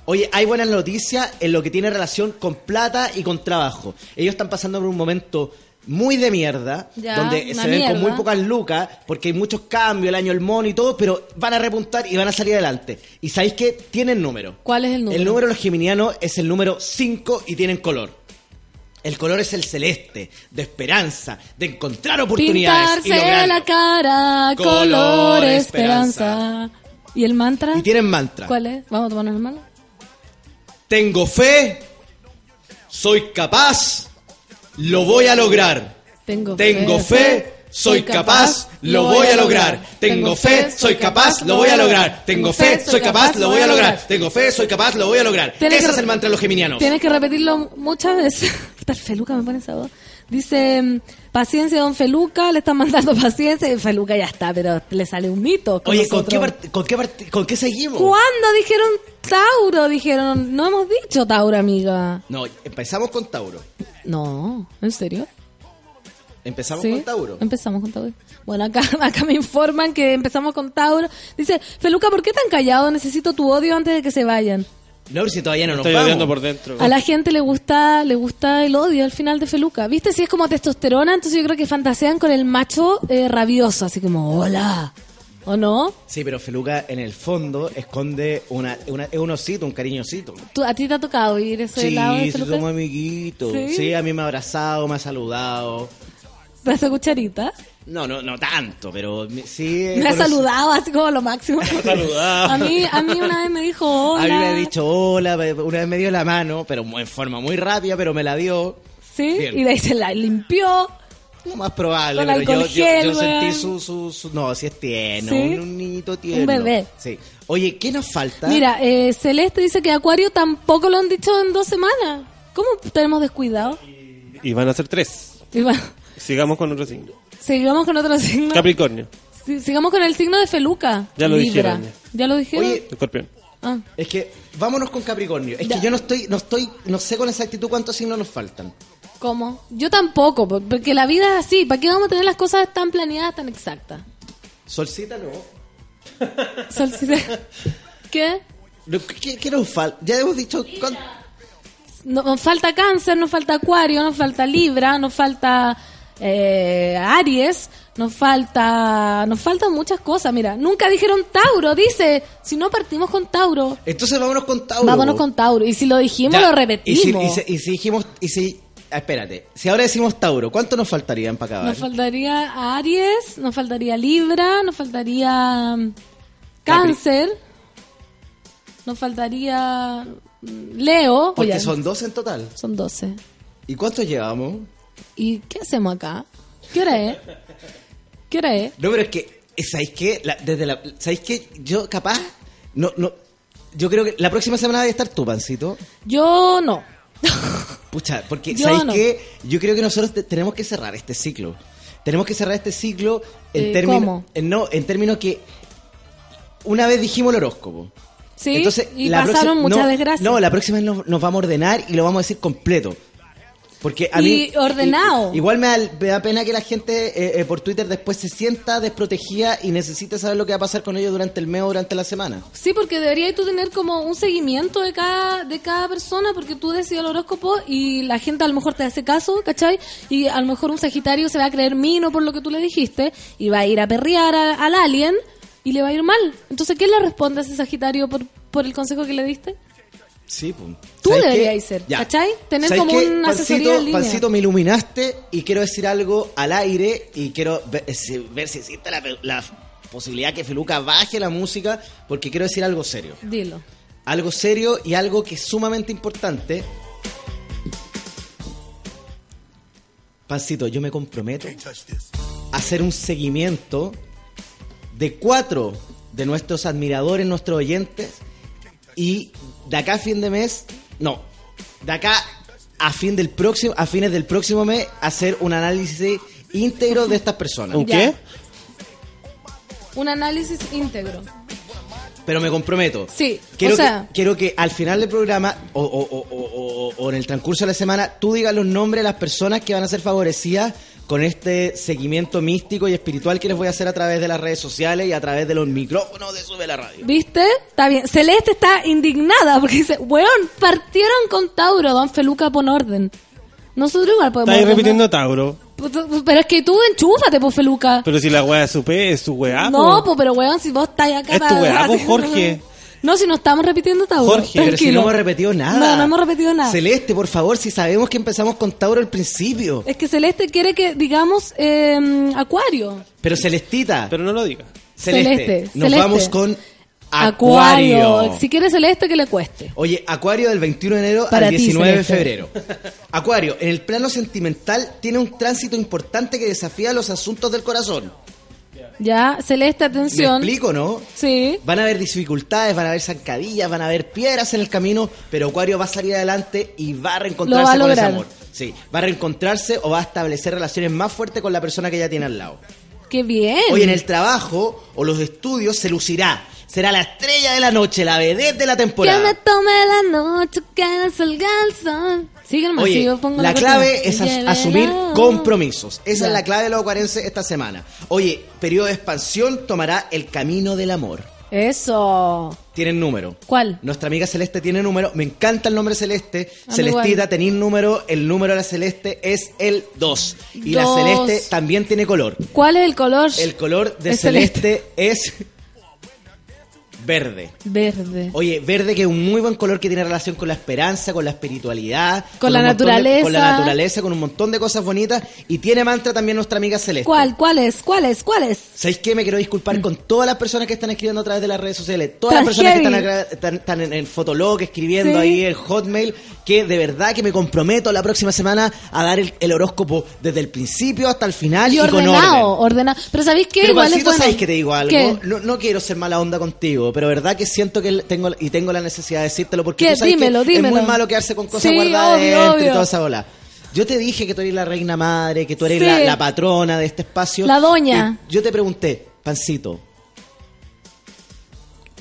Oye, hay buenas noticias en lo que tiene relación con plata y con trabajo. Ellos están pasando por un momento muy de mierda, Ya, donde se ven con muy pocas lucas, porque hay muchos cambios, el año del mono y todo, pero van a repuntar y van a salir adelante. ¿Y sabéis qué? Tienen número. ¿Cuál es el número? El número de los geminianos es el número 5 y tienen color. El color es el celeste, de esperanza, de encontrar oportunidades Pintarse la cara, Color color, esperanza. esperanza. ¿Y el mantra? Y tienen mantra. ¿Cuál es? Vamos a tomarnos las manos. Tengo fe, soy capaz, lo voy a lograr. Tengo, Tengo fe, soy capaz, lo voy a lograr. Tengo fe, soy capaz, lo voy a lograr. Tengo fe, soy capaz, lo voy a lograr. Tengo fe, soy capaz, lo voy a lograr. Ese es el mantra de los geminianos. Tienes que repetirlo muchas veces. Esta Feluca me pone esa voz. Dice, paciencia, don Feluca, le están mandando paciencia. Y Feluca ya está, pero le sale un mito. con Oye, ¿con qué, con, qué ¿con qué seguimos? ¿Cuándo dijeron Tauro? Dijeron, no hemos dicho Tauro, amiga. No, empezamos con Tauro. No, ¿en serio? Empezamos ¿Sí? con Tauro. Empezamos con Tauro. Bueno, acá, acá me informan que empezamos con Tauro. Dice, Feluca, ¿por qué tan callado? Necesito tu odio antes de que se vayan. No, pero si todavía no nos Estoy vamos. odiando por dentro. A la gente le gusta, le gusta el odio al final de Feluca. ¿Viste? Si es como testosterona, entonces yo creo que fantasean con el macho eh, rabioso, así como, hola. ¿O no? Sí, pero Feluca en el fondo esconde una, una- es un osito, un cariñosito. ¿Tú, ¿A ti te ha tocado ir ese Sí, lado de sí, somos amiguitos. ¿Sí? ¿Sí? a mí me ha abrazado, me ha saludado. ¿Te hace cucharita? No, no, no tanto, pero sí. he Me ha saludado así como lo máximo. saludado. A mí, a mí una vez me dijo hola. A mí me ha dicho hola, una vez me dio la mano, pero en forma muy rápida, pero me la dio. Sí, Bien. y de ahí se la limpió. Lo más probable, Con pero yo, gel, yo sentí su, su, su- No, si es tierno, ¿Sí? un, un niñito tierno. bebé. Sí. Oye, ¿qué nos falta? Mira, eh, Celeste dice que Acuario tampoco lo han dicho en dos semanas. ¿Cómo tenemos descuidado? Y van a ser tres. Y Sigamos con otro signo. Sigamos con otro signo. Capricornio, sigamos con el signo de Feluca. Ya lo Libra. dijeron, ya. ¿Ya lo dijeron? Oye, escorpión. Ah. Es que vámonos con Capricornio. Es Ya. que yo no estoy, no estoy, no sé con exactitud cuántos signos nos faltan. ¿Cómo? Yo tampoco, por- porque la vida es así. ¿Para qué vamos a tener las cosas tan planeadas, tan exactas? Solcita no. Solcita- ¿Qué? ¿Qué, qué nos falta? Ya hemos dicho. cuán- No- Nos falta cáncer, nos falta acuario, nos falta libra, nos falta eh, aries, nos falta nos faltan muchas cosas. Mira, nunca dijeron Tauro, dice. Si no partimos con Tauro, Entonces vámonos con Tauro. vámonos po. con Tauro. Y si lo dijimos, Ya, lo Y si, repetimos. y si- y si dijimos. Y si, ah, espérate. Si ahora decimos Tauro, ¿cuánto nos faltarían para acabar? Nos faltaría Aries, nos faltaría Libra, nos faltaría mm, Cáncer, nos faltaría mm, Leo. Porque son dos en total. son 12. ¿Y cuántos llevamos? ¿Y qué hacemos acá? ¿Qué hora es? ¿Qué hora es? No, pero es que, ¿sabéis qué? La- desde la, ¿Sabéis qué? Yo capaz, no, no, yo creo que la próxima semana debe estar tu pancito. Yo no. Pucha, porque Yo ¿sabéis no. qué? Yo creo que nosotros te- tenemos que cerrar este ciclo. Tenemos que cerrar este ciclo en Eh, términos, no, en términos que una vez dijimos el horóscopo. Sí, Entonces, y la pasaron próxima- muchas no, desgracias. No, la próxima vez nos, nos vamos a ordenar y lo vamos a decir completo. Porque a Y mí, ordenado. i- Igual me da, me da pena que la gente eh, eh, por Twitter después se sienta desprotegida y necesite saber lo que va a pasar con ellos durante el mes o durante la semana. Sí, porque deberías tú tener como un seguimiento de cada, de cada persona, porque tú decides el horóscopo y la gente a lo mejor te hace caso, ¿cachai? Y a lo mejor un Sagitario se va a creer mino por lo que tú le dijiste y va a ir a perrear a- al alien y le va a ir mal. Entonces, ¿qué le responde a ese Sagitario por, por el consejo que le diste? Sí, pues. Tú ¿Sabes deberías qué? ser, Ya. ¿cachai? Tener ¿Sabes como qué? una asesoría Pancito, en línea. Pancito, me iluminaste y quiero decir algo al aire y quiero ver, si- ver si existe la, la posibilidad que Feluca baje la música porque quiero decir algo serio. Dilo. Algo serio y algo que es sumamente importante. Pancito, yo me comprometo a hacer un seguimiento de cuatro de nuestros admiradores, nuestros oyentes, y de acá a fin de mes, no, de acá a fin del próximo, a fines del próximo mes, hacer un análisis íntegro de estas personas. ¿Un qué? Un análisis íntegro. Pero me comprometo. Sí, Quiero, o sea- que, quiero que al final del programa o, o- o- o- o- o en el transcurso de la semana tú digas los nombres de las personas que van a ser favorecidas con este seguimiento místico y espiritual que les voy a hacer a través de las redes sociales y a través de los micrófonos de Sube la Radio. ¿Viste? Está bien. Celeste está indignada porque dice, weón, partieron con Tauro, don Feluca, pon orden. Nosotros igual podemos... Estáis repitiendo Tauro. Pero es que tú enchúfate, pues, Feluca. Pero si la weá es su pe, es su weá. no, po. pues, pero weón, si vos estáis acá... Es tu weá, pues, Jorge. No, si no estamos repitiendo Tauro. Jorge, pero si no hemos repetido nada. No, no hemos repetido nada. Celeste, por favor, si sabemos que empezamos con Tauro al principio. Es que Celeste quiere que digamos eh, Acuario. Pero Celestita, Pero no lo diga. Celeste, Celeste, nos Celeste. vamos con Acuario. Si quiere Celeste, que le cueste. Oye, Acuario del 21 de enero Para al ti, 19 de febrero. Acuario, en el plano sentimental tiene un tránsito importante que desafía los asuntos del corazón. Ya, Celeste, ¿Me atención. explico, no? Sí. Van a haber dificultades, van a haber zancadillas, van a haber piedras en el camino, pero Acuario va a salir adelante y va a reencontrarse va a con ese amor. Sí, va a reencontrarse o va a establecer relaciones más fuertes con la persona que ya tiene al lado. Qué bien. Hoy en el trabajo o los estudios se lucirá. Será la estrella de la noche, la vedette de la Que me temporada. tome la noche, que me salga el sol. Oye, si pongo la clave es as- asumir compromisos. Esa Ya. es la clave de los acuarenses esta semana. Oye, periodo de expansión tomará el camino del amor. Eso. Tienen número. ¿Cuál? Nuestra amiga Celeste tiene número. Me encanta el nombre Celeste. A mí Celestita, tenéis número. El número de la Celeste es el 2. Y la. Celeste también tiene color. ¿Cuál es el color? El color de Es Celeste es verde. Verde. Oye, verde que es un muy buen color que tiene relación con la esperanza, con la espiritualidad, Con la de- naturaleza. con la naturaleza, con un montón de cosas bonitas. Y tiene mantra también nuestra amiga Celeste. ¿Cuál? ¿Cuál es? ¿Cuál es? ¿Cuál es? ¿Sabéis qué? Me quiero disculpar con todas las personas que están escribiendo a través de las redes sociales. Todas Tan las personas que están, acá- están- están en el Fotolog escribiendo Sí. ahí, el Hotmail. Que de verdad que me comprometo la próxima semana a dar el, el horóscopo desde el principio hasta el final y, Y con orden. ordenado, ordenado. Pero ¿sabéis qué? Pero Igual es Pancito, bueno. ¿sabéis que te digo algo? No, no quiero ser mala onda contigo, pero verdad que siento que tengo y tengo la necesidad de decírtelo porque tú sabes Dímelo, que dímelo. es muy malo quedarse con cosas Sí, guardadas obvio, dentro y toda esa bola. Yo te dije que tú eres la reina madre, que tú eres Sí. la, la patrona de este espacio. La doña. Yo te pregunté, Pancito,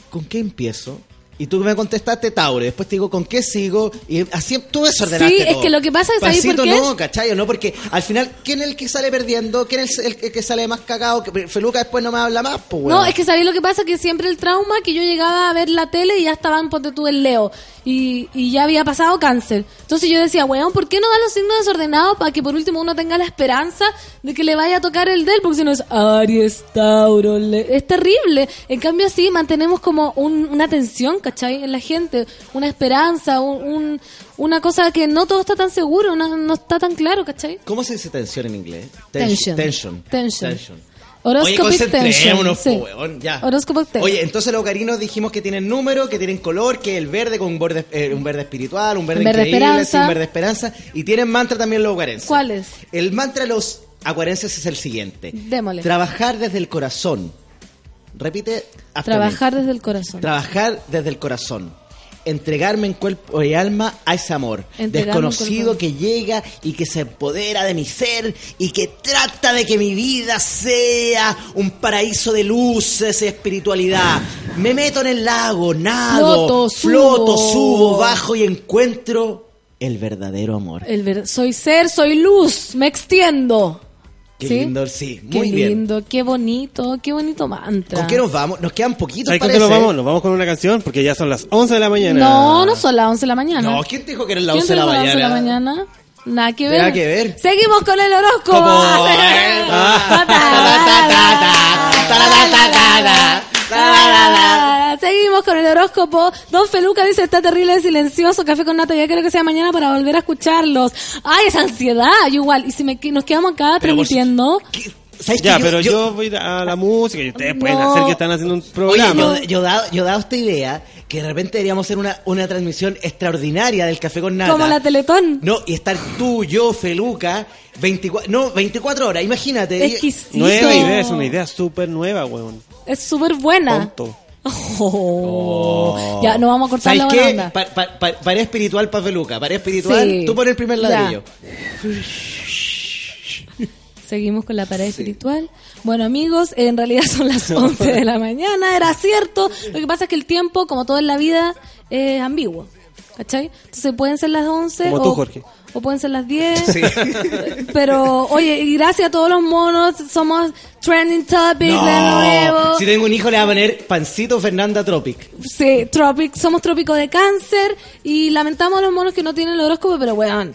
¿con qué empiezo? Y tú me contestaste Tauro, y después te digo, ¿con qué sigo? Y así tú desordenaste Sí, es que lo que pasa es, ¿sabes por qué? no, ¿cachai? No, porque al final, ¿quién es el que sale perdiendo? ¿Quién es el, el que sale más cagado? Que Feluca después no me habla más, pues, No, es que sabéis lo que pasa, que siempre el trauma que yo llegaba a ver la tele y ya estaban, ponte tú, el Leo. Y, y ya había pasado cáncer. Entonces yo decía, weón, ¿por qué no da los signos desordenados para que por último uno tenga la esperanza de que le vaya a tocar el de él? Porque si no es Aries, Tauro, Le- es terrible. En cambio así mantenemos como un- una tensión, ¿cachai? En la gente, una esperanza, un, un- una cosa que no todo está tan seguro, no, no está tan claro, ¿cachai? ¿Cómo se dice tensión en inglés? Tension. Tension. Tension. Tension. Horoscopic Oye, tension. Sí. weón, ya. Horoscopic tension. Oye, entonces los carinos dijimos que tienen número, que tienen color, que el verde con un verde, eh, un verde espiritual, un verde, verde increíble, sí, un verde esperanza. Y tienen mantra también los acuarenses. ¿Cuál es? El mantra de los acuarenses es el siguiente. Démosle. Trabajar desde el corazón. Repite. after me. Trabajar desde el corazón. Trabajar desde el corazón. Entregarme en cuerpo y alma a ese amor. Entregarme Desconocido que llega y que se empodera de mi ser y que trata de que mi vida sea un paraíso de luces y espiritualidad. Me meto en el lago, nado, Floto, subo. floto, subo, bajo y encuentro el verdadero amor. El ver- soy ser, soy luz, me extiendo. Qué ¿Sí? lindo, sí, Qué muy bien. lindo, qué bonito, qué bonito mantra. ¿Con qué nos vamos? Nos quedan poquitos ¿Sabes con parece. qué nos vamos? Nos vamos con una canción porque ya son las 11 de la mañana. No, no son las 11 de la mañana. No, ¿quién te dijo que era las ¿Quién 11 de la las 11 de mañana? la mañana? Nada que ver. Nada que ver. Seguimos con el horóscopo. Como- Seguimos con el horóscopo. Don Feluca dice, está terrible silencioso. Café con nata, ya quiero que sea mañana para volver a escucharlos. Ay, esa ansiedad. Yo igual. Y si me, nos quedamos acá Pero transmitiendo. ¿Sabes Ya, pero yo, voy a la música y ustedes pueden hacer que están haciendo un Oye, programa. yo, yo, dado, yo dado esta idea que de repente deberíamos hacer una, una transmisión extraordinaria del Café con Nata. Como la Teletón. No, y estar tú, yo, Feluca, 24, no, 24 horas, imagínate. Exquisito. Nueva idea, es una idea súper nueva, weón. Es súper buena. Tonto. Oh. Ya, no vamos a cortar ¿Sabes la qué? onda. Pa- pa- pa- pared espiritual para Feluca, pared espiritual, Sí. tú pones el primer Ya. ladrillo. Seguimos con la pared espiritual. Bueno, amigos, en realidad son las 11 de la mañana, era cierto. Lo que pasa es que el tiempo, como todo en la vida, es ambiguo. ¿Cachai? Entonces pueden ser las 11 Como o, tú, Jorge. O pueden ser las 10. Sí. Pero, oye, y gracias a todos los monos, somos trending topic de nuevo. Si tengo un hijo le va a poner Pancito Fernanda Tropic. Sí, Tropic, somos trópico de cáncer y lamentamos a los monos que no tienen el horóscopo, pero weón,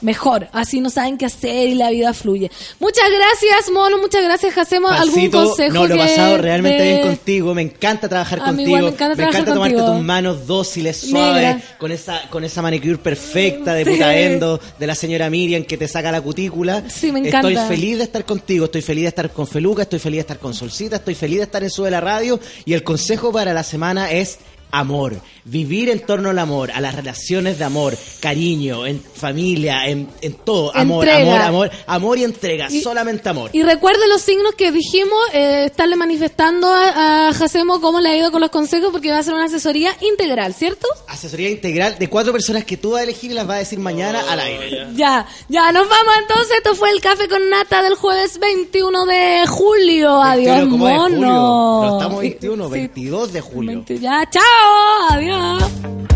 mejor, así no saben qué hacer y la vida fluye. Muchas gracias, mono, muchas gracias, hacemos algún consejo. no, lo he pasado realmente de- bien contigo. Me encanta trabajar contigo. me encanta trabajar tomarte contigo. tus manos dóciles, suaves, Negra. con esa, con esa manicure perfecta de Sí. puta endo de la señora Miriam que te saca la cutícula. Sí, me encanta. Estoy feliz de estar contigo, estoy feliz de estar con Feluca, estoy feliz de estar con Solcita, estoy feliz de estar en Sube la Radio. Y el consejo para la semana es amor. Vivir en torno al amor, a las relaciones de amor, cariño, en familia, en, en todo. Amor, Entrega. amor, amor, amor y entrega. Y- solamente amor. Y recuerden los signos que dijimos, eh, estarle manifestando a, a Jacemo cómo le ha ido con los consejos, porque va a ser una asesoría integral, ¿cierto? Asesoría integral de cuatro personas que tú vas a elegir y las vas a decir mañana al aire. Ya, ya, nos vamos entonces. Esto fue el café con nata del jueves 21 de julio. Adiós, 21 como de julio. mono. No estamos 21, Sí, 22 de julio. 20 ya, chao, adiós. Cuando